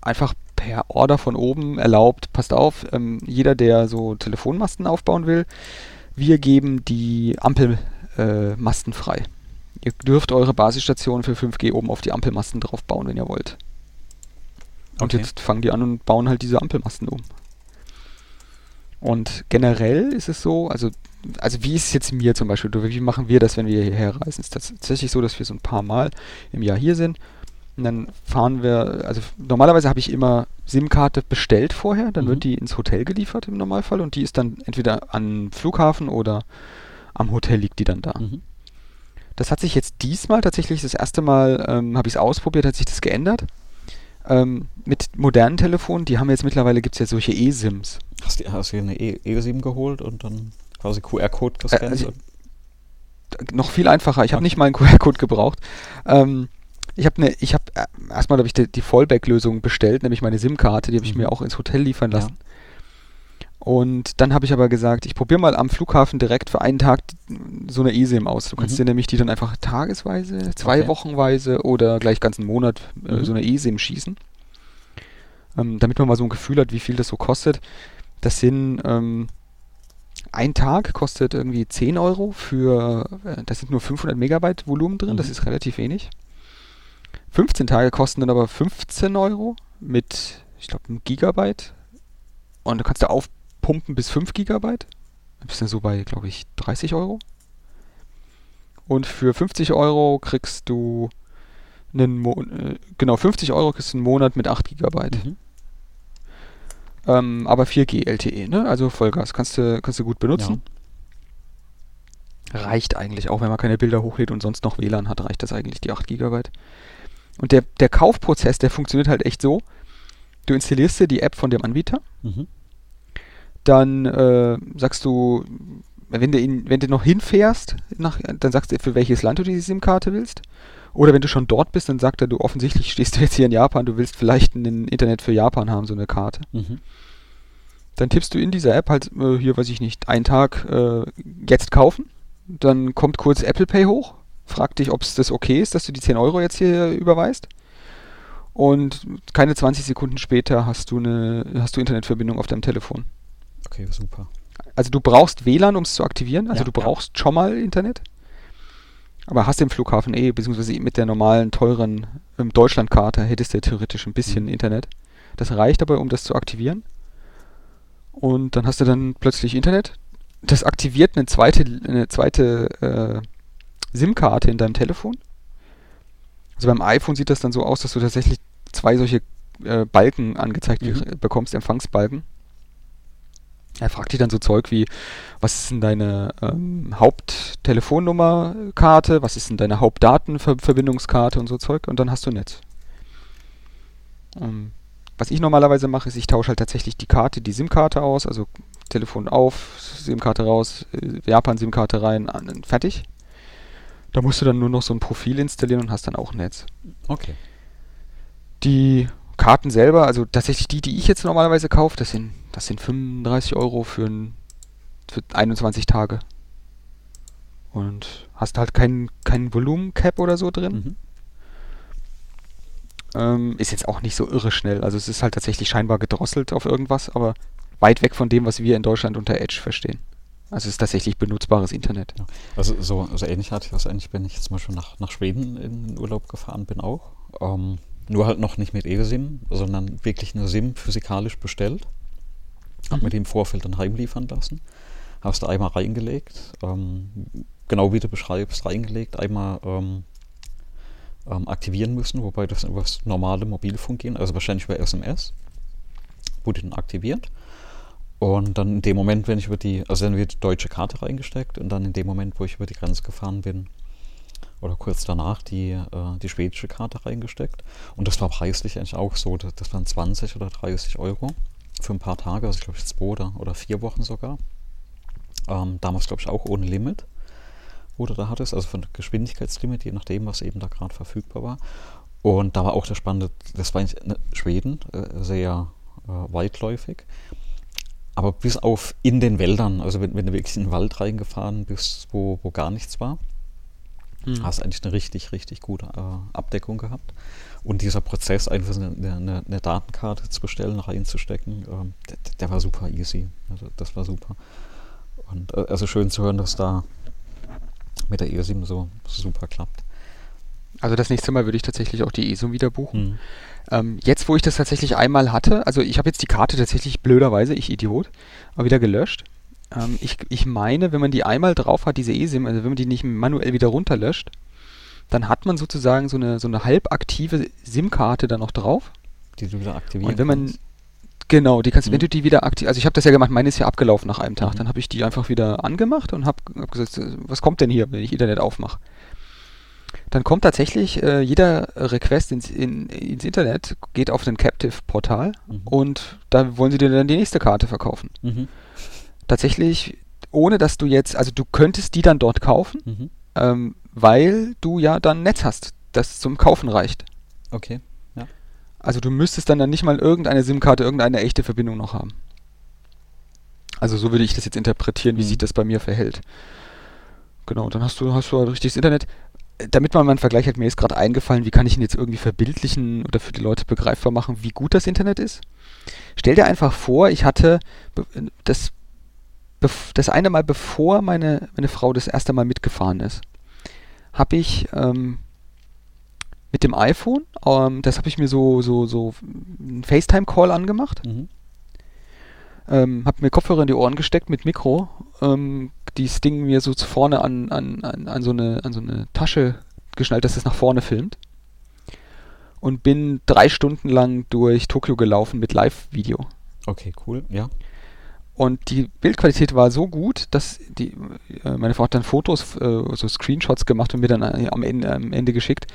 B: einfach per Order von oben erlaubt, passt auf, ähm, jeder, der so Telefonmasten aufbauen will, wir geben die Ampelmasten äh, frei. Ihr dürft eure Basisstation für 5G oben auf die Ampelmasten drauf bauen, wenn ihr wollt. Und okay. jetzt fangen die an und bauen halt diese Ampelmasten um. Und generell ist es so, also, also wie ist es jetzt mir zum Beispiel, wie machen wir das, wenn wir hierher reisen? Es ist tatsächlich so, dass wir so ein paar Mal im Jahr hier sind. Und dann fahren wir, also normalerweise habe ich immer SIM-Karte bestellt vorher, dann mhm. wird die ins Hotel geliefert im Normalfall und die ist dann entweder am Flughafen oder am Hotel liegt die dann da. Mhm. Das hat sich jetzt diesmal tatsächlich das erste Mal, ähm, habe ich es ausprobiert, hat sich das geändert. Ähm, mit modernen Telefonen, die haben jetzt mittlerweile, gibt es ja solche E-SIMs.
A: Hast du, hast du eine E-SIM geholt und dann quasi QR-Code gescannt? Äh, also,
B: noch viel einfacher. Ich okay. habe nicht mal einen QR-Code gebraucht. Ähm, ich habe eine, ich habe äh, erstmal habe ich die, die Fallback-Lösung bestellt, nämlich meine SIM-Karte, die habe ich mhm. mir auch ins Hotel liefern lassen. Ja. Und dann habe ich aber gesagt, ich probiere mal am Flughafen direkt für einen Tag so eine eSIM aus. Du kannst mhm. dir nämlich die dann einfach tagesweise, zwei okay. Wochenweise oder gleich ganzen Monat äh, mhm. so eine eSIM schießen. Ähm, damit man mal so ein Gefühl hat, wie viel das so kostet. Das sind ähm, ein Tag kostet irgendwie 10 Euro für, äh, da sind nur 500 Megabyte Volumen drin, mhm. das ist relativ wenig. 15 Tage kosten dann aber 15 Euro mit, ich glaube, einem Gigabyte. Und du kannst da aufpumpen bis 5 Gigabyte. Dann bist du so bei, glaube ich, 30 Euro. Und für 50 Euro kriegst du einen Mo äh, genau 50 Euro kriegst du einen Monat mit 8 Gigabyte. Mhm. Ähm, aber 4G LTE, ne? Also Vollgas kannst du kannst du gut benutzen. Ja. Reicht eigentlich auch, wenn man keine Bilder hochlädt und sonst noch WLAN hat, reicht das eigentlich die 8 Gigabyte. Und der, der Kaufprozess, der funktioniert halt echt so. Du installierst dir die App von dem Anbieter. Mhm. Dann äh, sagst du, wenn du, ihn, wenn du noch hinfährst, nach, dann sagst du, für welches Land du die SIM-Karte willst. Oder wenn du schon dort bist, dann sagt er, du offensichtlich stehst du jetzt hier in Japan, du willst vielleicht ein Internet für Japan haben, so eine Karte. Mhm. Dann tippst du in dieser App halt, äh, hier weiß ich nicht, einen Tag äh, jetzt kaufen. Dann kommt kurz Apple Pay hoch fragt dich, ob es das okay ist, dass du die 10 Euro jetzt hier überweist. Und keine 20 Sekunden später hast du eine hast du Internetverbindung auf deinem Telefon.
A: Okay, super.
B: Also du brauchst WLAN, um es zu aktivieren. Also ja, du brauchst ja. schon mal Internet. Aber hast im Flughafen eh, beziehungsweise mit der normalen, teuren ähm, Deutschlandkarte hättest du theoretisch ein bisschen mhm. Internet. Das reicht aber, um das zu aktivieren. Und dann hast du dann plötzlich Internet. Das aktiviert eine zweite, eine zweite äh, SIM-Karte in deinem Telefon. Also beim iPhone sieht das dann so aus, dass du tatsächlich zwei solche äh, Balken angezeigt mhm. bekommst, Empfangsbalken. Er fragt dich dann so Zeug wie, was ist denn deine ähm, Haupttelefonnumerkarte, was ist denn deine Hauptdatenverbindungskarte und so Zeug und dann hast du Netz. Ähm, was ich normalerweise mache, ist, ich tausche halt tatsächlich die Karte, die SIM-Karte aus, also Telefon auf, SIM-Karte raus, äh, Japan-SIM-Karte rein, an, fertig. Da musst du dann nur noch so ein Profil installieren und hast dann auch Netz.
A: Okay.
B: Die Karten selber, also tatsächlich die, die ich jetzt normalerweise kaufe, das sind, das sind 35 Euro für, ein, für 21 Tage. Und hast halt kein, kein Volumen-Cap oder so drin. Mhm. Ähm, ist jetzt auch nicht so irre schnell. Also es ist halt tatsächlich scheinbar gedrosselt auf irgendwas, aber weit weg von dem, was wir in Deutschland unter Edge verstehen. Also es ist tatsächlich benutzbares Internet.
A: Ja. Also so also ähnlich hatte ich das eigentlich, wenn ich jetzt mal schon nach, nach Schweden in den Urlaub gefahren bin auch. Ähm, nur halt noch nicht mit eSIM, sondern wirklich eine SIM physikalisch bestellt. Hab mhm. mir die im Vorfeld dann heimliefern lassen. Hast du einmal reingelegt, ähm, genau wie du beschreibst, reingelegt, einmal ähm, ähm, aktivieren müssen, wobei das über das normale Mobilfunk gehen, also wahrscheinlich über SMS. Wurde dann aktiviert und dann in dem Moment, wenn ich über die, also dann wird die deutsche Karte reingesteckt und dann in dem Moment, wo ich über die Grenze gefahren bin, oder kurz danach die, äh, die schwedische Karte reingesteckt. Und das war preislich eigentlich auch so. Das, waren 20 oder 30 Euro für ein paar Tage, also ich glaube zwei oder, oder vier Wochen sogar. Ähm, damals glaube ich auch ohne Limit, wo du da hattest, also von Geschwindigkeitslimit, je nachdem, was eben da gerade verfügbar war. Und da war auch der spannende, das war in Schweden äh, sehr äh, weitläufig. Aber bis auf in den Wäldern, also wenn, wenn du wirklich in den Wald reingefahren bist, wo, wo gar nichts war, hm. hast eigentlich eine richtig, richtig gute äh, Abdeckung gehabt. Und dieser Prozess, einfach eine, eine, eine Datenkarte zu bestellen, reinzustecken, ähm, der, der, war super easy. Also das war super. Und äh, also schön zu hören, dass da mit der ESIM so, super klappt.
B: Also das nächste Mal würde ich tatsächlich auch die ESIM wieder buchen. Mhm. Ähm, jetzt, wo ich das tatsächlich einmal hatte, also ich habe jetzt die Karte tatsächlich blöderweise, ich Idiot, mal wieder gelöscht. Ähm, ich, ich meine, wenn man die einmal drauf hat, diese ESIM, also wenn man die nicht manuell wieder runterlöscht, dann hat man sozusagen so eine, so eine halbaktive SIM-Karte da noch drauf.
A: Die du wieder aktivieren
B: Und wenn man, kannst. genau, die kannst, mhm. wenn du die wieder aktiv, also ich habe das ja gemacht, meine ist ja abgelaufen nach einem Tag, mhm. dann habe ich die einfach wieder angemacht und habe hab gesagt, was kommt denn hier, wenn ich Internet aufmache? Dann kommt tatsächlich äh, jeder Request ins, in, ins Internet, geht auf ein Captive-Portal mhm. und da wollen sie dir dann die nächste Karte verkaufen. Mhm. Tatsächlich, ohne dass du jetzt, also du könntest die dann dort kaufen, mhm. ähm, weil du ja dann Netz hast, das zum Kaufen reicht.
A: Okay,
B: ja. Also du müsstest dann, dann nicht mal irgendeine SIM-Karte, irgendeine echte Verbindung noch haben. Also so würde ich das jetzt interpretieren, wie mhm. sich das bei mir verhält. Genau, dann hast du, hast du halt richtiges Internet. Damit man mal einen Vergleich hat, mir ist gerade eingefallen, wie kann ich ihn jetzt irgendwie verbildlichen oder für die Leute begreifbar machen, wie gut das Internet ist. Stell dir einfach vor, ich hatte das, das eine Mal, bevor meine, meine Frau das erste Mal mitgefahren ist, habe ich ähm, mit dem iPhone, ähm, das habe ich mir so, so, so einen FaceTime-Call angemacht. Mhm. Ähm, habe mir Kopfhörer in die Ohren gesteckt mit Mikro, ähm, dieses Ding mir so vorne an, an, an, an, so eine, an so eine Tasche geschnallt, dass es nach vorne filmt. Und bin drei Stunden lang durch Tokio gelaufen mit Live-Video.
A: Okay, cool, ja.
B: Und die Bildqualität war so gut, dass die, äh, meine Frau hat dann Fotos, äh, so Screenshots gemacht und mir dann äh, am, Ende, am Ende geschickt.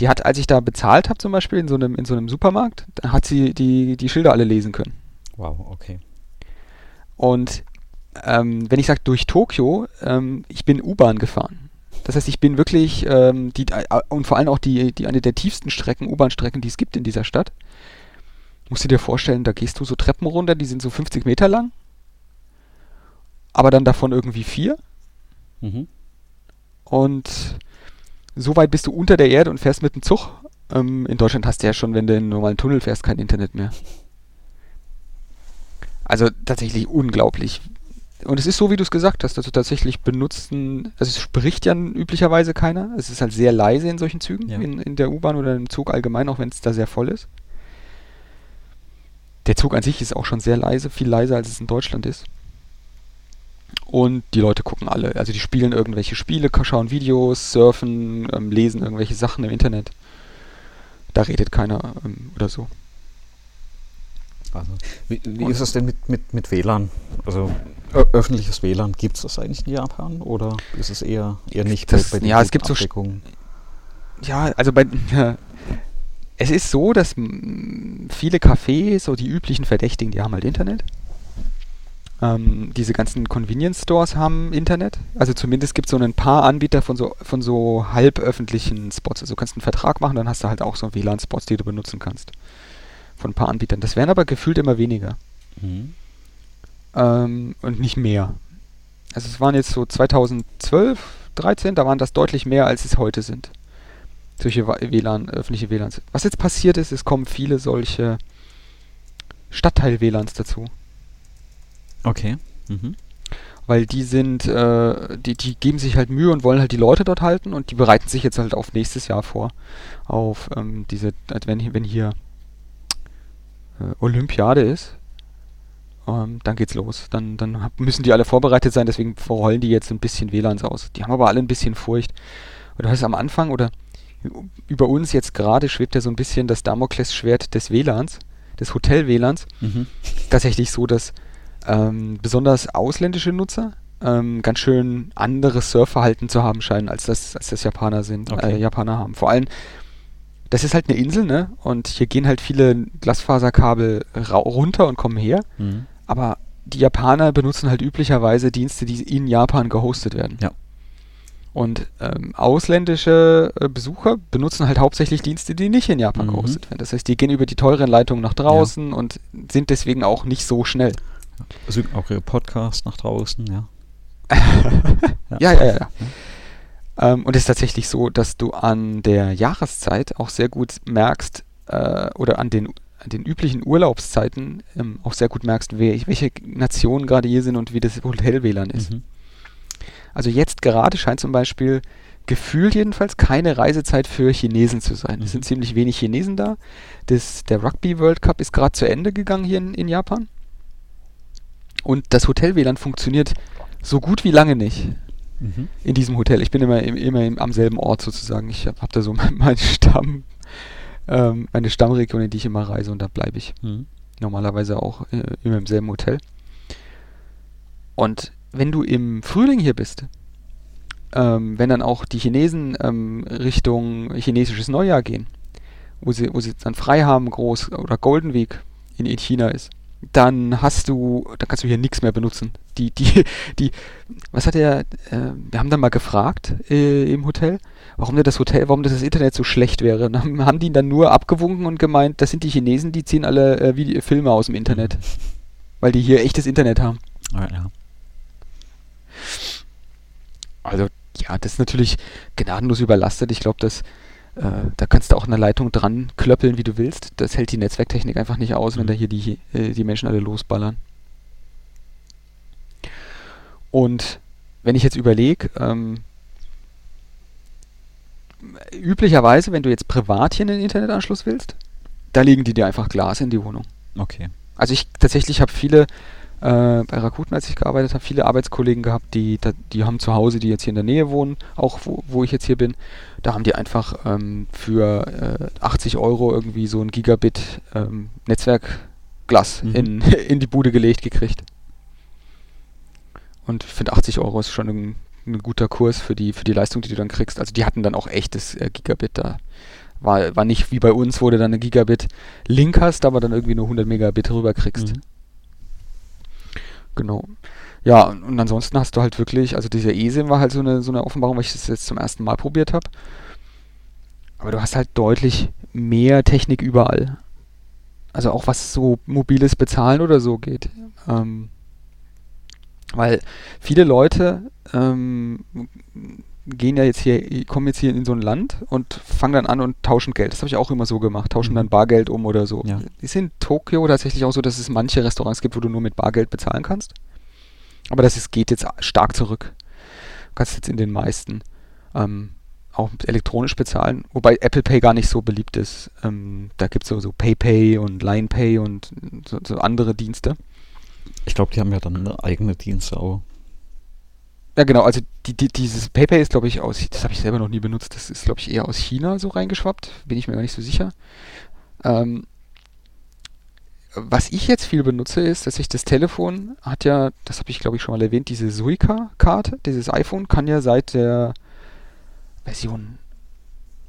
B: Die hat, als ich da bezahlt habe, zum Beispiel in so einem, in so einem Supermarkt, hat sie die, die Schilder alle lesen können.
A: Wow, okay.
B: Und ähm, wenn ich sage durch Tokio, ähm, ich bin U-Bahn gefahren. Das heißt, ich bin wirklich ähm, die äh, und vor allem auch die, die eine der tiefsten Strecken, U-Bahn-Strecken, die es gibt in dieser Stadt. Musst du dir vorstellen, da gehst du so Treppen runter, die sind so 50 Meter lang aber dann davon irgendwie vier. Mhm. Und so weit bist du unter der Erde und fährst mit dem Zug. Ähm, in Deutschland hast du ja schon, wenn du in einen normalen Tunnel fährst, kein Internet mehr. Also tatsächlich unglaublich. Und es ist so, wie du es gesagt hast, also tatsächlich benutzen, also es spricht ja üblicherweise keiner. Es ist halt sehr leise in solchen Zügen, ja. in, in der U-Bahn oder im Zug allgemein, auch wenn es da sehr voll ist. Der Zug an sich ist auch schon sehr leise, viel leiser als es in Deutschland ist. Und die Leute gucken alle. Also die spielen irgendwelche Spiele, schauen Videos, surfen, ähm, lesen irgendwelche Sachen im Internet. Da redet keiner ähm, oder so.
A: Also, wie, wie ist es denn mit, mit, mit WLAN? Also öffentliches WLAN, gibt es das eigentlich in Japan oder ist es eher, eher nicht
B: das, bei, bei Ja, es gibt so. Ja, also bei. Es ist so, dass viele Cafés, so die üblichen Verdächtigen, die haben halt Internet. Ähm, diese ganzen Convenience Stores haben Internet. Also zumindest gibt es so ein paar Anbieter von so, von so halböffentlichen Spots. Also du kannst einen Vertrag machen, dann hast du halt auch so WLAN-Spots, die du benutzen kannst. Von ein paar Anbietern. Das wären aber gefühlt immer weniger. Mhm. Ähm, und nicht mehr. Also es waren jetzt so 2012, 13, da waren das deutlich mehr, als es heute sind. Solche WLAN, öffentliche WLANs. Was jetzt passiert ist, es kommen viele solche Stadtteil-WLANs dazu.
A: Okay. Mhm.
B: Weil die sind, äh, die, die geben sich halt Mühe und wollen halt die Leute dort halten und die bereiten sich jetzt halt auf nächstes Jahr vor. Auf ähm, diese, wenn, wenn hier äh, Olympiade ist, ähm, dann geht's los. Dann, dann müssen die alle vorbereitet sein, deswegen rollen die jetzt ein bisschen WLANs aus. Die haben aber alle ein bisschen Furcht. Und du hast am Anfang oder über uns jetzt gerade schwebt ja so ein bisschen das Damoklesschwert des WLANs, des Hotel-WLANs. Mhm. Tatsächlich so, dass ähm, besonders ausländische Nutzer ähm, ganz schön anderes Surfverhalten zu haben scheinen, als das, als das Japaner sind, okay. äh, Japaner haben. Vor allem, das ist halt eine Insel, ne? Und hier gehen halt viele Glasfaserkabel runter und kommen her. Mhm. Aber die Japaner benutzen halt üblicherweise Dienste, die in Japan gehostet werden.
A: Ja.
B: Und ähm, ausländische äh, Besucher benutzen halt hauptsächlich Dienste, die nicht in Japan mhm. gehostet werden. Das heißt, die gehen über die teuren Leitungen nach draußen ja. und sind deswegen auch nicht so schnell.
A: Also auch ihre Podcasts nach draußen, ja.
B: ja, ja, ja. ja. Ähm, und es ist tatsächlich so, dass du an der Jahreszeit auch sehr gut merkst, äh, oder an den, den üblichen Urlaubszeiten ähm, auch sehr gut merkst, wer, welche Nationen gerade hier sind und wie das Hotel-WLAN ist. Mhm. Also jetzt gerade scheint zum Beispiel gefühlt jedenfalls keine Reisezeit für Chinesen zu sein. Mhm. Es sind ziemlich wenig Chinesen da. Das, der Rugby World Cup ist gerade zu Ende gegangen hier in, in Japan. Und das Hotel-WLAN funktioniert so gut wie lange nicht mhm. in diesem Hotel. Ich bin immer, immer am selben Ort sozusagen. Ich habe hab da so meinen Stamm, ähm, meine Stammregion, in die ich immer reise und da bleibe ich. Mhm. Normalerweise auch äh, immer im selben Hotel. Und wenn du im Frühling hier bist, ähm, wenn dann auch die Chinesen ähm, Richtung chinesisches Neujahr gehen, wo sie, wo sie dann frei haben, groß oder Golden Week in, in China ist, dann hast du, dann kannst du hier nichts mehr benutzen. Die, die, die, was hat er, äh, wir haben dann mal gefragt äh, im Hotel, warum denn das Hotel, warum das Internet so schlecht wäre. Dann haben die ihn dann nur abgewunken und gemeint, das sind die Chinesen, die ziehen alle äh, Video Filme aus dem Internet. Weil die hier echtes Internet haben.
A: Ah, ja.
B: Also, ja, das ist natürlich gnadenlos überlastet. Ich glaube, dass äh, da kannst du auch eine Leitung dran klöppeln, wie du willst. Das hält die Netzwerktechnik einfach nicht aus, mhm. wenn da hier die, äh, die Menschen alle losballern. Und wenn ich jetzt überlege, ähm, üblicherweise, wenn du jetzt privat hier einen Internetanschluss willst, da legen die dir einfach Glas in die Wohnung.
A: Okay.
B: Also ich tatsächlich habe viele äh, bei Rakuten, als ich gearbeitet habe, viele Arbeitskollegen gehabt, die, die haben zu Hause, die jetzt hier in der Nähe wohnen, auch wo, wo ich jetzt hier bin. Da haben die einfach ähm, für äh, 80 Euro irgendwie so ein Gigabit ähm, Netzwerkglas mhm. in, in die Bude gelegt gekriegt. Und ich finde 80 Euro ist schon ein, ein, guter Kurs für die, für die Leistung, die du dann kriegst. Also die hatten dann auch echtes äh, Gigabit da. War, war nicht wie bei uns, wo du dann eine Gigabit-Link hast, aber dann irgendwie nur 100 Megabit rüber kriegst. Mhm. Genau. Ja, und ansonsten hast du halt wirklich, also dieser eSIM war halt so eine, so eine Offenbarung, weil ich das jetzt zum ersten Mal probiert habe. Aber du hast halt deutlich mehr Technik überall. Also auch was so mobiles Bezahlen oder so geht. Ähm, weil viele Leute ähm, gehen ja jetzt hier, kommen jetzt hier in so ein Land und fangen dann an und tauschen Geld. Das habe ich auch immer so gemacht, tauschen mhm. dann Bargeld um oder so. Ja. Ist in Tokio tatsächlich auch so, dass es manche Restaurants gibt, wo du nur mit Bargeld bezahlen kannst. Aber das ist, geht jetzt stark zurück. Du kannst jetzt in den meisten ähm, auch elektronisch bezahlen, wobei Apple Pay gar nicht so beliebt ist. Ähm, da gibt es so, so PayPay und LinePay und so, so andere Dienste.
A: Ich glaube, die haben ja dann eine eigene Dienste auch.
B: Ja, genau, also die, die, dieses PayPay ist, glaube ich, aus, das habe ich selber noch nie benutzt, das ist, glaube ich, eher aus China so reingeschwappt, bin ich mir gar nicht so sicher. Ähm, was ich jetzt viel benutze, ist, dass ich das Telefon hat ja, das habe ich glaube ich schon mal erwähnt, diese Suica-Karte, dieses iPhone kann ja seit der Version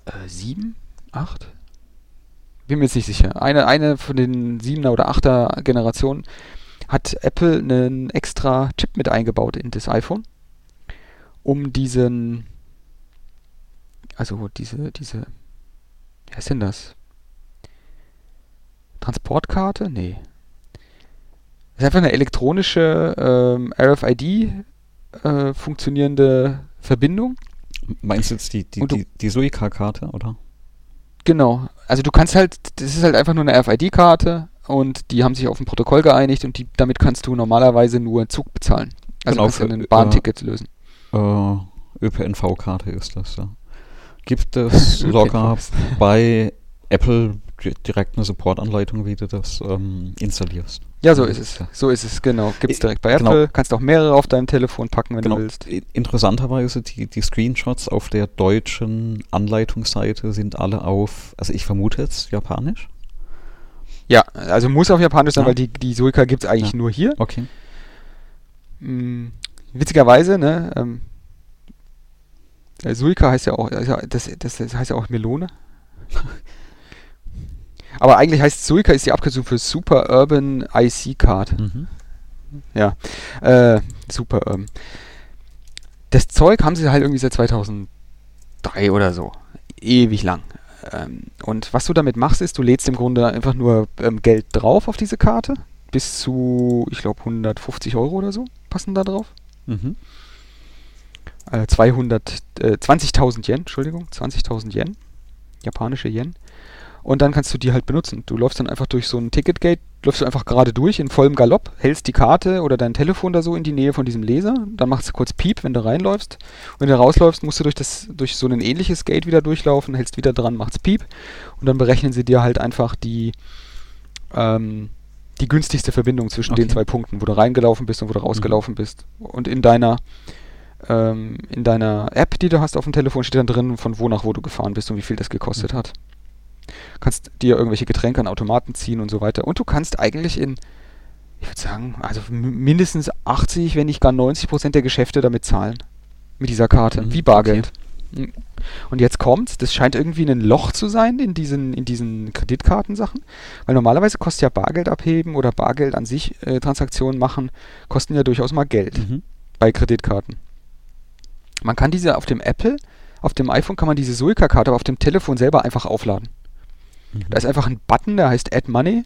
B: äh, 7, 8? Bin mir jetzt nicht sicher. Eine, eine von den 7er oder 8er Generationen hat Apple einen extra Chip mit eingebaut in das iPhone um diesen, also diese, diese, wie heißt denn das? Transportkarte? Nee. Das ist einfach eine elektronische ähm, RFID äh, funktionierende Verbindung.
A: Meinst du jetzt die, die, die, die Suica-Karte, oder?
B: Genau. Also du kannst halt, das ist halt einfach nur eine RFID-Karte und die haben sich auf ein Protokoll geeinigt und die, damit kannst du normalerweise nur einen Zug bezahlen. Also genau, kannst du ein Bahnticket äh, lösen.
A: Äh, ÖPNV-Karte ist das, ja. Gibt es sogar bei Apple direkt eine Supportanleitung, wie du das ähm, installierst.
B: Ja, so ist es. So ist es, genau. Gibt es direkt bei genau. Apple. Kannst auch mehrere auf deinem Telefon packen, wenn genau. du willst.
A: Interessanterweise, die, die Screenshots auf der deutschen Anleitungsseite sind alle auf, also ich vermute jetzt japanisch.
B: Ja, also muss auf japanisch sein, ja. weil die, die Suica gibt es eigentlich ja. nur hier.
A: Okay.
B: Mm, witzigerweise, ne, ähm, Suica heißt ja auch, das, das, das heißt ja auch Melone. Aber eigentlich heißt Suica ist die Abkürzung für Super Urban IC Card. Mhm. Ja, äh, Super Urban. Das Zeug haben sie halt irgendwie seit 2003 oder so. Ewig lang. Ähm, und was du damit machst, ist, du lädst im Grunde einfach nur ähm, Geld drauf auf diese Karte. Bis zu, ich glaube, 150 Euro oder so passen da drauf. Mhm. Äh, 200, äh, 20.000 Yen, Entschuldigung, 20.000 Yen. Japanische Yen. Und dann kannst du die halt benutzen. Du läufst dann einfach durch so ein Ticketgate, läufst du einfach gerade durch in vollem Galopp, hältst die Karte oder dein Telefon da so in die Nähe von diesem Laser, dann machst du kurz Piep, wenn du reinläufst. Und wenn du rausläufst, musst du durch, das, durch so ein ähnliches Gate wieder durchlaufen, hältst wieder dran, machst Piep und dann berechnen sie dir halt einfach die, ähm, die günstigste Verbindung zwischen okay. den zwei Punkten, wo du reingelaufen bist und wo du rausgelaufen mhm. bist. Und in deiner ähm, in deiner App, die du hast auf dem Telefon, steht dann drin, von wo nach wo du gefahren bist und wie viel das gekostet mhm. hat kannst dir irgendwelche Getränke an Automaten ziehen und so weiter. Und du kannst eigentlich in, ich würde sagen, also mindestens 80, wenn nicht gar 90 Prozent der Geschäfte damit zahlen. Mit dieser Karte, mhm, wie Bargeld. Okay. Und jetzt kommt's, das scheint irgendwie ein Loch zu sein in diesen, in diesen Kreditkartensachen, weil normalerweise kostet ja Bargeld abheben oder Bargeld an sich äh, Transaktionen machen, kosten ja durchaus mal Geld mhm. bei Kreditkarten. Man kann diese auf dem Apple, auf dem iPhone kann man diese Suica-Karte auf dem Telefon selber einfach aufladen. Mhm. Da ist einfach ein Button, der heißt Add Money.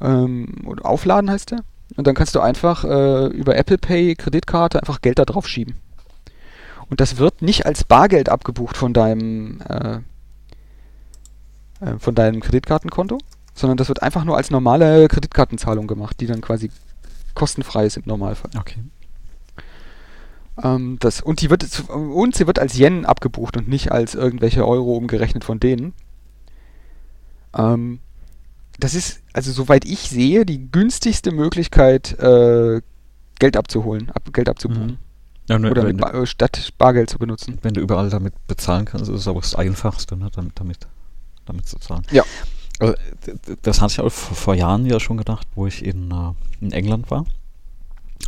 B: Ähm, oder Aufladen heißt der. Und dann kannst du einfach äh, über Apple Pay, Kreditkarte, einfach Geld da drauf schieben. Und das wird nicht als Bargeld abgebucht von deinem, äh, äh, von deinem Kreditkartenkonto, sondern das wird einfach nur als normale Kreditkartenzahlung gemacht, die dann quasi kostenfrei ist im Normalfall.
A: Okay.
B: Ähm, das, und, die wird, und sie wird als Yen abgebucht und nicht als irgendwelche Euro umgerechnet von denen. Ähm, das ist, also soweit ich sehe, die günstigste Möglichkeit, äh, Geld abzuholen, ab, Geld abzubuchen. Mhm. Ja, ne, Oder mit äh, statt Bargeld zu benutzen.
A: Wenn du überall damit bezahlen kannst, ist es auch das Einfachste, ne, damit, damit, damit zu zahlen.
B: Ja.
A: Also, das hatte ich auch vor Jahren ja schon gedacht, wo ich in, uh, in England war.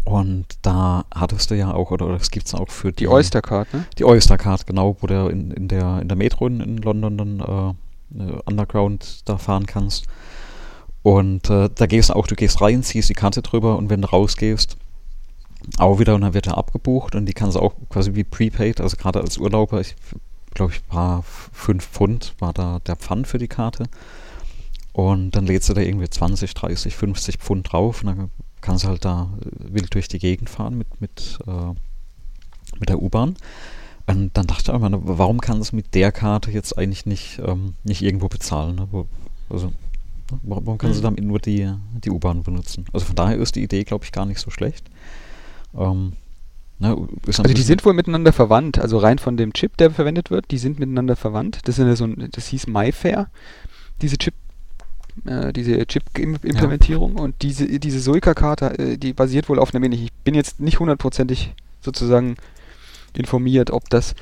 A: Und da hattest du ja auch, oder es gibt es auch für
B: die, die Oyster Card, ne?
A: Die Oyster Card, genau, wo der in, in, der, in der Metro in, in London dann uh, äh, Underground da fahren kannst. Und äh, da gehst du auch, du gehst rein, ziehst die Karte drüber und wenn du rausgehst, auch wieder und dann wird er abgebucht und die kannst du auch quasi wie prepaid, also gerade als Urlauber, ich glaube ich war 5 Pfund, war da der Pfand für die Karte. Und dann lädst du da irgendwie 20, 30, 50 Pfund drauf und dann kannst du halt da wild durch die Gegend fahren mit, mit, äh, mit der U-Bahn. Und dann dachte ich immer, warum kann es mit der Karte jetzt eigentlich nicht, ähm, nicht irgendwo bezahlen? Ne? Also, warum, kann mhm. sie damit nur die, die U-Bahn benutzen? Also von daher ist die Idee, glaube ich, gar nicht so schlecht. Ähm,
B: ne, also die sind wohl miteinander verwandt, also rein von dem Chip, der verwendet wird, die sind miteinander verwandt. Das, sind so ein, das hieß MyFair, diese Chip äh, diese Chip-Implementierung ja. und diese, diese Suica-Karte, äh, die basiert wohl auf einem ähnlichen. Ich bin jetzt nicht hundertprozentig sozusagen informiert, ob das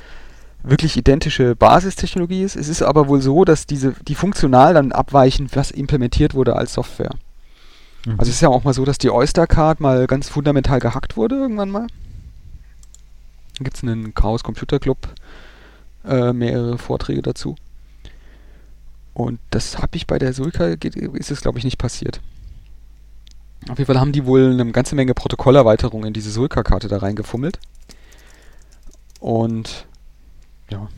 B: wirklich identische Basistechnologie ist. Es ist aber wohl so, dass diese, die funktional dann abweichen, was implementiert wurde als Software. Mhm. Also es ist ja auch mal so, dass die Oyster Card mal ganz fundamental gehackt wurde irgendwann mal. Da gibt es einen Chaos Computer Club, äh, mehrere Vorträge dazu. Und das habe ich bei der Sulka, ist es glaube ich nicht passiert. Auf jeden Fall haben die wohl eine ganze Menge Protokollerweiterungen in diese Sulka-Karte da reingefummelt. Und ja.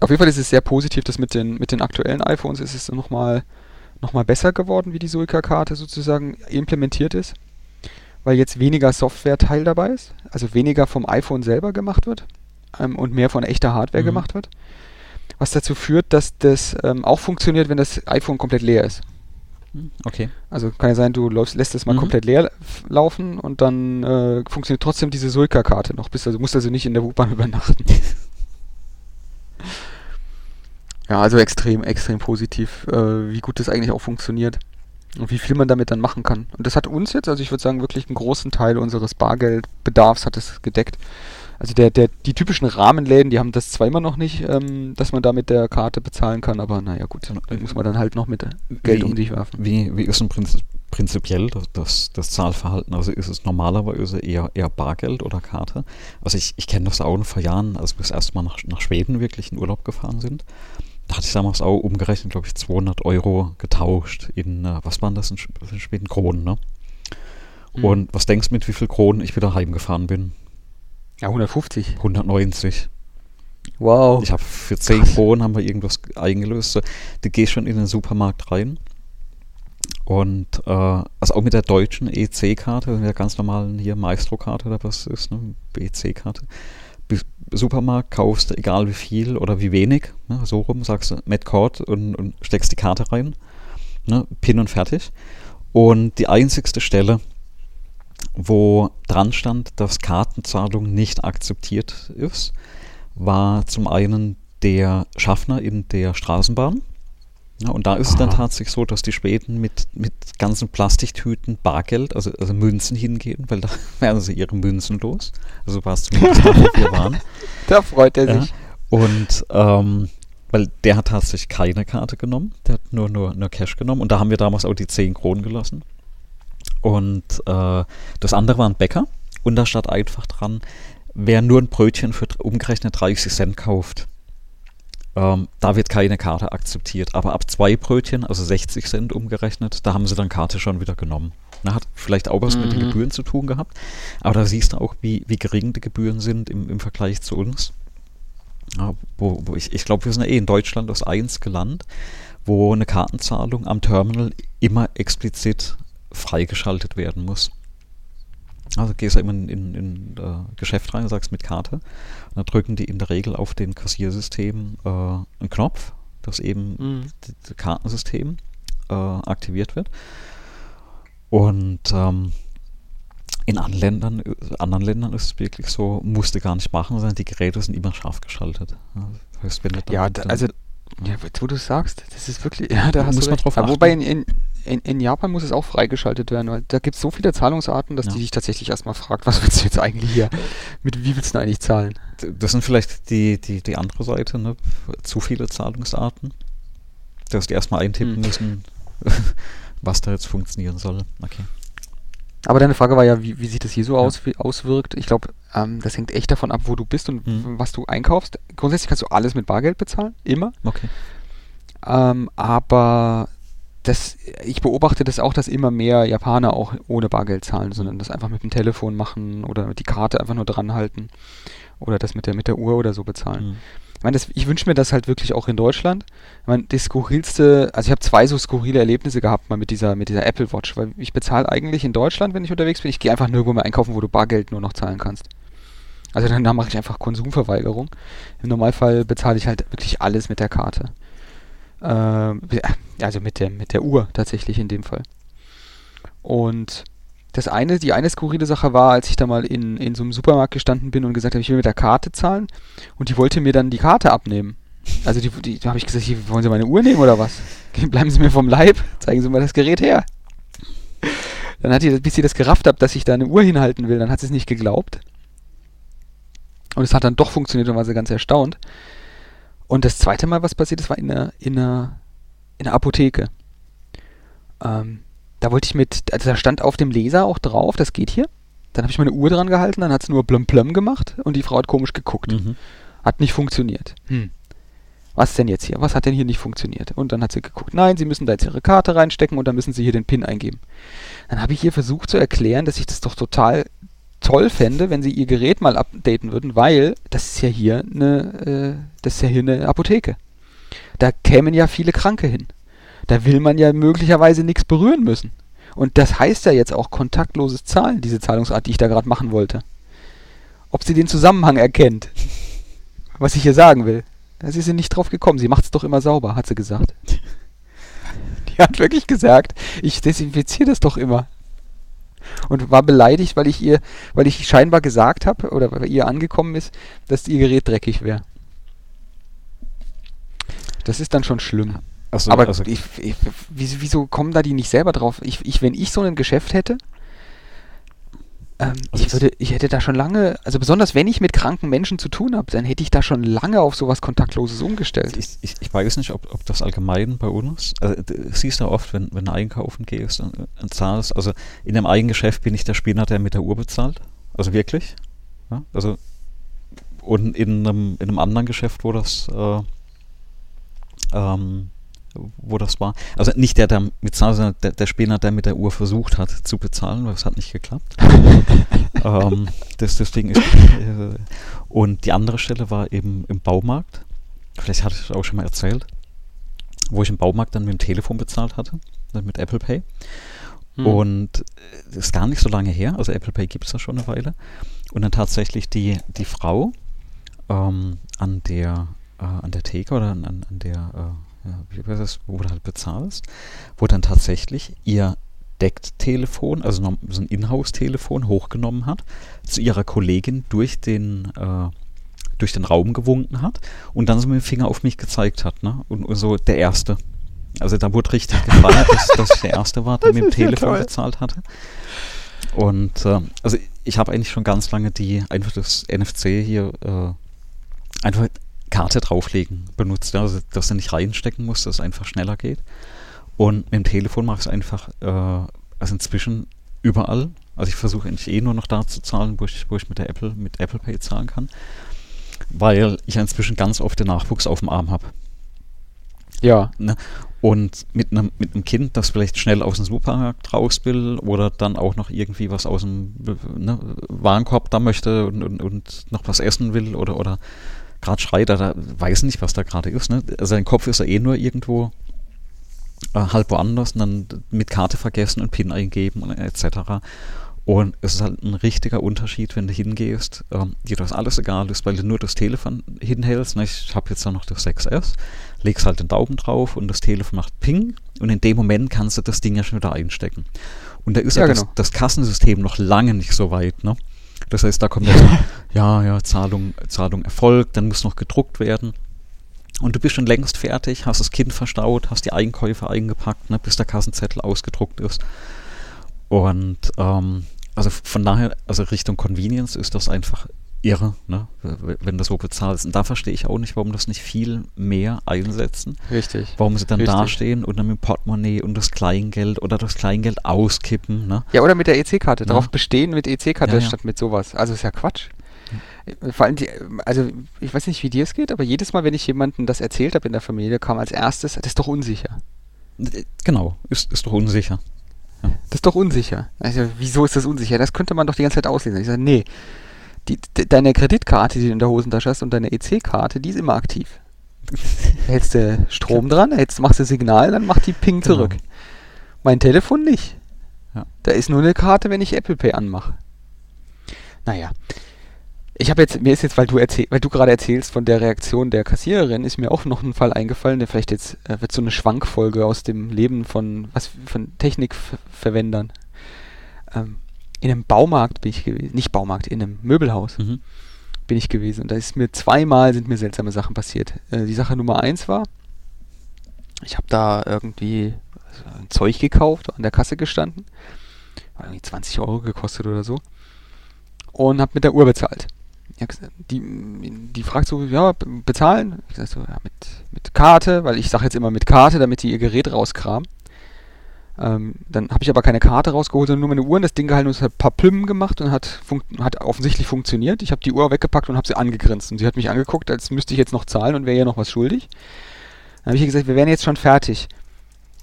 B: Auf jeden Fall ist es sehr positiv, dass mit den, mit den aktuellen iPhones ist es nochmal noch mal besser geworden, wie die Suica-Karte sozusagen implementiert ist. Weil jetzt weniger Software-Teil dabei ist, also weniger vom iPhone selber gemacht wird ähm, und mehr von echter Hardware mhm. gemacht wird. Was dazu führt, dass das ähm, auch funktioniert, wenn das iPhone komplett leer ist.
A: Okay.
B: Also kann ja sein, du läufst, lässt es mal mhm. komplett leer laufen und dann äh, funktioniert trotzdem diese Sulka-Karte noch. Bist also, musst also nicht in der U-Bahn übernachten. Ja, also extrem, extrem positiv, äh, wie gut das eigentlich auch funktioniert. Und wie viel man damit dann machen kann. Und das hat uns jetzt, also ich würde sagen, wirklich einen großen Teil unseres Bargeldbedarfs hat es gedeckt. Also der, der, die typischen Rahmenläden, die haben das zwar immer noch nicht, ähm, dass man da mit der Karte bezahlen kann, aber naja gut, dann muss man dann halt noch mit Geld
A: wie,
B: um sich werfen.
A: Wie, wie ist im Prinzip, prinzipiell das, das, das, Zahlverhalten. Also ist es normalerweise eher, eher Bargeld oder Karte. Also ich, ich kenne das auch vor Jahren, als wir das erste Mal nach, nach Schweden wirklich in Urlaub gefahren sind. Da hatte ich damals auch umgerechnet, glaube ich, 200 Euro getauscht in, äh, was waren das in, in Schweden? Kronen, ne? Mhm. Und was denkst du, mit wie viel Kronen ich wieder heimgefahren bin?
B: Ja, 150.
A: 190.
B: Wow.
A: Ich habe für 10 Krass. Kronen haben wir irgendwas eingelöst. Du gehst schon in den Supermarkt rein und äh, also auch mit der deutschen EC-Karte, mit der ganz normalen hier Maestro-Karte oder was ist, ne? BEC-Karte. Supermarkt kaufst egal wie viel oder wie wenig, ne? so rum, sagst du Metcord und, und steckst die Karte rein, ne? Pin und fertig. Und die einzigste Stelle, wo dran stand, dass Kartenzahlung nicht akzeptiert ist, war zum einen der Schaffner in der Straßenbahn. Ja, und da ist Aha. es dann tatsächlich so, dass die Späten mit, mit ganzen Plastiktüten Bargeld, also, also Münzen hingehen, weil da werden sie ihre Münzen los. Also war es zumindest da, wo wir waren.
B: Da freut er sich.
A: Und ähm, weil der hat tatsächlich keine Karte genommen, der hat nur, nur, nur Cash genommen und da haben wir damals auch die 10 Kronen gelassen. Und äh, das andere war ein Bäcker und da stand einfach dran, wer nur ein Brötchen für umgerechnet 30 Cent kauft, ähm, da wird keine Karte akzeptiert. Aber ab zwei Brötchen, also 60 Cent umgerechnet, da haben sie dann Karte schon wieder genommen. Na, hat vielleicht auch was mhm. mit den mhm. Gebühren zu tun gehabt. Aber da siehst du auch, wie, wie gering die Gebühren sind im, im Vergleich zu uns. Ja, wo, wo ich ich glaube, wir sind ja eh in Deutschland das einzige Land, wo eine Kartenzahlung am Terminal immer explizit freigeschaltet werden muss. Also gehst du immer in, in, in äh, Geschäft rein, sagst mit Karte. Und dann drücken die in der Regel auf den Kassiersystem äh, einen Knopf, dass eben mhm. das Kartensystem äh, aktiviert wird. Und ähm, in anderen Ländern, anderen Ländern ist es wirklich so, musste gar nicht machen, sondern die Geräte sind immer scharf geschaltet.
B: Das heißt, wenn ja, also ja, wo du sagst, das ist wirklich, ja, da hast muss du man drauf achten. Wobei in, in, in, in, Japan muss es auch freigeschaltet werden, weil da gibt es so viele Zahlungsarten, dass ja. die sich tatsächlich erstmal fragt, was willst du jetzt eigentlich hier, mit wie willst du eigentlich zahlen?
A: Das sind vielleicht die, die, die andere Seite, ne? zu viele Zahlungsarten, dass die erstmal eintippen hm. müssen, was da jetzt funktionieren soll. Okay.
B: Aber deine Frage war ja, wie, wie sich das hier so aus, auswirkt. Ich glaube, ähm, das hängt echt davon ab, wo du bist und mhm. was du einkaufst. Grundsätzlich kannst du alles mit Bargeld bezahlen, immer.
A: Okay.
B: Ähm, aber das, ich beobachte das auch, dass immer mehr Japaner auch ohne Bargeld zahlen, sondern das einfach mit dem Telefon machen oder die Karte einfach nur dran halten oder das mit der, mit der Uhr oder so bezahlen. Mhm. Ich meine, ich wünsche mir das halt wirklich auch in Deutschland. Ich meine, das skurrilste, also ich habe zwei so skurrile Erlebnisse gehabt mal mit dieser, mit dieser Apple Watch, weil ich bezahle eigentlich in Deutschland, wenn ich unterwegs bin, ich gehe einfach nirgendwo mehr einkaufen, wo du Bargeld nur noch zahlen kannst. Also dann, dann mache ich einfach Konsumverweigerung. Im Normalfall bezahle ich halt wirklich alles mit der Karte. Äh, also mit der, mit der Uhr tatsächlich in dem Fall. Und das eine, die eine skurrile Sache war, als ich da mal in, in so einem Supermarkt gestanden bin und gesagt habe, ich will mit der Karte zahlen und die wollte mir dann die Karte abnehmen. Also die, die da habe ich gesagt, hier, wollen Sie meine Uhr nehmen oder was? Bleiben Sie mir vom Leib, zeigen Sie mir das Gerät her. Dann hat die, bis sie das gerafft hat, dass ich da eine Uhr hinhalten will, dann hat sie es nicht geglaubt. Und es hat dann doch funktioniert und war sie ganz erstaunt. Und das zweite Mal, was passiert ist, war in einer, in einer, in einer Apotheke. Ähm, da wollte ich mit, also da stand auf dem Laser auch drauf, das geht hier. Dann habe ich meine Uhr dran gehalten, dann hat es nur blum blum gemacht und die Frau hat komisch geguckt. Mhm. Hat nicht funktioniert. Hm. Was denn jetzt hier? Was hat denn hier nicht funktioniert? Und dann hat sie geguckt, nein, Sie müssen da jetzt Ihre Karte reinstecken und dann müssen Sie hier den PIN eingeben. Dann habe ich ihr versucht zu erklären, dass ich das doch total toll fände, wenn sie ihr Gerät mal updaten würden, weil das ist ja hier eine, äh, das ist ja hier eine Apotheke. Da kämen ja viele Kranke hin. Da will man ja möglicherweise nichts berühren müssen. Und das heißt ja jetzt auch kontaktloses Zahlen, diese Zahlungsart, die ich da gerade machen wollte. Ob sie den Zusammenhang erkennt, was ich hier sagen will. Da ist sie nicht drauf gekommen. Sie macht es doch immer sauber, hat sie gesagt. Die hat wirklich gesagt, ich desinfiziere das doch immer. Und war beleidigt, weil ich ihr, weil ich scheinbar gesagt habe, oder weil ihr angekommen ist, dass ihr Gerät dreckig wäre. Das ist dann schon schlimm. So, aber also ich, ich, wieso kommen da die nicht selber drauf? Ich, ich, wenn ich so ein Geschäft hätte, Ähm, also ich, würde, ich hätte da schon lange, also besonders wenn ich mit kranken Menschen zu tun habe, dann hätte ich da schon lange auf sowas Kontaktloses umgestellt.
A: Ich, ich, ich weiß nicht, ob, ob das allgemein bei uns, also siehst du oft, wenn, wenn du einkaufen gehst und, und zahlst, also in einem Eigengeschäft bin ich der Spinner, der mit der Uhr bezahlt. Also wirklich. Ja? Also und in einem, in einem anderen Geschäft, wo das äh, ähm, wo das war. Also nicht der, der mit sondern der, der Spinner, der mit der Uhr versucht hat zu bezahlen, weil es hat nicht geklappt. ähm, das, deswegen ist, äh, und die andere Stelle war eben im Baumarkt. Vielleicht hatte ich das auch schon mal erzählt, wo ich im Baumarkt dann mit dem Telefon bezahlt hatte, mit Apple Pay. Hm. Und das ist gar nicht so lange her, also Apple Pay gibt es da schon eine Weile. Und dann tatsächlich die, die Frau ähm, an der äh, an der Theke oder an, an der äh, wie das, wo du halt bezahlst, wo dann tatsächlich ihr Decktelefon, also so ein Inhouse-Telefon hochgenommen hat, zu ihrer Kollegin durch den, äh, durch den Raum gewunken hat und dann so mit dem Finger auf mich gezeigt hat. Ne? Und, und so der Erste. Also da wurde richtig gefeiert, dass, dass ich der Erste war, der mit dem Telefon ja bezahlt hatte. Und äh, also ich habe eigentlich schon ganz lange die einfach das NFC hier äh, einfach Karte drauflegen benutzt, also dass du nicht reinstecken musst, dass es einfach schneller geht. Und mit dem Telefon mache ich es einfach, äh, also inzwischen überall. Also ich versuche eigentlich eh nur noch da zu zahlen, wo ich, wo ich mit der Apple, mit Apple Pay zahlen kann. Weil ich inzwischen ganz oft den Nachwuchs auf dem Arm habe. Ja. Ne? Und mit einem mit einem Kind, das vielleicht schnell aus dem Supermarkt raus will oder dann auch noch irgendwie was aus dem ne, Warenkorb da möchte und, und, und noch was essen will oder, oder gerade schreit, er weiß nicht, was da gerade ist. Ne? Also sein Kopf ist ja eh nur irgendwo äh, halb woanders und dann mit Karte vergessen und PIN eingeben und etc. Und es ist halt ein richtiger Unterschied, wenn du hingehst, ähm, dir das alles egal ist, weil du nur das Telefon hinhältst. Ne? Ich habe jetzt da noch das 6S, legst halt den Daumen drauf und das Telefon macht Ping und in dem Moment kannst du das Ding ja schon wieder einstecken. Und da ist ja, ja genau. das, das, Kassensystem noch lange nicht so weit. Ne? Das heißt, da kommt ja so, ja, ja, Zahlung, Zahlung erfolgt, dann muss noch gedruckt werden. Und du bist schon längst fertig, hast das Kind verstaut, hast die Einkäufe eingepackt, ne, bis der Kassenzettel ausgedruckt ist. Und ähm, also von daher, also Richtung Convenience ist das einfach irre, ne? wenn du so bezahlst. Und da verstehe ich auch nicht, warum das nicht viel mehr einsetzen.
B: Richtig.
A: Warum sie dann Richtig. dastehen und dann mit dem Portemonnaie und das Kleingeld oder das Kleingeld auskippen. Ne?
B: Ja, oder mit der EC-Karte. Ja. Darauf bestehen mit EC-Karte ja, ja. statt mit sowas. Also ist ja Quatsch. Vor allem, die, also ich weiß nicht, wie dir es geht, aber jedes Mal, wenn ich jemandem das erzählt habe in der Familie, kam als erstes, das ist doch unsicher.
A: Genau, ist, ist doch unsicher.
B: Das ist doch unsicher. Also, wieso ist das unsicher? Das könnte man doch die ganze Zeit auslesen. Ich sage, nee, die, de, deine Kreditkarte, die du in der Hosentasche hast und deine EC-Karte, die ist immer aktiv. hältst du Strom dran, jetzt machst du Signal, dann macht die Ping genau. zurück. Mein Telefon nicht. Ja. Da ist nur eine Karte, wenn ich Apple Pay anmache. Naja. Ich habe jetzt, mir ist jetzt, weil du erzähl, weil du gerade erzählst von der Reaktion der Kassiererin, ist mir auch noch ein Fall eingefallen, der vielleicht jetzt äh, wird so eine Schwankfolge aus dem Leben von was von Technikverwendern. Ähm, in einem Baumarkt bin ich gewesen, nicht Baumarkt, in einem Möbelhaus mhm. bin ich gewesen. Und da ist mir zweimal sind mir seltsame Sachen passiert. Äh, die Sache Nummer eins war, ich habe da irgendwie ein Zeug gekauft, an der Kasse gestanden, hat irgendwie 20 Euro gekostet oder so, und habe mit der Uhr bezahlt. Die, die fragt so, ja, bezahlen? Ich sag so, ja, mit, mit Karte, weil ich sage jetzt immer mit Karte, damit die ihr Gerät rauskramen. Ähm, dann habe ich aber keine Karte rausgeholt, sondern nur meine Uhr und das Ding gehalten und hat ein paar Plümmen gemacht und hat, hat offensichtlich funktioniert. Ich habe die Uhr weggepackt und habe sie angegrinst. Und sie hat mich angeguckt, als müsste ich jetzt noch zahlen und wäre ja noch was schuldig. Dann habe ich ihr gesagt, wir wären jetzt schon fertig.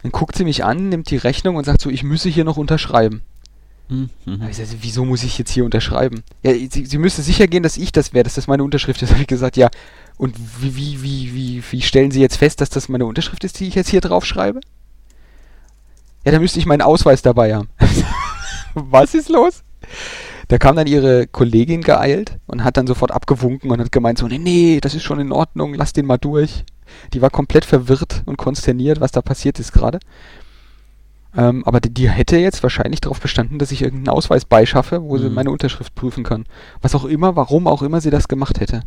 B: Dann guckt sie mich an, nimmt die Rechnung und sagt so, ich müsse hier noch unterschreiben. Mhm. Ich gesagt, wieso muss ich jetzt hier unterschreiben? Ja, sie, sie müsste sicher gehen, dass ich das wäre, dass das meine Unterschrift ist. habe ich gesagt, ja, und wie, wie, wie, wie, wie stellen Sie jetzt fest, dass das meine Unterschrift ist, die ich jetzt hier drauf schreibe? Ja, dann müsste ich meinen Ausweis dabei haben. Was ist los? Da kam dann ihre Kollegin geeilt und hat dann sofort abgewunken und hat gemeint so, nee, nee, das ist schon in Ordnung, lass den mal durch. Die war komplett verwirrt und konsterniert, was da passiert ist gerade. Ähm, aber die, die, hätte jetzt wahrscheinlich darauf bestanden, dass ich irgendeinen Ausweis beischaffe, wo mhm. sie meine Unterschrift prüfen kann. Was auch immer, warum auch immer sie das gemacht hätte.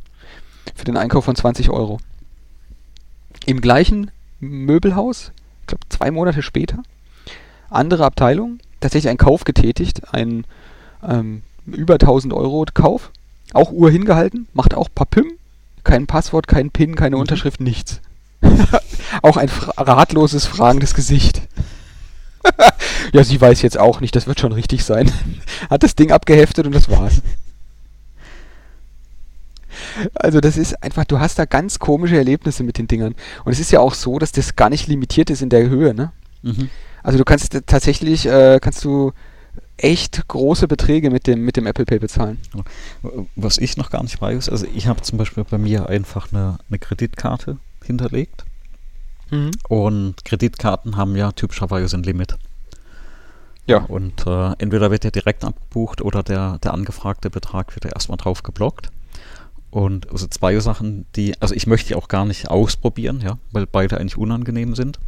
B: Für den Einkauf von 20 Euro. Im gleichen Möbelhaus, ich glaube zwei Monate später, andere Abteilung, tatsächlich einen Kauf getätigt, ein, ähm, über 1000 Euro Kauf. Auch Uhr hingehalten, macht auch Papym, kein Passwort, kein PIN, keine mhm. Unterschrift, nichts. auch ein ratloses, fragendes Gesicht. ja, sie weiß jetzt auch nicht, das wird schon richtig sein. Hat das Ding abgeheftet und das war's. Also das ist einfach, du hast da ganz komische Erlebnisse mit den Dingern. Und es ist ja auch so, dass das gar nicht limitiert ist in der Höhe, ne? Mhm. Also du kannst tatsächlich, äh, kannst du echt große Beträge mit dem, mit dem Apple Pay bezahlen.
A: Was ich noch gar nicht weiß, also ich habe zum Beispiel bei mir einfach eine, eine Kreditkarte hinterlegt. Mhm. Und Kreditkarten haben ja typischerweise ein Limit. Ja. Und äh, entweder wird der direkt abgebucht oder der, der angefragte Betrag wird ja erstmal drauf geblockt. Und also zwei Sachen, die, also ich möchte die auch gar nicht ausprobieren, ja, weil beide eigentlich unangenehm sind.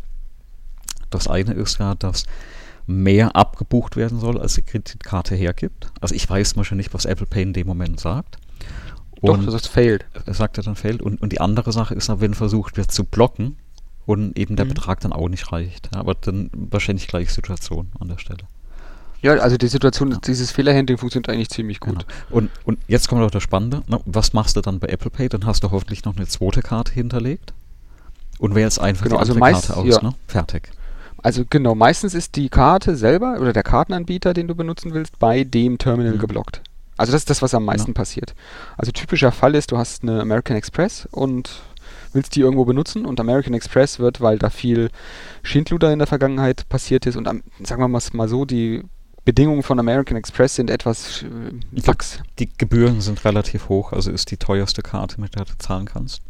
A: Das eine ist ja, dass mehr abgebucht werden soll, als die Kreditkarte hergibt. Also ich weiß mal schon nicht, was Apple Pay in dem Moment sagt.
B: Und Doch, das heißt failed.
A: Er sagt er dann failed. Und, und die andere Sache ist, wenn versucht wird zu blocken und eben der mhm. Betrag dann auch nicht reicht. Ja, aber dann wahrscheinlich gleich Situation an der Stelle.
B: Ja, also die Situation, ja. dieses Fehlerhandling funktioniert eigentlich ziemlich gut.
A: Genau. Und, und jetzt kommt auch das Spannende. Na, was machst du dann bei Apple Pay? Dann hast du hoffentlich noch eine zweite Karte hinterlegt. Und wählst einfach
B: genau, die also meist, Karte aus, ja. ne? Fertig. Also genau, meistens ist die Karte selber oder der Kartenanbieter, den du benutzen willst, bei dem Terminal mhm. geblockt. Also das ist das, was am meisten ja. passiert. Also typischer Fall ist, du hast eine American Express und willst die irgendwo benutzen und American Express wird, weil da viel Schindluder in der Vergangenheit passiert ist und sagen wir mal so, die Bedingungen von American Express sind etwas
A: äh, lax. Die Gebühren sind relativ hoch, also ist die teuerste Karte, mit der du zahlen kannst.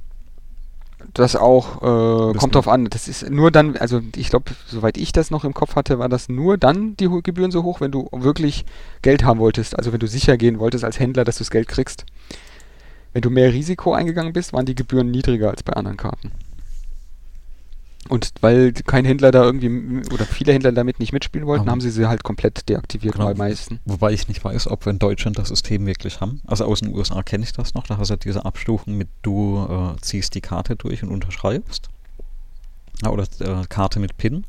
B: Das auch, äh, kommt drauf an. Das ist nur dann, also ich glaube, soweit ich das noch im Kopf hatte, war das nur dann die Gebühren so hoch, wenn du wirklich Geld haben wolltest. Also wenn du sicher gehen wolltest als Händler, dass du das Geld kriegst. Wenn du mehr Risiko eingegangen bist, waren die Gebühren niedriger als bei anderen Karten. Und weil kein Händler da irgendwie oder viele Händler damit nicht mitspielen wollten, Aber haben sie sie halt komplett deaktiviert genau. bei meisten.
A: Wobei ich nicht weiß, ob wir in Deutschland das System wirklich haben. Also aus den USA kenne ich das noch. Da hast du diese Abstufung mit du äh, ziehst die Karte durch und unterschreibst. Ja, oder äh, Karte mit PIN.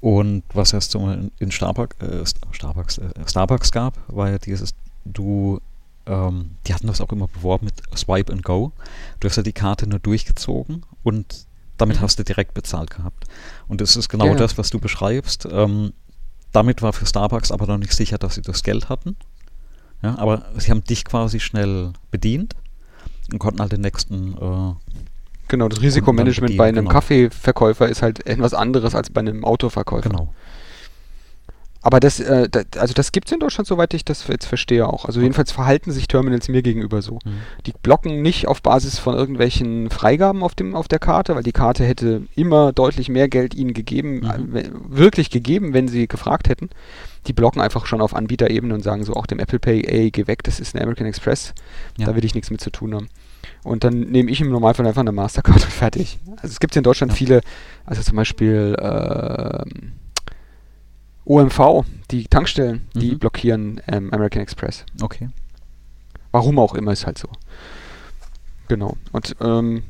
A: Und was es zum in Starbucks, äh, Starbucks, äh, Starbucks gab, war ja dieses, du ähm, die hatten das auch immer beworben mit Swipe and Go. Du hast ja die Karte nur durchgezogen und damit mhm. hast du direkt bezahlt gehabt. Und das ist genau ja. das, was du beschreibst. Ähm, damit war für Starbucks aber noch nicht sicher, dass sie das Geld hatten. Ja, aber sie haben dich quasi schnell bedient und konnten halt den nächsten. Äh,
B: genau, das Risikomanagement bei einem genau. Kaffeeverkäufer ist halt etwas anderes als bei einem Autoverkäufer.
A: Genau.
B: Aber das, äh, das also das gibt es in Deutschland, soweit ich das jetzt verstehe auch. Also jedenfalls verhalten sich Terminals mir gegenüber so. Mhm. Die blocken nicht auf Basis von irgendwelchen Freigaben auf, dem, auf der Karte, weil die Karte hätte immer deutlich mehr Geld ihnen gegeben, mhm. äh, wirklich gegeben, wenn sie gefragt hätten. Die blocken einfach schon auf Anbieterebene und sagen so auch dem Apple Pay, ey, geh weg, das ist eine American Express, ja. da will ich nichts mit zu tun haben. Und dann nehme ich im Normalfall einfach eine Mastercard und fertig. Also es gibt in Deutschland ja. viele, also zum Beispiel äh, OMV, die Tankstellen, die mhm. blockieren ähm, American Express.
A: Okay.
B: Warum auch immer, ist halt so. Genau. Und ähm,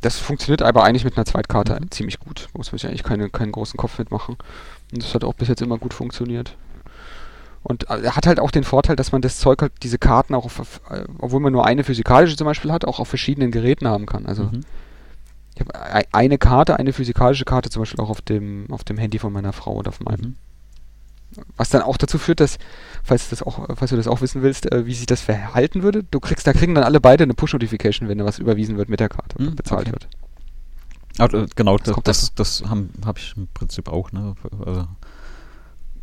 B: das funktioniert aber eigentlich mit einer Zweitkarte mhm. ziemlich gut. Muss man sich eigentlich keine, keinen großen Kopf mitmachen. Und das hat auch bis jetzt immer gut funktioniert. Und äh, er hat halt auch den Vorteil, dass man das Zeug halt, diese Karten auch, auf, äh, obwohl man nur eine physikalische zum Beispiel hat, auch auf verschiedenen Geräten haben kann. Also mhm. ich habe eine Karte, eine physikalische Karte zum Beispiel auch auf dem, auf dem Handy von meiner Frau oder auf meinem. Mhm. Was dann auch dazu führt, dass, falls, das auch, falls du das auch wissen willst, äh, wie sich das verhalten würde, du kriegst, da kriegen dann alle beide eine Push-Notification, wenn da was überwiesen wird mit der Karte hm, bezahlt okay. wird.
A: Also, genau, das, das, das, das habe hab ich im Prinzip auch. Ne? Also,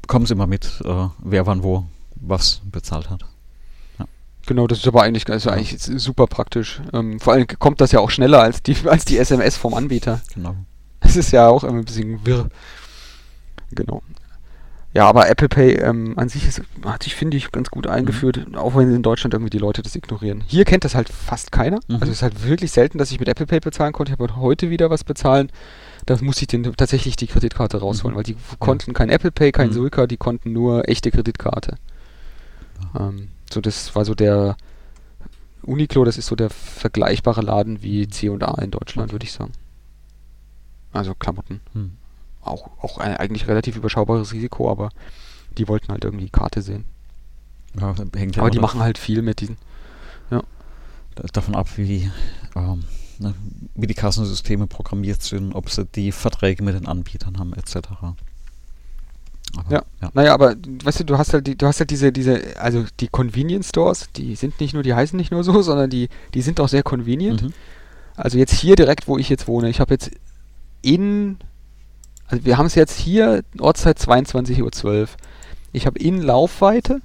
A: bekommen sie immer mit, äh, wer wann wo was bezahlt hat.
B: Ja. Genau, das ist aber eigentlich, also ja. eigentlich super praktisch. Ähm, vor allem kommt das ja auch schneller als die, als die SMS vom Anbieter.
A: Genau.
B: Das ist ja auch immer ein bisschen wirr. Genau. Ja, aber Apple Pay ähm, an sich ist, hat sich, finde ich, ganz gut eingeführt, mhm. auch wenn in Deutschland irgendwie die Leute das ignorieren. Hier kennt das halt fast keiner. Mhm. Also es ist halt wirklich selten, dass ich mit Apple Pay bezahlen konnte. Ich habe heute wieder was bezahlen. Da musste ich den, tatsächlich die Kreditkarte rausholen, mhm. weil die konnten kein Apple Pay, kein mhm. Suica, die konnten nur echte Kreditkarte. Ähm, so, das war so der Uniqlo, das ist so der vergleichbare Laden wie C&A in Deutschland, würde ich sagen. Also Klamotten. Auch, auch ein eigentlich relativ überschaubares Risiko, aber die wollten halt irgendwie Karte sehen. Ja, Aber die machen halt viel mit diesen.
A: Ja. Davon ab, wie, ähm, ne, wie die Kassensysteme programmiert sind, ob sie die Verträge mit den Anbietern haben, etc.
B: Aber, ja. ja. Naja, aber weißt du, du hast halt die, du hast halt diese, diese, also die Convenience Stores, die sind nicht nur, die heißen nicht nur so, sondern die, die sind auch sehr convenient. Mhm. Also jetzt hier direkt, wo ich jetzt wohne, ich habe jetzt in, also wir haben es jetzt hier, Ortszeit 22.12 Uhr. Ich habe in Laufweite,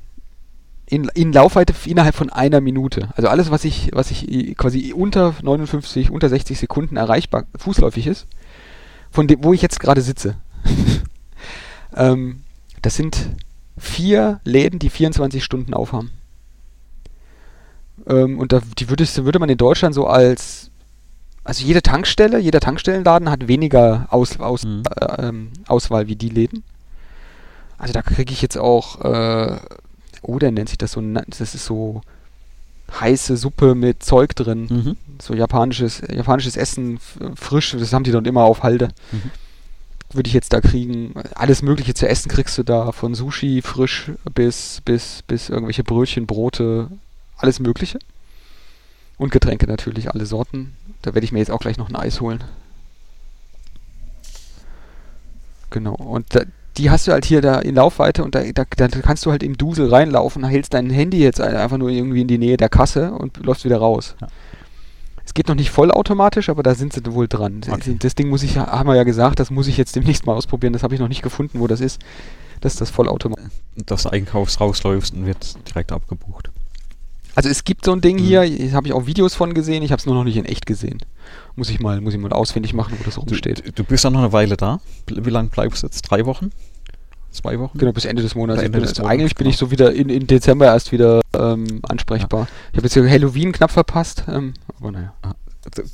B: in, in Laufweite innerhalb von einer Minute. Also alles, was ich, was ich quasi unter 59, unter 60 Sekunden erreichbar, fußläufig ist, von dem, wo ich jetzt gerade sitze. ähm, das sind vier Läden, die 24 Stunden aufhaben. Ähm, und da, die würde, würde man in Deutschland so als also jede Tankstelle, jeder Tankstellenladen hat weniger Aus, aus, mhm. äh, ähm, Auswahl wie die Läden. Also da kriege ich jetzt auch, äh, oh, der nennt sich das so, das ist so heiße Suppe mit Zeug drin. Mhm. So japanisches, japanisches Essen, frisch, das haben die dann immer auf Halde. Mhm. Würde ich jetzt da kriegen. Alles Mögliche zu essen kriegst du da, von Sushi frisch bis, bis, bis irgendwelche Brötchen, Brote, alles Mögliche. Und Getränke natürlich, alle Sorten. Da werde ich mir jetzt auch gleich noch ein Eis holen. Genau. Und da, die hast du halt hier da in Laufweite und da, da, da, kannst du halt im Dusel reinlaufen, hältst dein Handy jetzt einfach nur irgendwie in die Nähe der Kasse und läufst wieder raus. Ja. Es geht noch nicht vollautomatisch, aber da sind sie wohl dran. Okay. Das Ding muss ich, haben wir ja gesagt, das muss ich jetzt demnächst mal ausprobieren. Das habe ich noch nicht gefunden, wo das ist. Das ist das vollautomatisch.
A: Dass du Einkaufs rausläufst und wird direkt abgebucht.
B: Also es gibt so ein Ding mhm. hier, habe ich auch Videos von gesehen, ich habe es nur noch nicht in echt gesehen. Muss ich mal, muss ich mal ausfindig machen, wo das rumsteht.
A: Du, du bist dann noch eine Weile da. Wie lange bleibst du jetzt? Drei Wochen? Zwei Wochen?
B: Genau, bis Ende des Monats. Ende des Monats eigentlich genau. bin ich so wieder in, in Dezember erst wieder ähm, ansprechbar. Ja. Ich habe jetzt hier Halloween knapp verpasst, ähm, aber naja. Ah,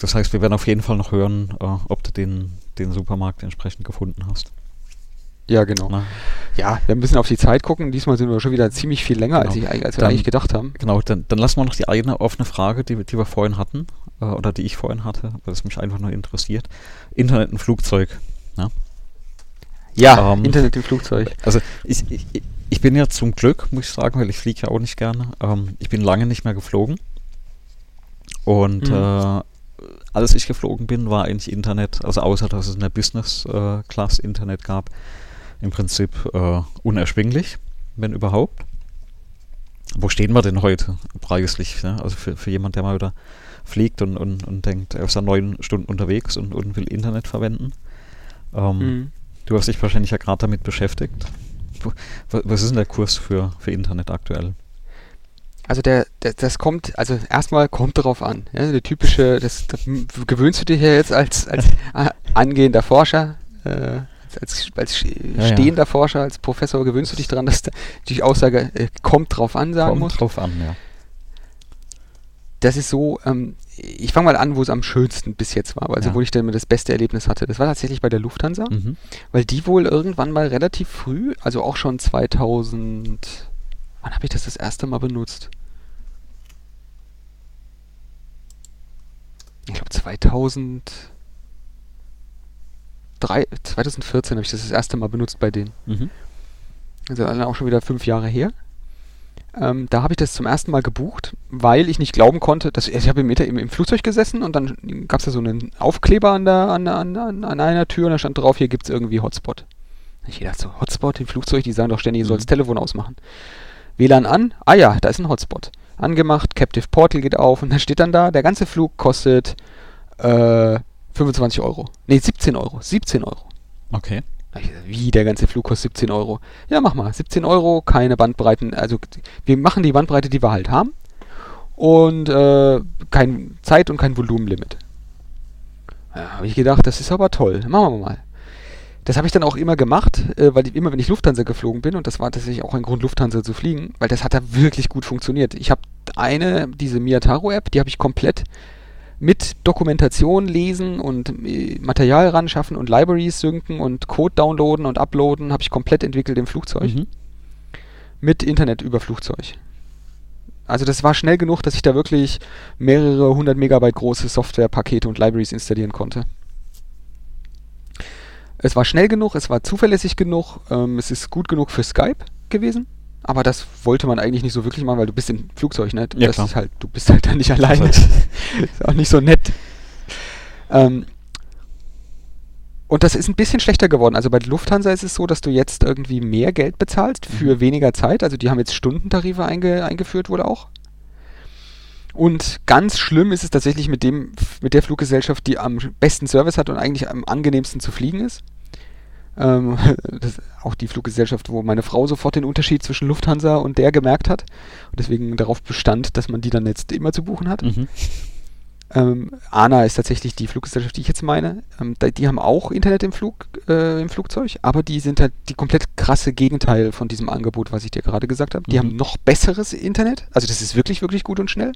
A: das heißt, wir werden auf jeden Fall noch hören, äh, ob du den, den Supermarkt entsprechend gefunden hast.
B: Ja, genau. Na. Ja, wir müssen auf die Zeit gucken. Diesmal sind wir schon wieder ziemlich viel länger, genau. als, ich, als wir dann, eigentlich gedacht haben.
A: Genau, dann, dann lassen wir noch die eine offene Frage, die, die wir vorhin hatten, äh, oder die ich vorhin hatte, weil es mich einfach nur interessiert. Internet im Flugzeug. Ja,
B: ja ähm, Internet im Flugzeug.
A: Also ich, ich, ich bin ja zum Glück, muss ich sagen, weil ich fliege ja auch nicht gerne. Ähm, ich bin lange nicht mehr geflogen. Und mhm. äh, als ich geflogen bin, war eigentlich Internet, also außer dass es in der Business äh, Class Internet gab, im Prinzip äh, unerschwinglich, wenn überhaupt. Wo stehen wir denn heute preislich? Ne? Also für, für jemand, der mal wieder fliegt und, und, und denkt, er ist ja neun Stunden unterwegs und, und will Internet verwenden. Ähm, mhm. Du hast dich wahrscheinlich ja gerade damit beschäftigt. Was ist denn der Kurs für, für Internet aktuell?
B: Also der, der, das kommt, also erstmal kommt darauf an. Ja, der typische, das, das gewöhnst du dir ja jetzt als, als angehender Forscher, äh, als, als stehender ja. Forscher, als Professor gewöhnst du dich daran, dass die Aussage äh, kommt drauf an sagen kommt muss.
A: drauf an, ja.
B: Das ist so, ähm, ich fange mal an, wo es am schönsten bis jetzt war, also ja. wo ich dann das beste Erlebnis hatte. Das war tatsächlich bei der Lufthansa, mhm. weil die wohl irgendwann mal relativ früh, also auch schon 2000, wann habe ich das das erste Mal benutzt? Ich glaube 2000 drei, 2014 habe ich das das erste Mal benutzt bei denen. Mhm. Also dann auch schon wieder fünf Jahre her. Ähm, da habe ich das zum ersten Mal gebucht, weil ich nicht glauben konnte, dass ich habe im, im, im, Flugzeug gesessen und dann gab es da so einen Aufkleber an, der, an, an, an einer Tür und da stand drauf, hier gibt es irgendwie Hotspot. Ich dachte so, Hotspot im Flugzeug, die sagen doch ständig, ihr sollt das mhm. Telefon ausmachen. WLAN an, ah ja, da ist ein Hotspot. Angemacht, Captive Portal geht auf und dann steht dann da, der ganze Flug kostet äh, 25 Euro. Ne, 17 Euro. 17 Euro.
A: Okay.
B: Wie, der ganze Flug kostet 17 Euro. Ja, mach mal. 17 Euro, keine Bandbreiten. Also, wir machen die Bandbreite, die wir halt haben. Und äh, kein Zeit- und kein Volumenlimit. Ja, habe ich gedacht, das ist aber toll. Machen wir mal. Das habe ich dann auch immer gemacht, äh, weil ich, immer, wenn ich Lufthansa geflogen bin, und das war tatsächlich auch ein Grund, Lufthansa zu fliegen, weil das hat da wirklich gut funktioniert. Ich habe eine, diese Miataro-App, die habe ich komplett mit Dokumentation lesen und äh, Material ran schaffen und Libraries synken und Code downloaden und uploaden, habe ich komplett entwickelt im Flugzeug. Mhm. Mit Internet über Flugzeug. Also das war schnell genug, dass ich da wirklich mehrere hundert Megabyte große Softwarepakete und Libraries installieren konnte. Es war schnell genug, es war zuverlässig genug, ähm, es ist gut genug für Skype gewesen. Aber das wollte man eigentlich nicht so wirklich machen, weil du bist im Flugzeug, ne?
A: Ja,
B: das
A: klar.
B: ist halt, du bist halt dann nicht alleine.
A: Das
B: ist auch nicht so nett. Ähm, und das ist ein bisschen schlechter geworden. Also bei der Lufthansa ist es so, dass du jetzt irgendwie mehr Geld bezahlst für
A: Mhm.
B: weniger Zeit. Also die haben jetzt Stundentarife einge eingeführt wohl auch. Und ganz schlimm ist es tatsächlich mit dem, mit der Fluggesellschaft, die am besten Service hat und eigentlich am angenehmsten zu fliegen ist. Ähm, das ist auch die Fluggesellschaft, wo meine Frau sofort den Unterschied zwischen Lufthansa und der gemerkt hat und deswegen darauf bestand, dass man die dann jetzt immer zu buchen hat.
A: Mhm.
B: Ähm, ANA ist tatsächlich die Fluggesellschaft, die ich jetzt meine. Ähm, da, die haben auch Internet im, Flug, äh, im Flugzeug, aber die sind halt die komplett krasse Gegenteil von diesem Angebot, was ich dir gerade gesagt habe. Die
A: Mhm.
B: haben noch besseres Internet, also das ist wirklich, wirklich gut und schnell.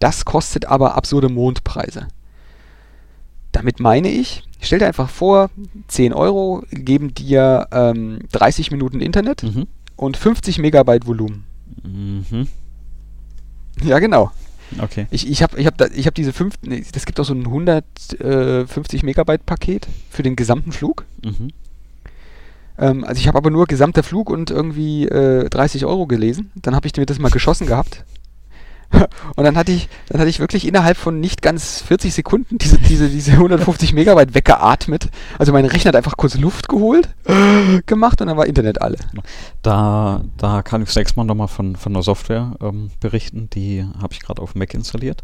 B: Das kostet aber absurde Mondpreise. Damit meine ich, stell dir einfach vor, 10 Euro geben dir ähm, 30 Minuten Internet
A: Mhm.
B: und 50 Megabyte Volumen.
A: Mhm.
B: Ja, genau.
A: Okay.
B: Ich, ich habe ich hab da, ich hab diese fünf, nee, das gibt auch so ein 150 Megabyte Paket für den gesamten Flug.
A: Mhm.
B: Ähm, also ich habe aber nur gesamter Flug und irgendwie äh, 30 Euro gelesen. Dann habe ich mir das mal geschossen gehabt. Und dann hatte ich, dann hatte ich wirklich innerhalb von nicht ganz 40 Sekunden diese, diese, diese 150 Megabyte weggeatmet. Also mein Rechner hat einfach kurz Luft geholt, gemacht und dann war Internet alle.
A: Da, da kann ich sechsmal nochmal von, von einer Software ähm, berichten, die habe ich gerade auf Mac installiert,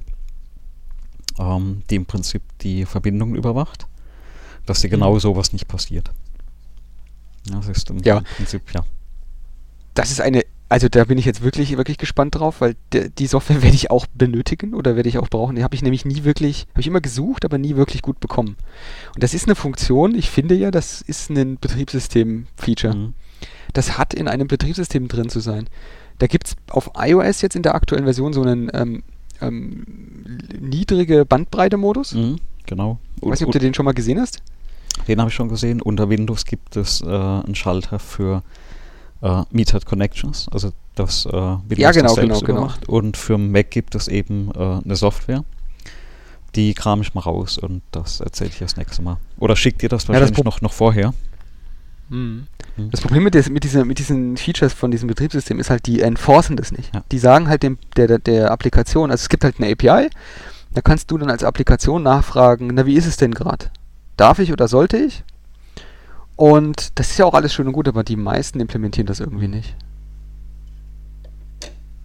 A: ähm, die im Prinzip die Verbindung überwacht, dass dir genau
B: Mhm.
A: sowas nicht passiert. Ja, Das ist im
B: Ja.
A: Prinzip, ja.
B: Das ist eine, also da bin ich jetzt wirklich, wirklich gespannt drauf, weil die Software werde ich auch benötigen oder werde ich auch brauchen. Die habe ich nämlich nie wirklich, habe ich immer gesucht, aber nie wirklich gut bekommen. Und das ist eine Funktion, ich finde ja, das ist ein Betriebssystem-Feature.
A: Mhm.
B: Das hat in einem Betriebssystem drin zu sein. Da gibt es auf iOS jetzt in der aktuellen Version so einen ähm, ähm, niedrige Bandbreite-Modus.
A: Mhm. Genau.
B: Ich weiß nicht, ob du den schon mal gesehen hast.
A: Den habe ich schon gesehen. Unter Windows gibt es äh, einen Schalter für äh, Metered Connections, also das äh, Windows
B: Ja, genau,
A: das selbst
B: genau, genau.
A: überwacht. Und für Mac gibt es eben äh, eine Software. Die kram ich mal raus und das erzähle ich das nächste Mal. Oder schick dir das
B: das
A: wahrscheinlich
B: Pro-
A: noch, noch vorher.
B: Mhm.
A: Mhm.
B: Das Problem mit, des, mit, dieser, mit diesen Features von diesem Betriebssystem ist halt, die enforcen das nicht.
A: Ja.
B: Die sagen halt dem, der, der, der Applikation, also es gibt halt eine API, da kannst du dann als Applikation nachfragen, na wie ist es denn gerade? Darf ich oder sollte ich? Und das ist ja auch alles schön und gut, aber die meisten implementieren das irgendwie nicht.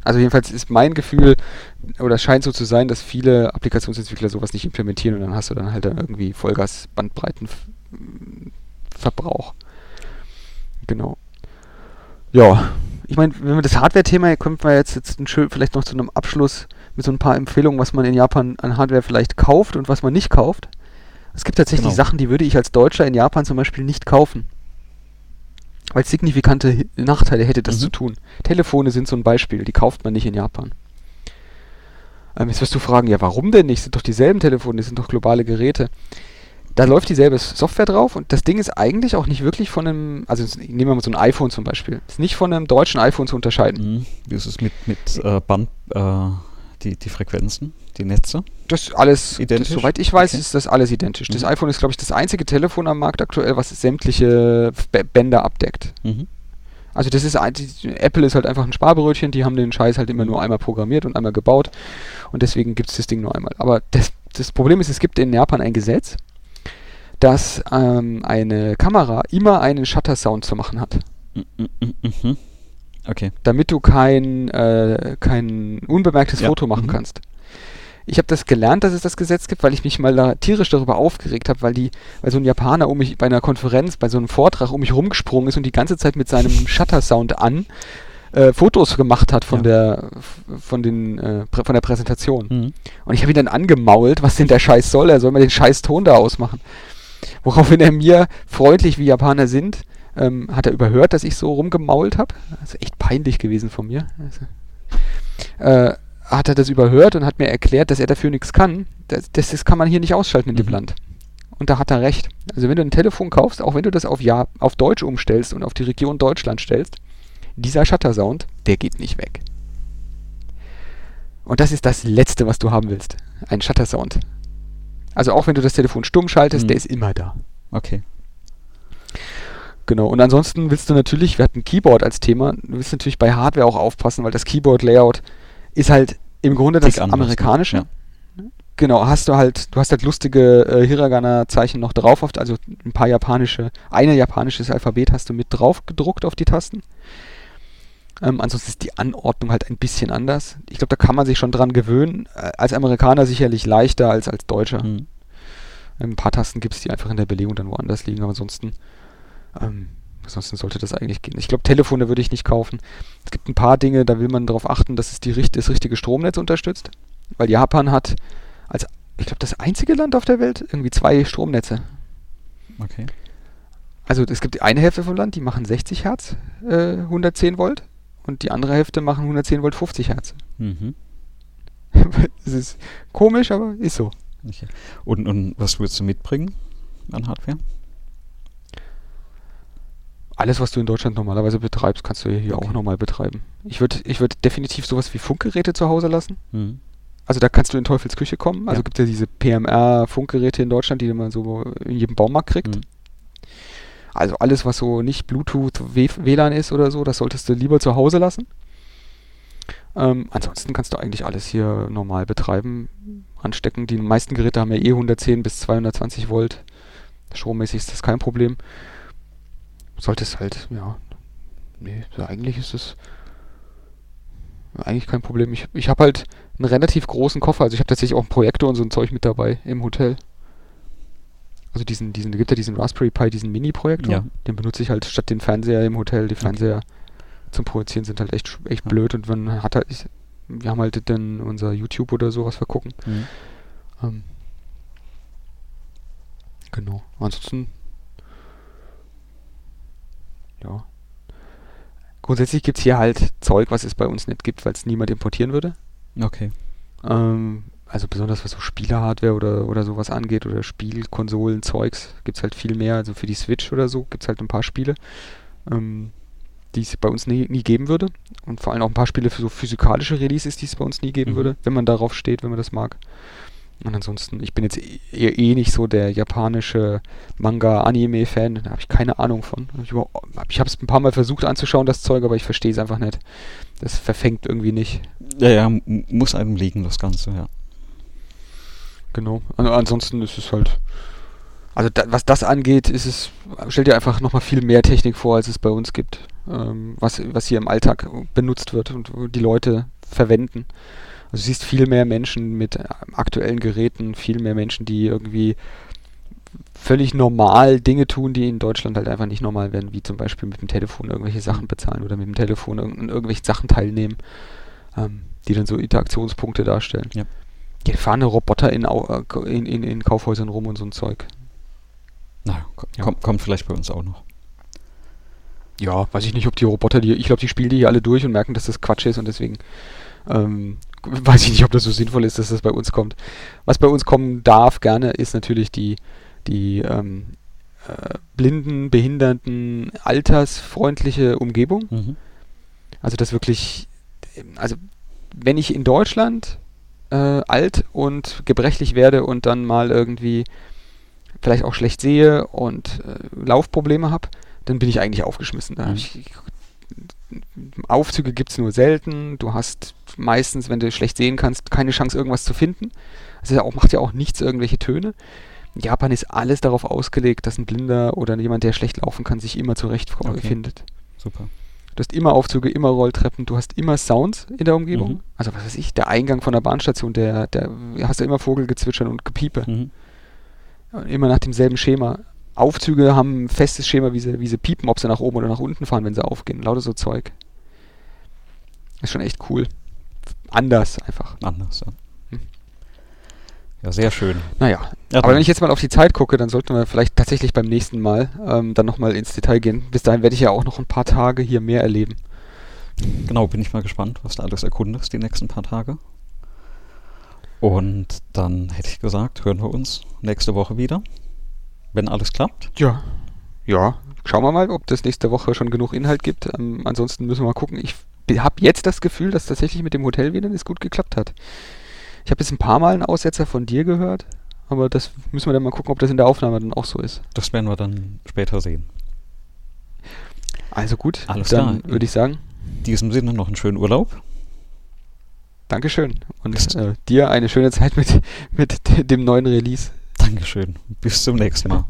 B: Also jedenfalls ist mein Gefühl, oder scheint so zu sein, dass viele Applikationsentwickler sowas nicht implementieren und dann hast du dann halt dann irgendwie Vollgas Bandbreitenverbrauch. Genau. Ja, ich meine, wenn wir das Hardware-Thema, können wir jetzt, jetzt schön, vielleicht noch zu einem Abschluss mit so ein paar Empfehlungen, was man in Japan an Hardware vielleicht kauft und was man nicht kauft. Es gibt tatsächlich
A: Genau.
B: Sachen, die würde ich als Deutscher in Japan zum Beispiel nicht kaufen. Weil es signifikante Nachteile hätte, das
A: Mhm.
B: zu tun. Telefone sind so ein Beispiel, die kauft man nicht in Japan. Ähm, jetzt wirst du fragen, ja, warum denn nicht? Sind doch dieselben Telefone, das sind doch globale Geräte. Da läuft dieselbe Software drauf und das Ding ist eigentlich auch nicht wirklich von einem, also nehmen wir mal so ein iPhone zum Beispiel, ist nicht von einem deutschen iPhone zu unterscheiden.
A: Mhm. Wie ist es mit, mit äh, Band, äh, die, die Frequenzen, die Netze?
B: Das ist alles,
A: Identisch?
B: Das, soweit ich weiß,
A: Okay.
B: ist das alles identisch. Das
A: Mhm.
B: iPhone ist, glaube ich, das einzige Telefon am Markt aktuell, was sämtliche Bänder abdeckt.
A: Mhm.
B: Also das ist Apple ist halt einfach ein Sparbrötchen, die haben den Scheiß halt immer nur einmal programmiert und einmal gebaut und deswegen gibt es das Ding nur einmal. Aber das, das Problem ist, es gibt in Japan ein Gesetz, dass ähm, eine Kamera immer einen Shutter-Sound zu machen hat,
A: Mhm, mhm, mhm. Okay.
B: damit du kein, äh, kein unbemerktes
A: Ja,
B: Foto machen
A: mhm.
B: kannst. Ich habe das gelernt, dass es das Gesetz gibt, weil ich mich mal da tierisch darüber aufgeregt habe, weil die, weil so ein Japaner um mich bei einer Konferenz, bei so einem Vortrag um mich rumgesprungen ist und die ganze Zeit mit seinem Shutter-Sound an äh, Fotos gemacht hat von
A: Ja.
B: der von den äh, von der Präsentation.
A: Mhm.
B: Und ich habe ihn dann angemault, was denn der Scheiß soll. Er soll mal den Scheiß Ton da ausmachen. Woraufhin er mir, freundlich wie Japaner sind, ähm, hat er überhört, dass ich so rumgemault habe. Das ist echt peinlich gewesen von mir. Also, äh, hat er das überhört und hat mir erklärt, dass er dafür nichts kann. Das, das, das kann man hier nicht ausschalten in dem
A: Mhm.
B: Land. Und da hat er recht. Also wenn du ein Telefon kaufst, auch wenn du das auf, ja, auf Deutsch umstellst und auf die Region Deutschland stellst, dieser Shutter-Sound, der geht nicht weg. Und das ist das Letzte, was du haben willst. Ein Shutter-Sound. Also auch wenn du das Telefon stumm schaltest,
A: Mhm.
B: der ist immer da.
A: Okay.
B: Genau, und ansonsten willst du natürlich, wir hatten Keyboard als Thema, du willst natürlich bei Hardware auch aufpassen, weil das Keyboard-Layout ist halt im Grunde das
A: anders,
B: amerikanische.
A: ja.
B: Genau, hast du halt, du hast halt lustige äh, Hiragana-Zeichen noch drauf, auf, also ein paar japanische, eine japanisches Alphabet hast du mit drauf gedruckt auf die Tasten. Ähm, ansonsten ist die Anordnung halt ein bisschen anders. Ich glaube, da kann man sich schon dran gewöhnen. Äh, als Amerikaner sicherlich leichter als als Deutscher.
A: Hm.
B: Ein paar Tasten gibt es, die einfach in der Belegung dann woanders liegen, aber ansonsten, ähm, ansonsten sollte das eigentlich gehen. Ich glaube, Telefone würde ich nicht kaufen. Es gibt ein paar Dinge, da will man darauf achten, dass es die, das richtige Stromnetz unterstützt. Weil Japan hat als, ich glaube, das einzige Land auf der Welt irgendwie zwei Stromnetze.
A: Okay.
B: Also es gibt eine Hälfte vom Land, die machen 60 Hertz, äh, 110 Volt. Und die andere Hälfte machen 110 Volt 50 Hertz.
A: Mhm.
B: Es ist komisch, aber ist so.
A: Okay. Und, und was würdest du mitbringen an Hardware?
B: Alles, was du in Deutschland normalerweise betreibst, kannst du hier
A: Okay.
B: auch nochmal betreiben. Ich würde ich würd definitiv sowas wie Funkgeräte zu Hause lassen.
A: Mhm.
B: Also da kannst du in Teufels Küche kommen. Also
A: Ja.
B: gibt es ja diese PMR-Funkgeräte in Deutschland, die man so in jedem Baumarkt kriegt.
A: Mhm.
B: Also alles, was so nicht Bluetooth, WLAN ist oder so, das solltest du lieber zu Hause lassen. Ähm, ansonsten kannst du eigentlich alles hier normal betreiben, anstecken. Die meisten Geräte haben ja eh 110 bis 220 Volt. Strommäßig ist das kein Problem. Solltest halt, ja, nee, so eigentlich ist es eigentlich kein Problem. Ich, ich habe halt einen relativ großen Koffer, also ich habe tatsächlich auch einen Projektor und so ein Zeug mit dabei im Hotel. Also diesen, diesen, gibt ja diesen Raspberry Pi, diesen Mini-Projektor.
A: Ja.
B: Den benutze ich halt statt den Fernseher im Hotel. Die Fernseher zum Projizieren sind halt echt, echt
A: Ja.
B: blöd und man hat halt, ich, wir haben halt dann unser YouTube oder so, was wir gucken.
A: Mhm.
B: Ähm, genau. Ansonsten, ja. Grundsätzlich gibt es hier halt Zeug, was es bei uns nicht gibt, weil es niemand importieren würde.
A: Okay.
B: Ähm, also besonders was so Spielehardware oder, oder sowas angeht oder Spielkonsolen, Zeugs, gibt es halt viel mehr. Also für die Switch oder so gibt es halt ein paar Spiele, ähm, die es bei uns nie, nie geben würde. Und vor allem auch ein paar Spiele für so physikalische Releases, die es bei uns nie geben
A: Mhm.
B: würde, wenn man darauf steht, wenn man das mag. Und ansonsten, ich bin jetzt eh, eh nicht so der japanische Manga-Anime-Fan, da habe ich keine Ahnung von. Ich, habe es ein paar Mal versucht anzuschauen, das Zeug, aber ich verstehe es einfach nicht. Das verfängt irgendwie nicht.
A: Ja, ja, muss einem liegen, das Ganze, ja.
B: Genau. An ansonsten ist es halt. Also da, was das angeht, ist es, stell dir einfach nochmal viel mehr Technik vor, als es bei uns gibt. Ähm, was, was hier im Alltag benutzt wird und die Leute verwenden. Also du siehst viel mehr Menschen mit äh, aktuellen Geräten, viel mehr Menschen, die irgendwie völlig normal Dinge tun, die in Deutschland halt einfach nicht normal werden, wie zum Beispiel mit dem Telefon irgendwelche Sachen bezahlen oder mit dem Telefon an irgendwelchen Sachen teilnehmen, ähm, die dann so Interaktionspunkte darstellen.
A: Ja.
B: Die fahren Roboter in, äh, in, in, in Kaufhäusern rum und so ein Zeug.
A: Na, kommt, kommt vielleicht bei uns auch noch.
B: Ja, weiß ich nicht, ob die Roboter, die, ich glaube, die spielen die hier alle durch und merken, dass das Quatsch ist und deswegen ähm, weiß ich nicht, ob das so sinnvoll ist, dass das bei uns kommt. Was bei uns kommen darf gerne, ist natürlich die, die ähm, äh, blinden, behinderten, altersfreundliche Umgebung.
A: Mhm.
B: Also das wirklich, also wenn ich in Deutschland äh, alt und gebrechlich werde und dann mal irgendwie vielleicht auch schlecht sehe und äh, Laufprobleme habe, dann bin ich eigentlich aufgeschmissen. Da
A: Mhm.
B: ich, Aufzüge gibt es nur selten. Du hast meistens, wenn du schlecht sehen kannst, keine Chance, irgendwas zu finden. Ja auch, macht ja auch nichts, irgendwelche Töne. In Japan ist alles darauf ausgelegt, dass ein Blinder oder jemand, der schlecht laufen kann, sich immer zurechtfindet.
A: Okay. Super.
B: Du hast immer Aufzüge, immer Rolltreppen, du hast immer Sounds in der Umgebung.
A: Mhm.
B: Also was weiß ich, der Eingang von der Bahnstation, der, der hast du immer Vogelgezwitschern und Gepiepe.
A: Mhm.
B: Immer nach demselben Schema. Aufzüge haben ein festes Schema, wie sie, wie sie piepen, ob sie nach oben oder nach unten fahren, wenn sie aufgehen. Lauter so Zeug. Ist schon echt cool. Anders einfach.
A: Anders, ja.
B: Hm.
A: Ja, sehr schön.
B: Naja,
A: Ja,
B: aber wenn ich jetzt mal auf die Zeit gucke, dann sollten wir vielleicht tatsächlich beim nächsten Mal ähm, dann nochmal ins Detail gehen. Bis dahin werde ich ja auch noch ein paar Tage hier mehr erleben.
A: Genau, bin ich mal gespannt, was du alles erkundest die nächsten paar Tage. Und dann hätte ich gesagt, hören wir uns nächste Woche wieder, wenn alles klappt.
B: Ja. Ja. Schauen wir mal, ob das nächste Woche schon genug Inhalt gibt. Ähm, ansonsten müssen wir mal gucken. Ich habe jetzt das Gefühl, dass tatsächlich mit dem Hotel wieder es gut geklappt hat. Ich habe jetzt ein paar Mal einen Aussetzer von dir gehört, aber das müssen wir dann mal gucken, ob das in der Aufnahme dann auch so ist.
A: Das werden wir dann später sehen.
B: Also gut,
A: Alles
B: dann
A: klar.
B: würde ich sagen,
A: In diesem Sinne noch einen schönen Urlaub.
B: Dankeschön. Und äh, dir eine schöne Zeit mit, mit dem neuen Release.
A: Dankeschön. Bis zum nächsten Mal.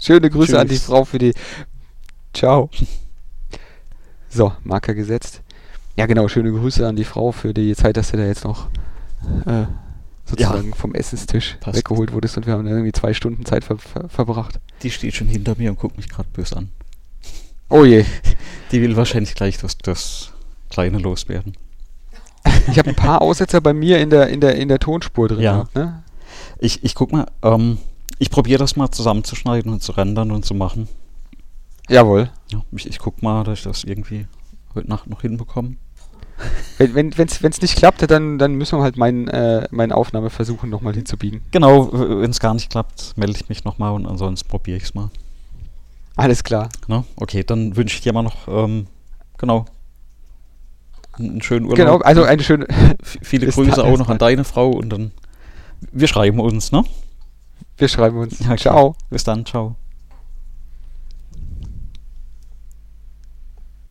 B: Schöne Grüße an die
A: Tschüss.
B: Frau für die. Ciao. So, Marker gesetzt. Ja, genau, schöne Grüße an die Frau für die Zeit, dass du da jetzt noch äh, sozusagen vom Essenstisch
A: Passt.
B: weggeholt wurdest und wir haben da irgendwie zwei Stunden Zeit ver ver verbracht.
A: Die steht schon hinter mir und guckt mich gerade böse an.
B: Oh je.
A: Die will wahrscheinlich gleich das, das Kleine loswerden.
B: Ich habe ein paar Aussetzer bei mir in der, in der, in der Tonspur drin
A: Ja.
B: gehabt, ne?
A: Ich, ich guck mal, ähm, ich probiere das mal zusammenzuschneiden und zu rendern und zu machen.
B: Jawohl.
A: Ja, ich, ich guck mal, dass ich das irgendwie heute Nacht noch hinbekomme.
B: Wenn es wenn, nicht klappt, dann, dann müssen wir halt meinen äh, meinen Aufnahmeversuchen nochmal hinzubiegen.
A: Genau, wenn es gar nicht klappt, melde ich mich nochmal und ansonsten probiere ich es mal.
B: Alles klar.
A: Ne? Okay, dann wünsche ich dir mal noch, ähm, genau, einen schönen Urlaub.
B: Genau, also eine schöne.
A: Viele Grüße auch noch an deine Frau und dann, wir schreiben uns, ne?
B: Wir schreiben uns.
A: Ja, klar.
B: Ciao.
A: Bis dann, ciao.